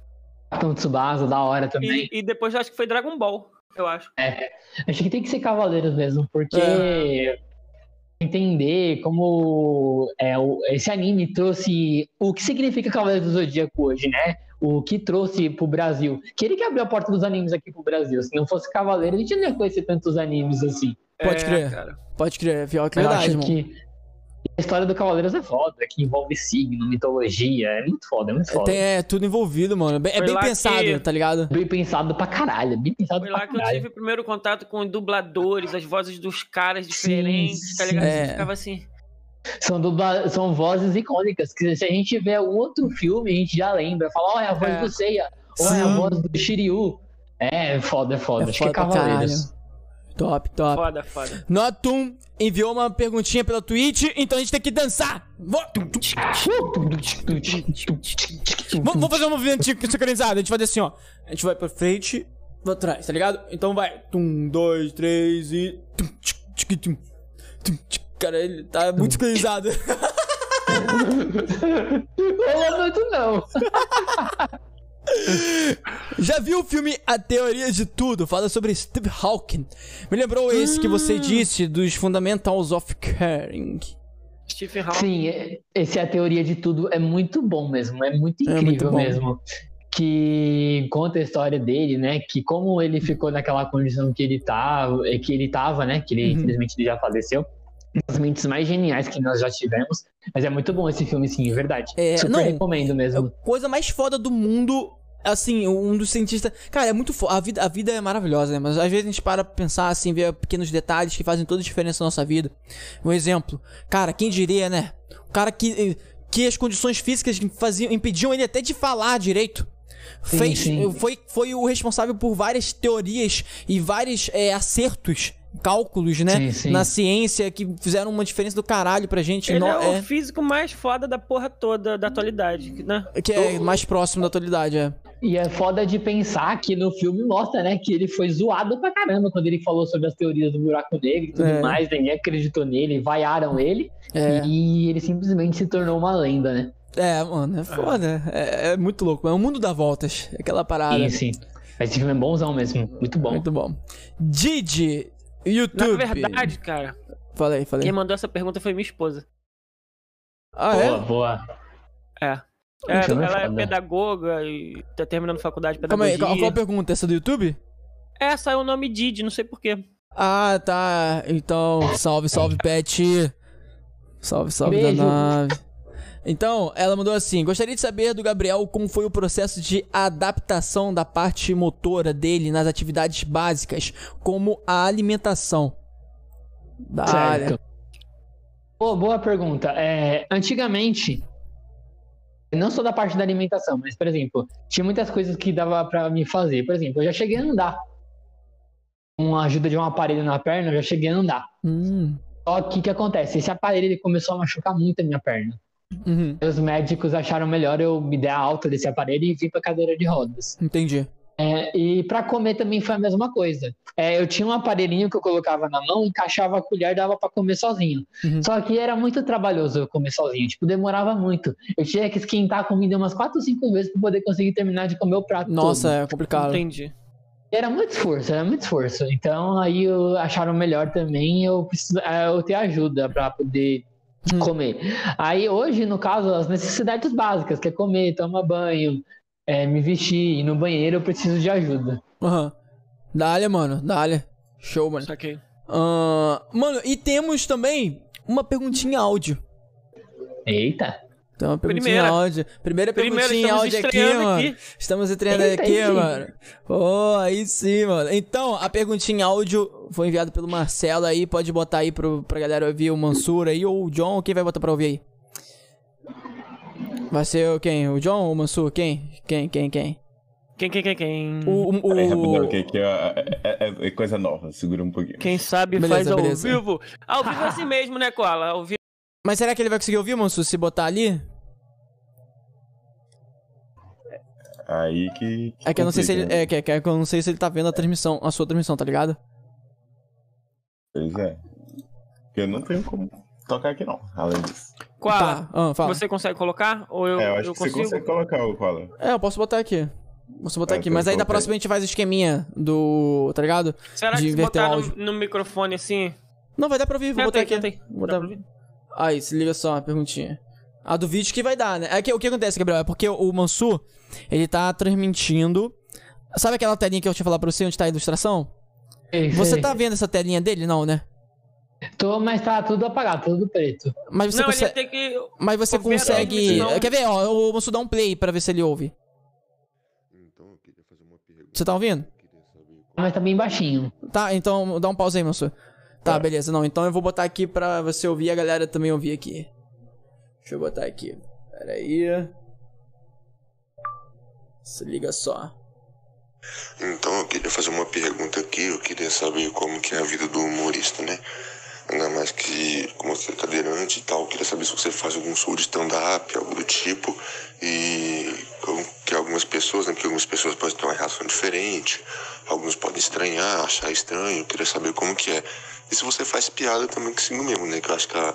Capitão Tsubasa, da hora também. e, e depois eu acho que foi Dragon Ball, eu acho. Acho que tem que ser Cavaleiros mesmo, porque É. entender como é, esse anime trouxe o que significa Cavaleiros do Zodíaco hoje, né? O que trouxe pro Brasil. Que ele que abriu a porta dos animes aqui pro Brasil. Se não fosse Cavaleiros, a gente não ia conhecer tantos animes assim. Pode É, crer. cara. Pode crer, é pior que Eu verdade, acho mano. que a história do Cavaleiros é foda, que envolve signo, mitologia. É muito foda, é muito foda. Tem, é tudo envolvido, mano. É bem, é pensado, que- tá ligado? Bem pensado pra caralho, bem pensado Foi pra lá que eu caralho. tive o primeiro contato com dubladores, as vozes dos caras Sim, diferentes, tá ligado? sim. Você É. ficava assim. São, dubla... São vozes icônicas, que se a gente vê um outro filme, a gente já lembra. Fala, olha a voz É. do Seiya, olha a Sim. voz do Shiryu. É foda, é foda. É Acho que é foda Cavaleiros. Top, top. Foda, foda. Notum enviou uma perguntinha pela Twitch, então a gente tem que dançar. Vamos fazer um movimento sincronizado. A gente vai fazer assim, ó. A gente vai pra frente, pra trás, tá ligado? Então vai. Um, dois, três e. Cara, ele tá muito sincronizado. Não muito não. [LAUGHS] Já viu o filme A Teoria de Tudo? Fala sobre Steve Hawking. Me lembrou esse que você disse dos Fundamentals of Caring. Stephen Hawking. Sim, é- esse é a teoria de tudo. É muito bom mesmo. É muito É incrível muito bom. mesmo. Que conta a história dele, né? Que como ele ficou naquela condição que ele tava, é, que ele tava, né? Que ele, Uhum. infelizmente, ele já faleceu. Das mentes mais geniais que nós já tivemos. Mas é muito bom esse filme, sim, é verdade. É, Super não, recomendo É a mesmo. coisa mais foda do mundo. Assim, um dos cientistas. Cara, é muito foda. A vida, a vida é maravilhosa, né? Mas às vezes a gente para pra pensar, assim, ver pequenos detalhes que fazem toda a diferença na nossa vida. Um exemplo. Cara, quem diria, né? O cara que, que as condições físicas faziam, impediam ele até de falar direito. Sim, Fez, sim. Foi, foi o responsável por várias teorias e vários é, acertos, cálculos, né? Sim, sim. Na ciência que fizeram uma diferença do caralho pra gente. Ele no- é, é, o físico mais foda da porra toda da atualidade, né? que é mais próximo da atualidade, é. E é foda de pensar que no filme mostra, né, que ele foi zoado pra caramba quando ele falou sobre as teorias do buraco negro e tudo É. mais, ninguém acreditou nele, vaiaram ele, É, e ele simplesmente se tornou uma lenda, né? é mano, é foda. É, é muito louco. É o mundo dá voltas. É aquela parada. Sim, sim. Mas esse filme é bonzão mesmo, muito bom. Muito bom. Didi, Na YouTube. verdade, cara, Falei, falei. quem mandou essa pergunta foi minha esposa. Ah, boa, é? boa. É. É, é ela é pedagoga e tá terminando faculdade de Calma aí, pedagogia. qual, qual a pergunta? Essa do YouTube? É, saiu o nome Didi, não sei porquê. Ah, tá. Então, salve, salve, Pet. Salve, salve Beijo. da nave. Então, ela mandou assim: Gostaria de saber do Gabriel como foi o processo de adaptação da parte motora dele nas atividades básicas, como a alimentação. Da área. Certo. Pô, boa pergunta. É, antigamente, não só da parte da alimentação, mas, por exemplo, tinha muitas coisas que dava pra me fazer. Por exemplo, eu já cheguei a andar. Com a ajuda de um aparelho na perna, eu já cheguei a andar. Hum. Só que o que acontece? Esse aparelho ele começou a machucar muito a minha perna. Uhum. Os médicos acharam melhor eu me dar a alta desse aparelho e vir pra cadeira de rodas. Entendi. É, e pra comer também foi a mesma coisa. É, eu tinha um aparelhinho que eu colocava na mão, encaixava a colher, dava pra comer sozinho. Uhum. Só que era muito trabalhoso eu comer sozinho, tipo, demorava muito. Eu tinha que esquentar a comida umas 4 ou 5 vezes pra poder conseguir terminar de comer o prato Nossa, todo. é complicado. Entendi. Era muito esforço, era muito esforço. Então aí eu acharam melhor também eu, preciso, eh, eu ter ajuda pra poder Hum. comer. Aí hoje, no caso, as necessidades básicas, que é comer, tomar banho, eh, me vestir, ir no banheiro, eu preciso de ajuda. Aham. Dá-lhe, mano. Dá-lhe. Show, mano. Saquei. Ah, mano, e temos também uma perguntinha áudio. Eita! Então, perguntinha Primeira. áudio. Primeira perguntinha áudio aqui, mano. aqui. Estamos estreando Eita, aqui, sim. mano. Pô, aí sim, mano. Então, a perguntinha áudio foi enviada pelo Marcelo aí. Pode botar aí pro, pra galera ouvir o Mansur aí ou o John. Quem vai botar pra ouvir aí? Vai ser o quem? O John ou o Mansur? Quem? Quem, quem, quem? Quem, quem, quem, quem? O, o, Peraí, rapidão, que aqui é, é- é- é coisa nova, segura um pouquinho. Quem sabe Beleza, faz ao beleza. vivo. Ao vivo é assim mesmo, né, Cola? Ao vivo. Mas será que ele vai conseguir ouvir, Mansur, se botar ali? Aí que. É que eu não sei se ele. né? É, que, é que eu não sei se ele tá vendo a transmissão, a sua transmissão, tá ligado? Pois é. Porque eu não tenho como tocar aqui, não, além disso. Cola, Tá, ah, fala. você consegue colocar? Ou eu, é, eu acho eu que consigo? você consegue colocar o Koala. É, eu posso botar aqui. Posso botar É, aqui. então Mas aí da próxima a gente faz o esqueminha do. Tá ligado? Será de que se inverter botar no, no microfone assim? Não, vai dar pra ouvir. Vou É, botar tem, aqui. tem. Vou botar... Aí, se liga só, uma perguntinha. A do vídeo que vai dar, né? É que, o que acontece, Gabriel? É porque o Mansur, ele tá transmitindo. Sabe aquela telinha que eu tinha falado pra você onde tá a ilustração? Você tá vendo essa telinha dele? Não, né? Tô, mas tá tudo apagado, tudo preto. Mas você Não, ele consegue. tem que... Mas você Vou consegue. transmissão. Quer ver? Ó, o Mansur dá um play pra ver se ele ouve. Então, eu queria fazer uma pergunta. Você tá ouvindo? Mas tá bem baixinho. Tá, então dá um pause aí, Mansur. Tá, beleza. Não, então eu vou botar aqui pra você ouvir e a galera também ouvir aqui. Deixa eu botar aqui. Pera aí. Se liga só. Então, eu queria fazer uma pergunta aqui. Eu queria saber como que é a vida do humorista, né? Ainda mais que, como você é cadeirante e tal, eu queria saber se você faz algum show de stand-up, algo do tipo. E que algumas pessoas, né? Porque algumas pessoas podem ter uma reação diferente. Alguns podem estranhar, achar estranho. Eu queria saber como que é. E se você faz piada também consigo mesmo, né? Que eu acho que a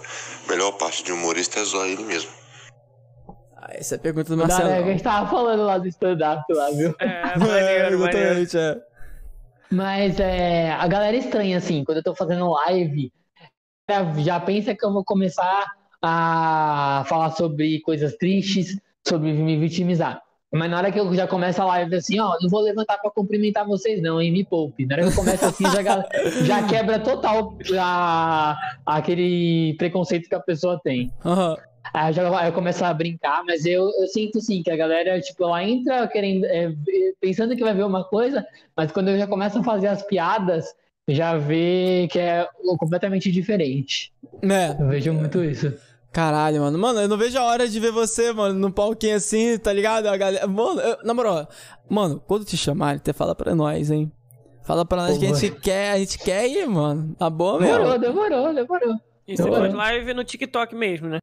melhor parte de um humorista é zoar ele mesmo. Ah, essa é a pergunta do Marcelo. né, que a gente tava falando lá do stand-up lá, viu? É, maneiro, [LAUGHS] maneiro. exatamente, é. Mas é, a galera estranha, assim, quando eu tô fazendo live, já- já pensa que eu vou começar a falar sobre coisas tristes, sobre me vitimizar. Mas na hora que eu já começo a live assim, ó, não vou levantar pra cumprimentar vocês não, hein, me poupe. Na hora que eu começo assim, já, já quebra total a, aquele preconceito que a pessoa tem. Aham. Aí eu, já, eu começo a brincar, mas eu, eu sinto sim que a galera, tipo, ela entra querendo, é, ver- pensando que vai ver uma coisa, mas quando eu já começo a fazer as piadas, já vê que é completamente diferente. Né? Eu vejo muito isso. Caralho, mano. Mano, eu não vejo a hora de ver você, mano, num palquinho assim, tá ligado? A galera. Mano, eu- na moral, mano, quando te chamarem, até fala pra nós, hein? Fala pra nós Pô, que a gente quer, a gente quer ir, mano. Tá bom, Demorou, meu? demorou, demorou. E você Demorou. faz live no TikTok mesmo, né?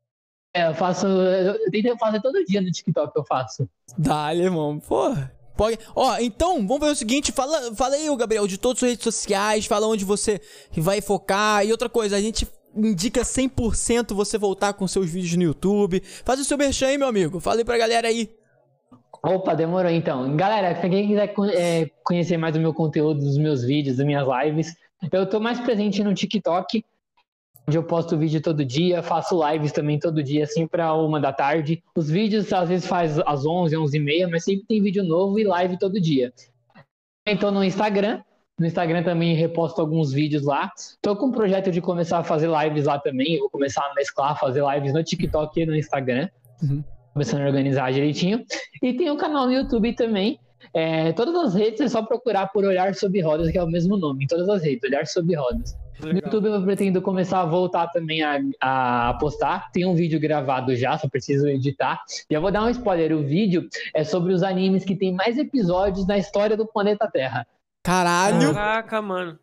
É, eu faço. Eu tento fazer todo dia no TikTok que eu faço. Dá-lhe, irmão. Pô, Pode... Ó, então, vamos ver o seguinte, fala, fala aí, Gabriel, de todas as redes sociais, fala onde você vai focar. E outra coisa, a gente indica 100% você voltar com seus vídeos no YouTube. Faz o seu merchan aí, meu amigo. Fala aí pra galera aí. Opa, demorou então. Galera, pra quem quiser é, conhecer mais do meu conteúdo, dos meus vídeos, das minhas lives, eu tô mais presente no TikTok, onde eu posto vídeo todo dia, faço lives também todo dia, assim, pra uma da tarde. Os vídeos às vezes faz às 11, 11 e meia, mas sempre tem vídeo novo e live todo dia. Então no Instagram, no Instagram também reposto alguns vídeos lá. Tô com um projeto de começar a fazer lives lá também, eu vou começar a mesclar, fazer lives no TikTok e no Instagram. Uhum. Começando a organizar direitinho. E tem o canal no YouTube também. É, todas as redes é só procurar por Olhar Sob Rodas, que é o mesmo nome, em todas as redes, Olhar Sob Rodas. No YouTube eu pretendo começar a voltar também a, a postar. Tem um vídeo gravado já, só preciso editar. E eu vou dar um spoiler: o vídeo é sobre os animes que tem mais episódios na história do planeta Terra. Caralho, Caraca, mano.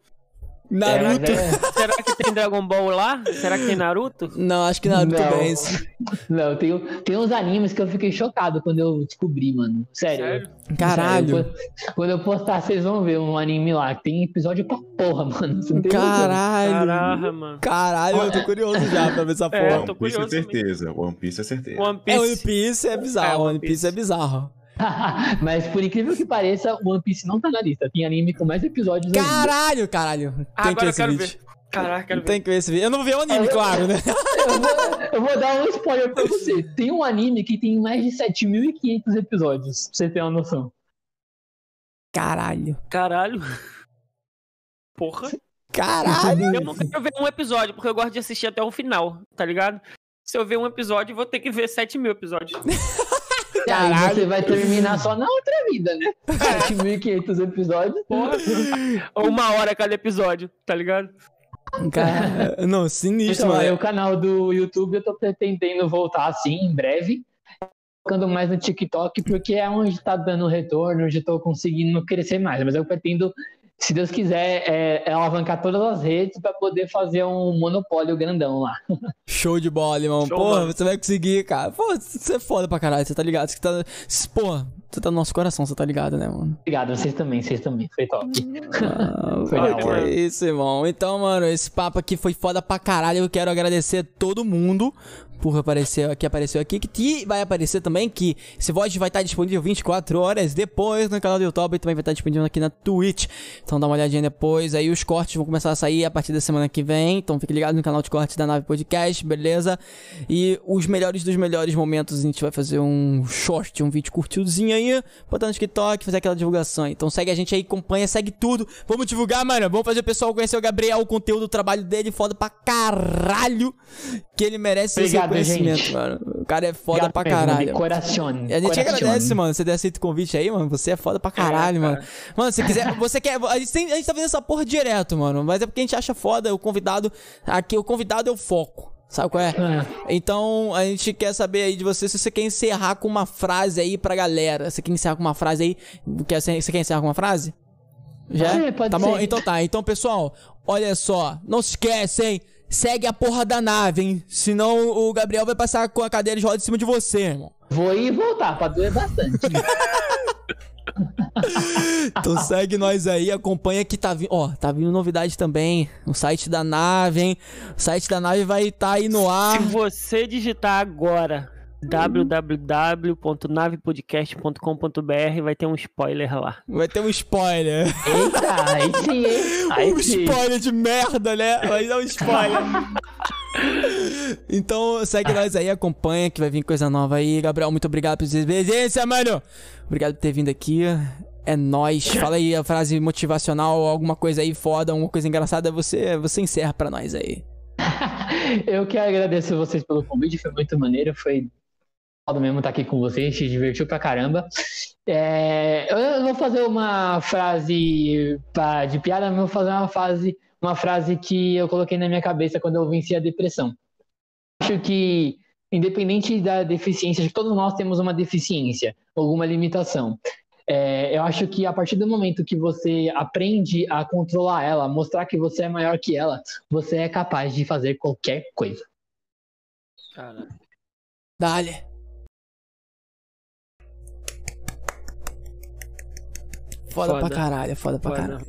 Naruto. É, é- Será que tem Dragon Ball lá? Será que tem Naruto? Não, acho que Naruto Não. vence. Não, tem, tem uns animes que eu fiquei chocado quando eu descobri, mano. Sério. Sério? Caralho. Sério, Quando eu postar, vocês vão ver um anime lá. que Tem episódio pra porra, [LAUGHS] mano. Caralho. Caraca, mano. Caralho, eu tô curioso já pra ver essa É, porra. One tô Piece é certeza. One Piece é certeza. One É, One Piece. Piece é bizarro. É, One One Piece é bizarro. [LAUGHS] Mas por incrível que pareça, One Piece não tá na lista. Tem anime com mais episódios ainda. Caralho, caralho. Tem que Agora ver eu esse quero vídeo. ver. Caraca, quero ver. Tem que ver esse vídeo. Eu não vou ver o anime, claro, né? Eu vou, eu vou dar um spoiler pra [LAUGHS] você. Tem um anime que tem mais de 7.500 episódios, pra você ter uma noção. Caralho. Caralho. Porra. Caralho. Eu não quero ver um episódio, porque eu gosto de assistir até o final, tá ligado? Se eu ver um episódio, eu vou ter que ver 7 mil episódios. [LAUGHS] E aí Caralho. você vai terminar só na outra vida, né? [LAUGHS] 7.500 episódios. Porra. Uma hora cada episódio, tá ligado? Cara, não, sinistro, Então, aí mano. o canal do YouTube eu tô pretendendo voltar assim em breve. Focando mais no TikTok, porque é onde tá dando retorno, onde eu tô conseguindo crescer mais. Mas eu pretendo, se Deus quiser, é, é alavancar todas as redes pra poder fazer um monopólio grandão lá. [LAUGHS] Show de bola, irmão. Show, Pô, mano. você vai conseguir, cara. Pô, você é foda pra caralho, você tá ligado? Você tá... Pô, você tá no nosso coração, você tá ligado, né, mano? Obrigado, vocês também, vocês também. Foi top. Ah, [LAUGHS] Foi da que hora. isso, irmão. Então, mano, esse papo aqui foi foda pra caralho. Eu quero agradecer todo mundo por aparecer aqui, apareceu aqui, que vai aparecer também, que esse VOD vai estar disponível 24 horas depois no canal do YouTube e também vai estar disponível aqui na Twitch. Então dá uma olhadinha depois. Aí os cortes vão começar a sair a partir da semana que vem. Então fique ligado no canal de cortes da Nave Podcast, beleza? E os melhores dos melhores momentos a gente vai fazer um short, um vídeo curtidinho aí, botar no TikTok, fazer aquela divulgação. Então segue a gente aí, acompanha, segue tudo. Vamos divulgar, mano. Vamos fazer o pessoal conhecer o Gabriel, o conteúdo, o trabalho dele, foda pra caralho. Que ele merece Obrigado, reconhecimento, gente. mano. O cara é foda Obrigado pra caralho. Coração. A gente agradece, mano, você ter aceito o convite aí, mano. Você é foda pra caralho, mano. Mano, se quiser, você quer. A gente, tem- a gente tá fazendo essa porra direto, mano. Mas é porque a gente acha foda o convidado. Aqui, o convidado é o foco. Sabe qual é? É. Então, a gente quer saber aí de você se você quer encerrar com uma frase aí pra galera. Você quer encerrar com uma frase aí? Quer, você quer encerrar com uma frase? Já? Pode ser, pode tá bom? ser. Então tá. Então, pessoal, olha só. Não se esquece, hein? Segue a porra da nave, hein? Senão o Gabriel vai passar com a cadeira de roda em cima de você, irmão. Vou ir e voltar, pra doer bastante. [LAUGHS] Então segue nós aí, acompanha que tá vindo. Ó, tá vindo novidade também. O site da nave, hein? O site da nave vai estar aí no ar. Se você digitar agora www.navepodcast.com.br vai ter um spoiler lá. Vai ter um spoiler. Eita, aí [LAUGHS] sim, hein? Aí um sim. spoiler de merda, né? Vai dar um spoiler. [LAUGHS] então segue nós aí, acompanha que vai vir coisa nova aí. Gabriel, muito obrigado por sua presença, mano. Obrigado por ter vindo aqui. É nóis. Fala aí a frase motivacional, alguma coisa aí foda, alguma coisa engraçada, você, você encerra pra nós aí. [LAUGHS] Eu que agradeço vocês pelo convite, foi muito maneiro, foi mesmo estar aqui com vocês, se divertiu pra caramba. É, eu vou fazer uma frase pra- de piada, mas vou fazer uma frase, uma frase que eu coloquei na minha cabeça quando eu venci a depressão. Acho que, independente da deficiência, acho que todos nós temos uma deficiência, alguma limitação. É, eu acho que a partir do momento que você aprende a controlar ela, mostrar que você é maior que ela, você é capaz de fazer qualquer coisa. Cara. Dale. Foda, Foda. pra caralho, é foda pra Foda. caralho.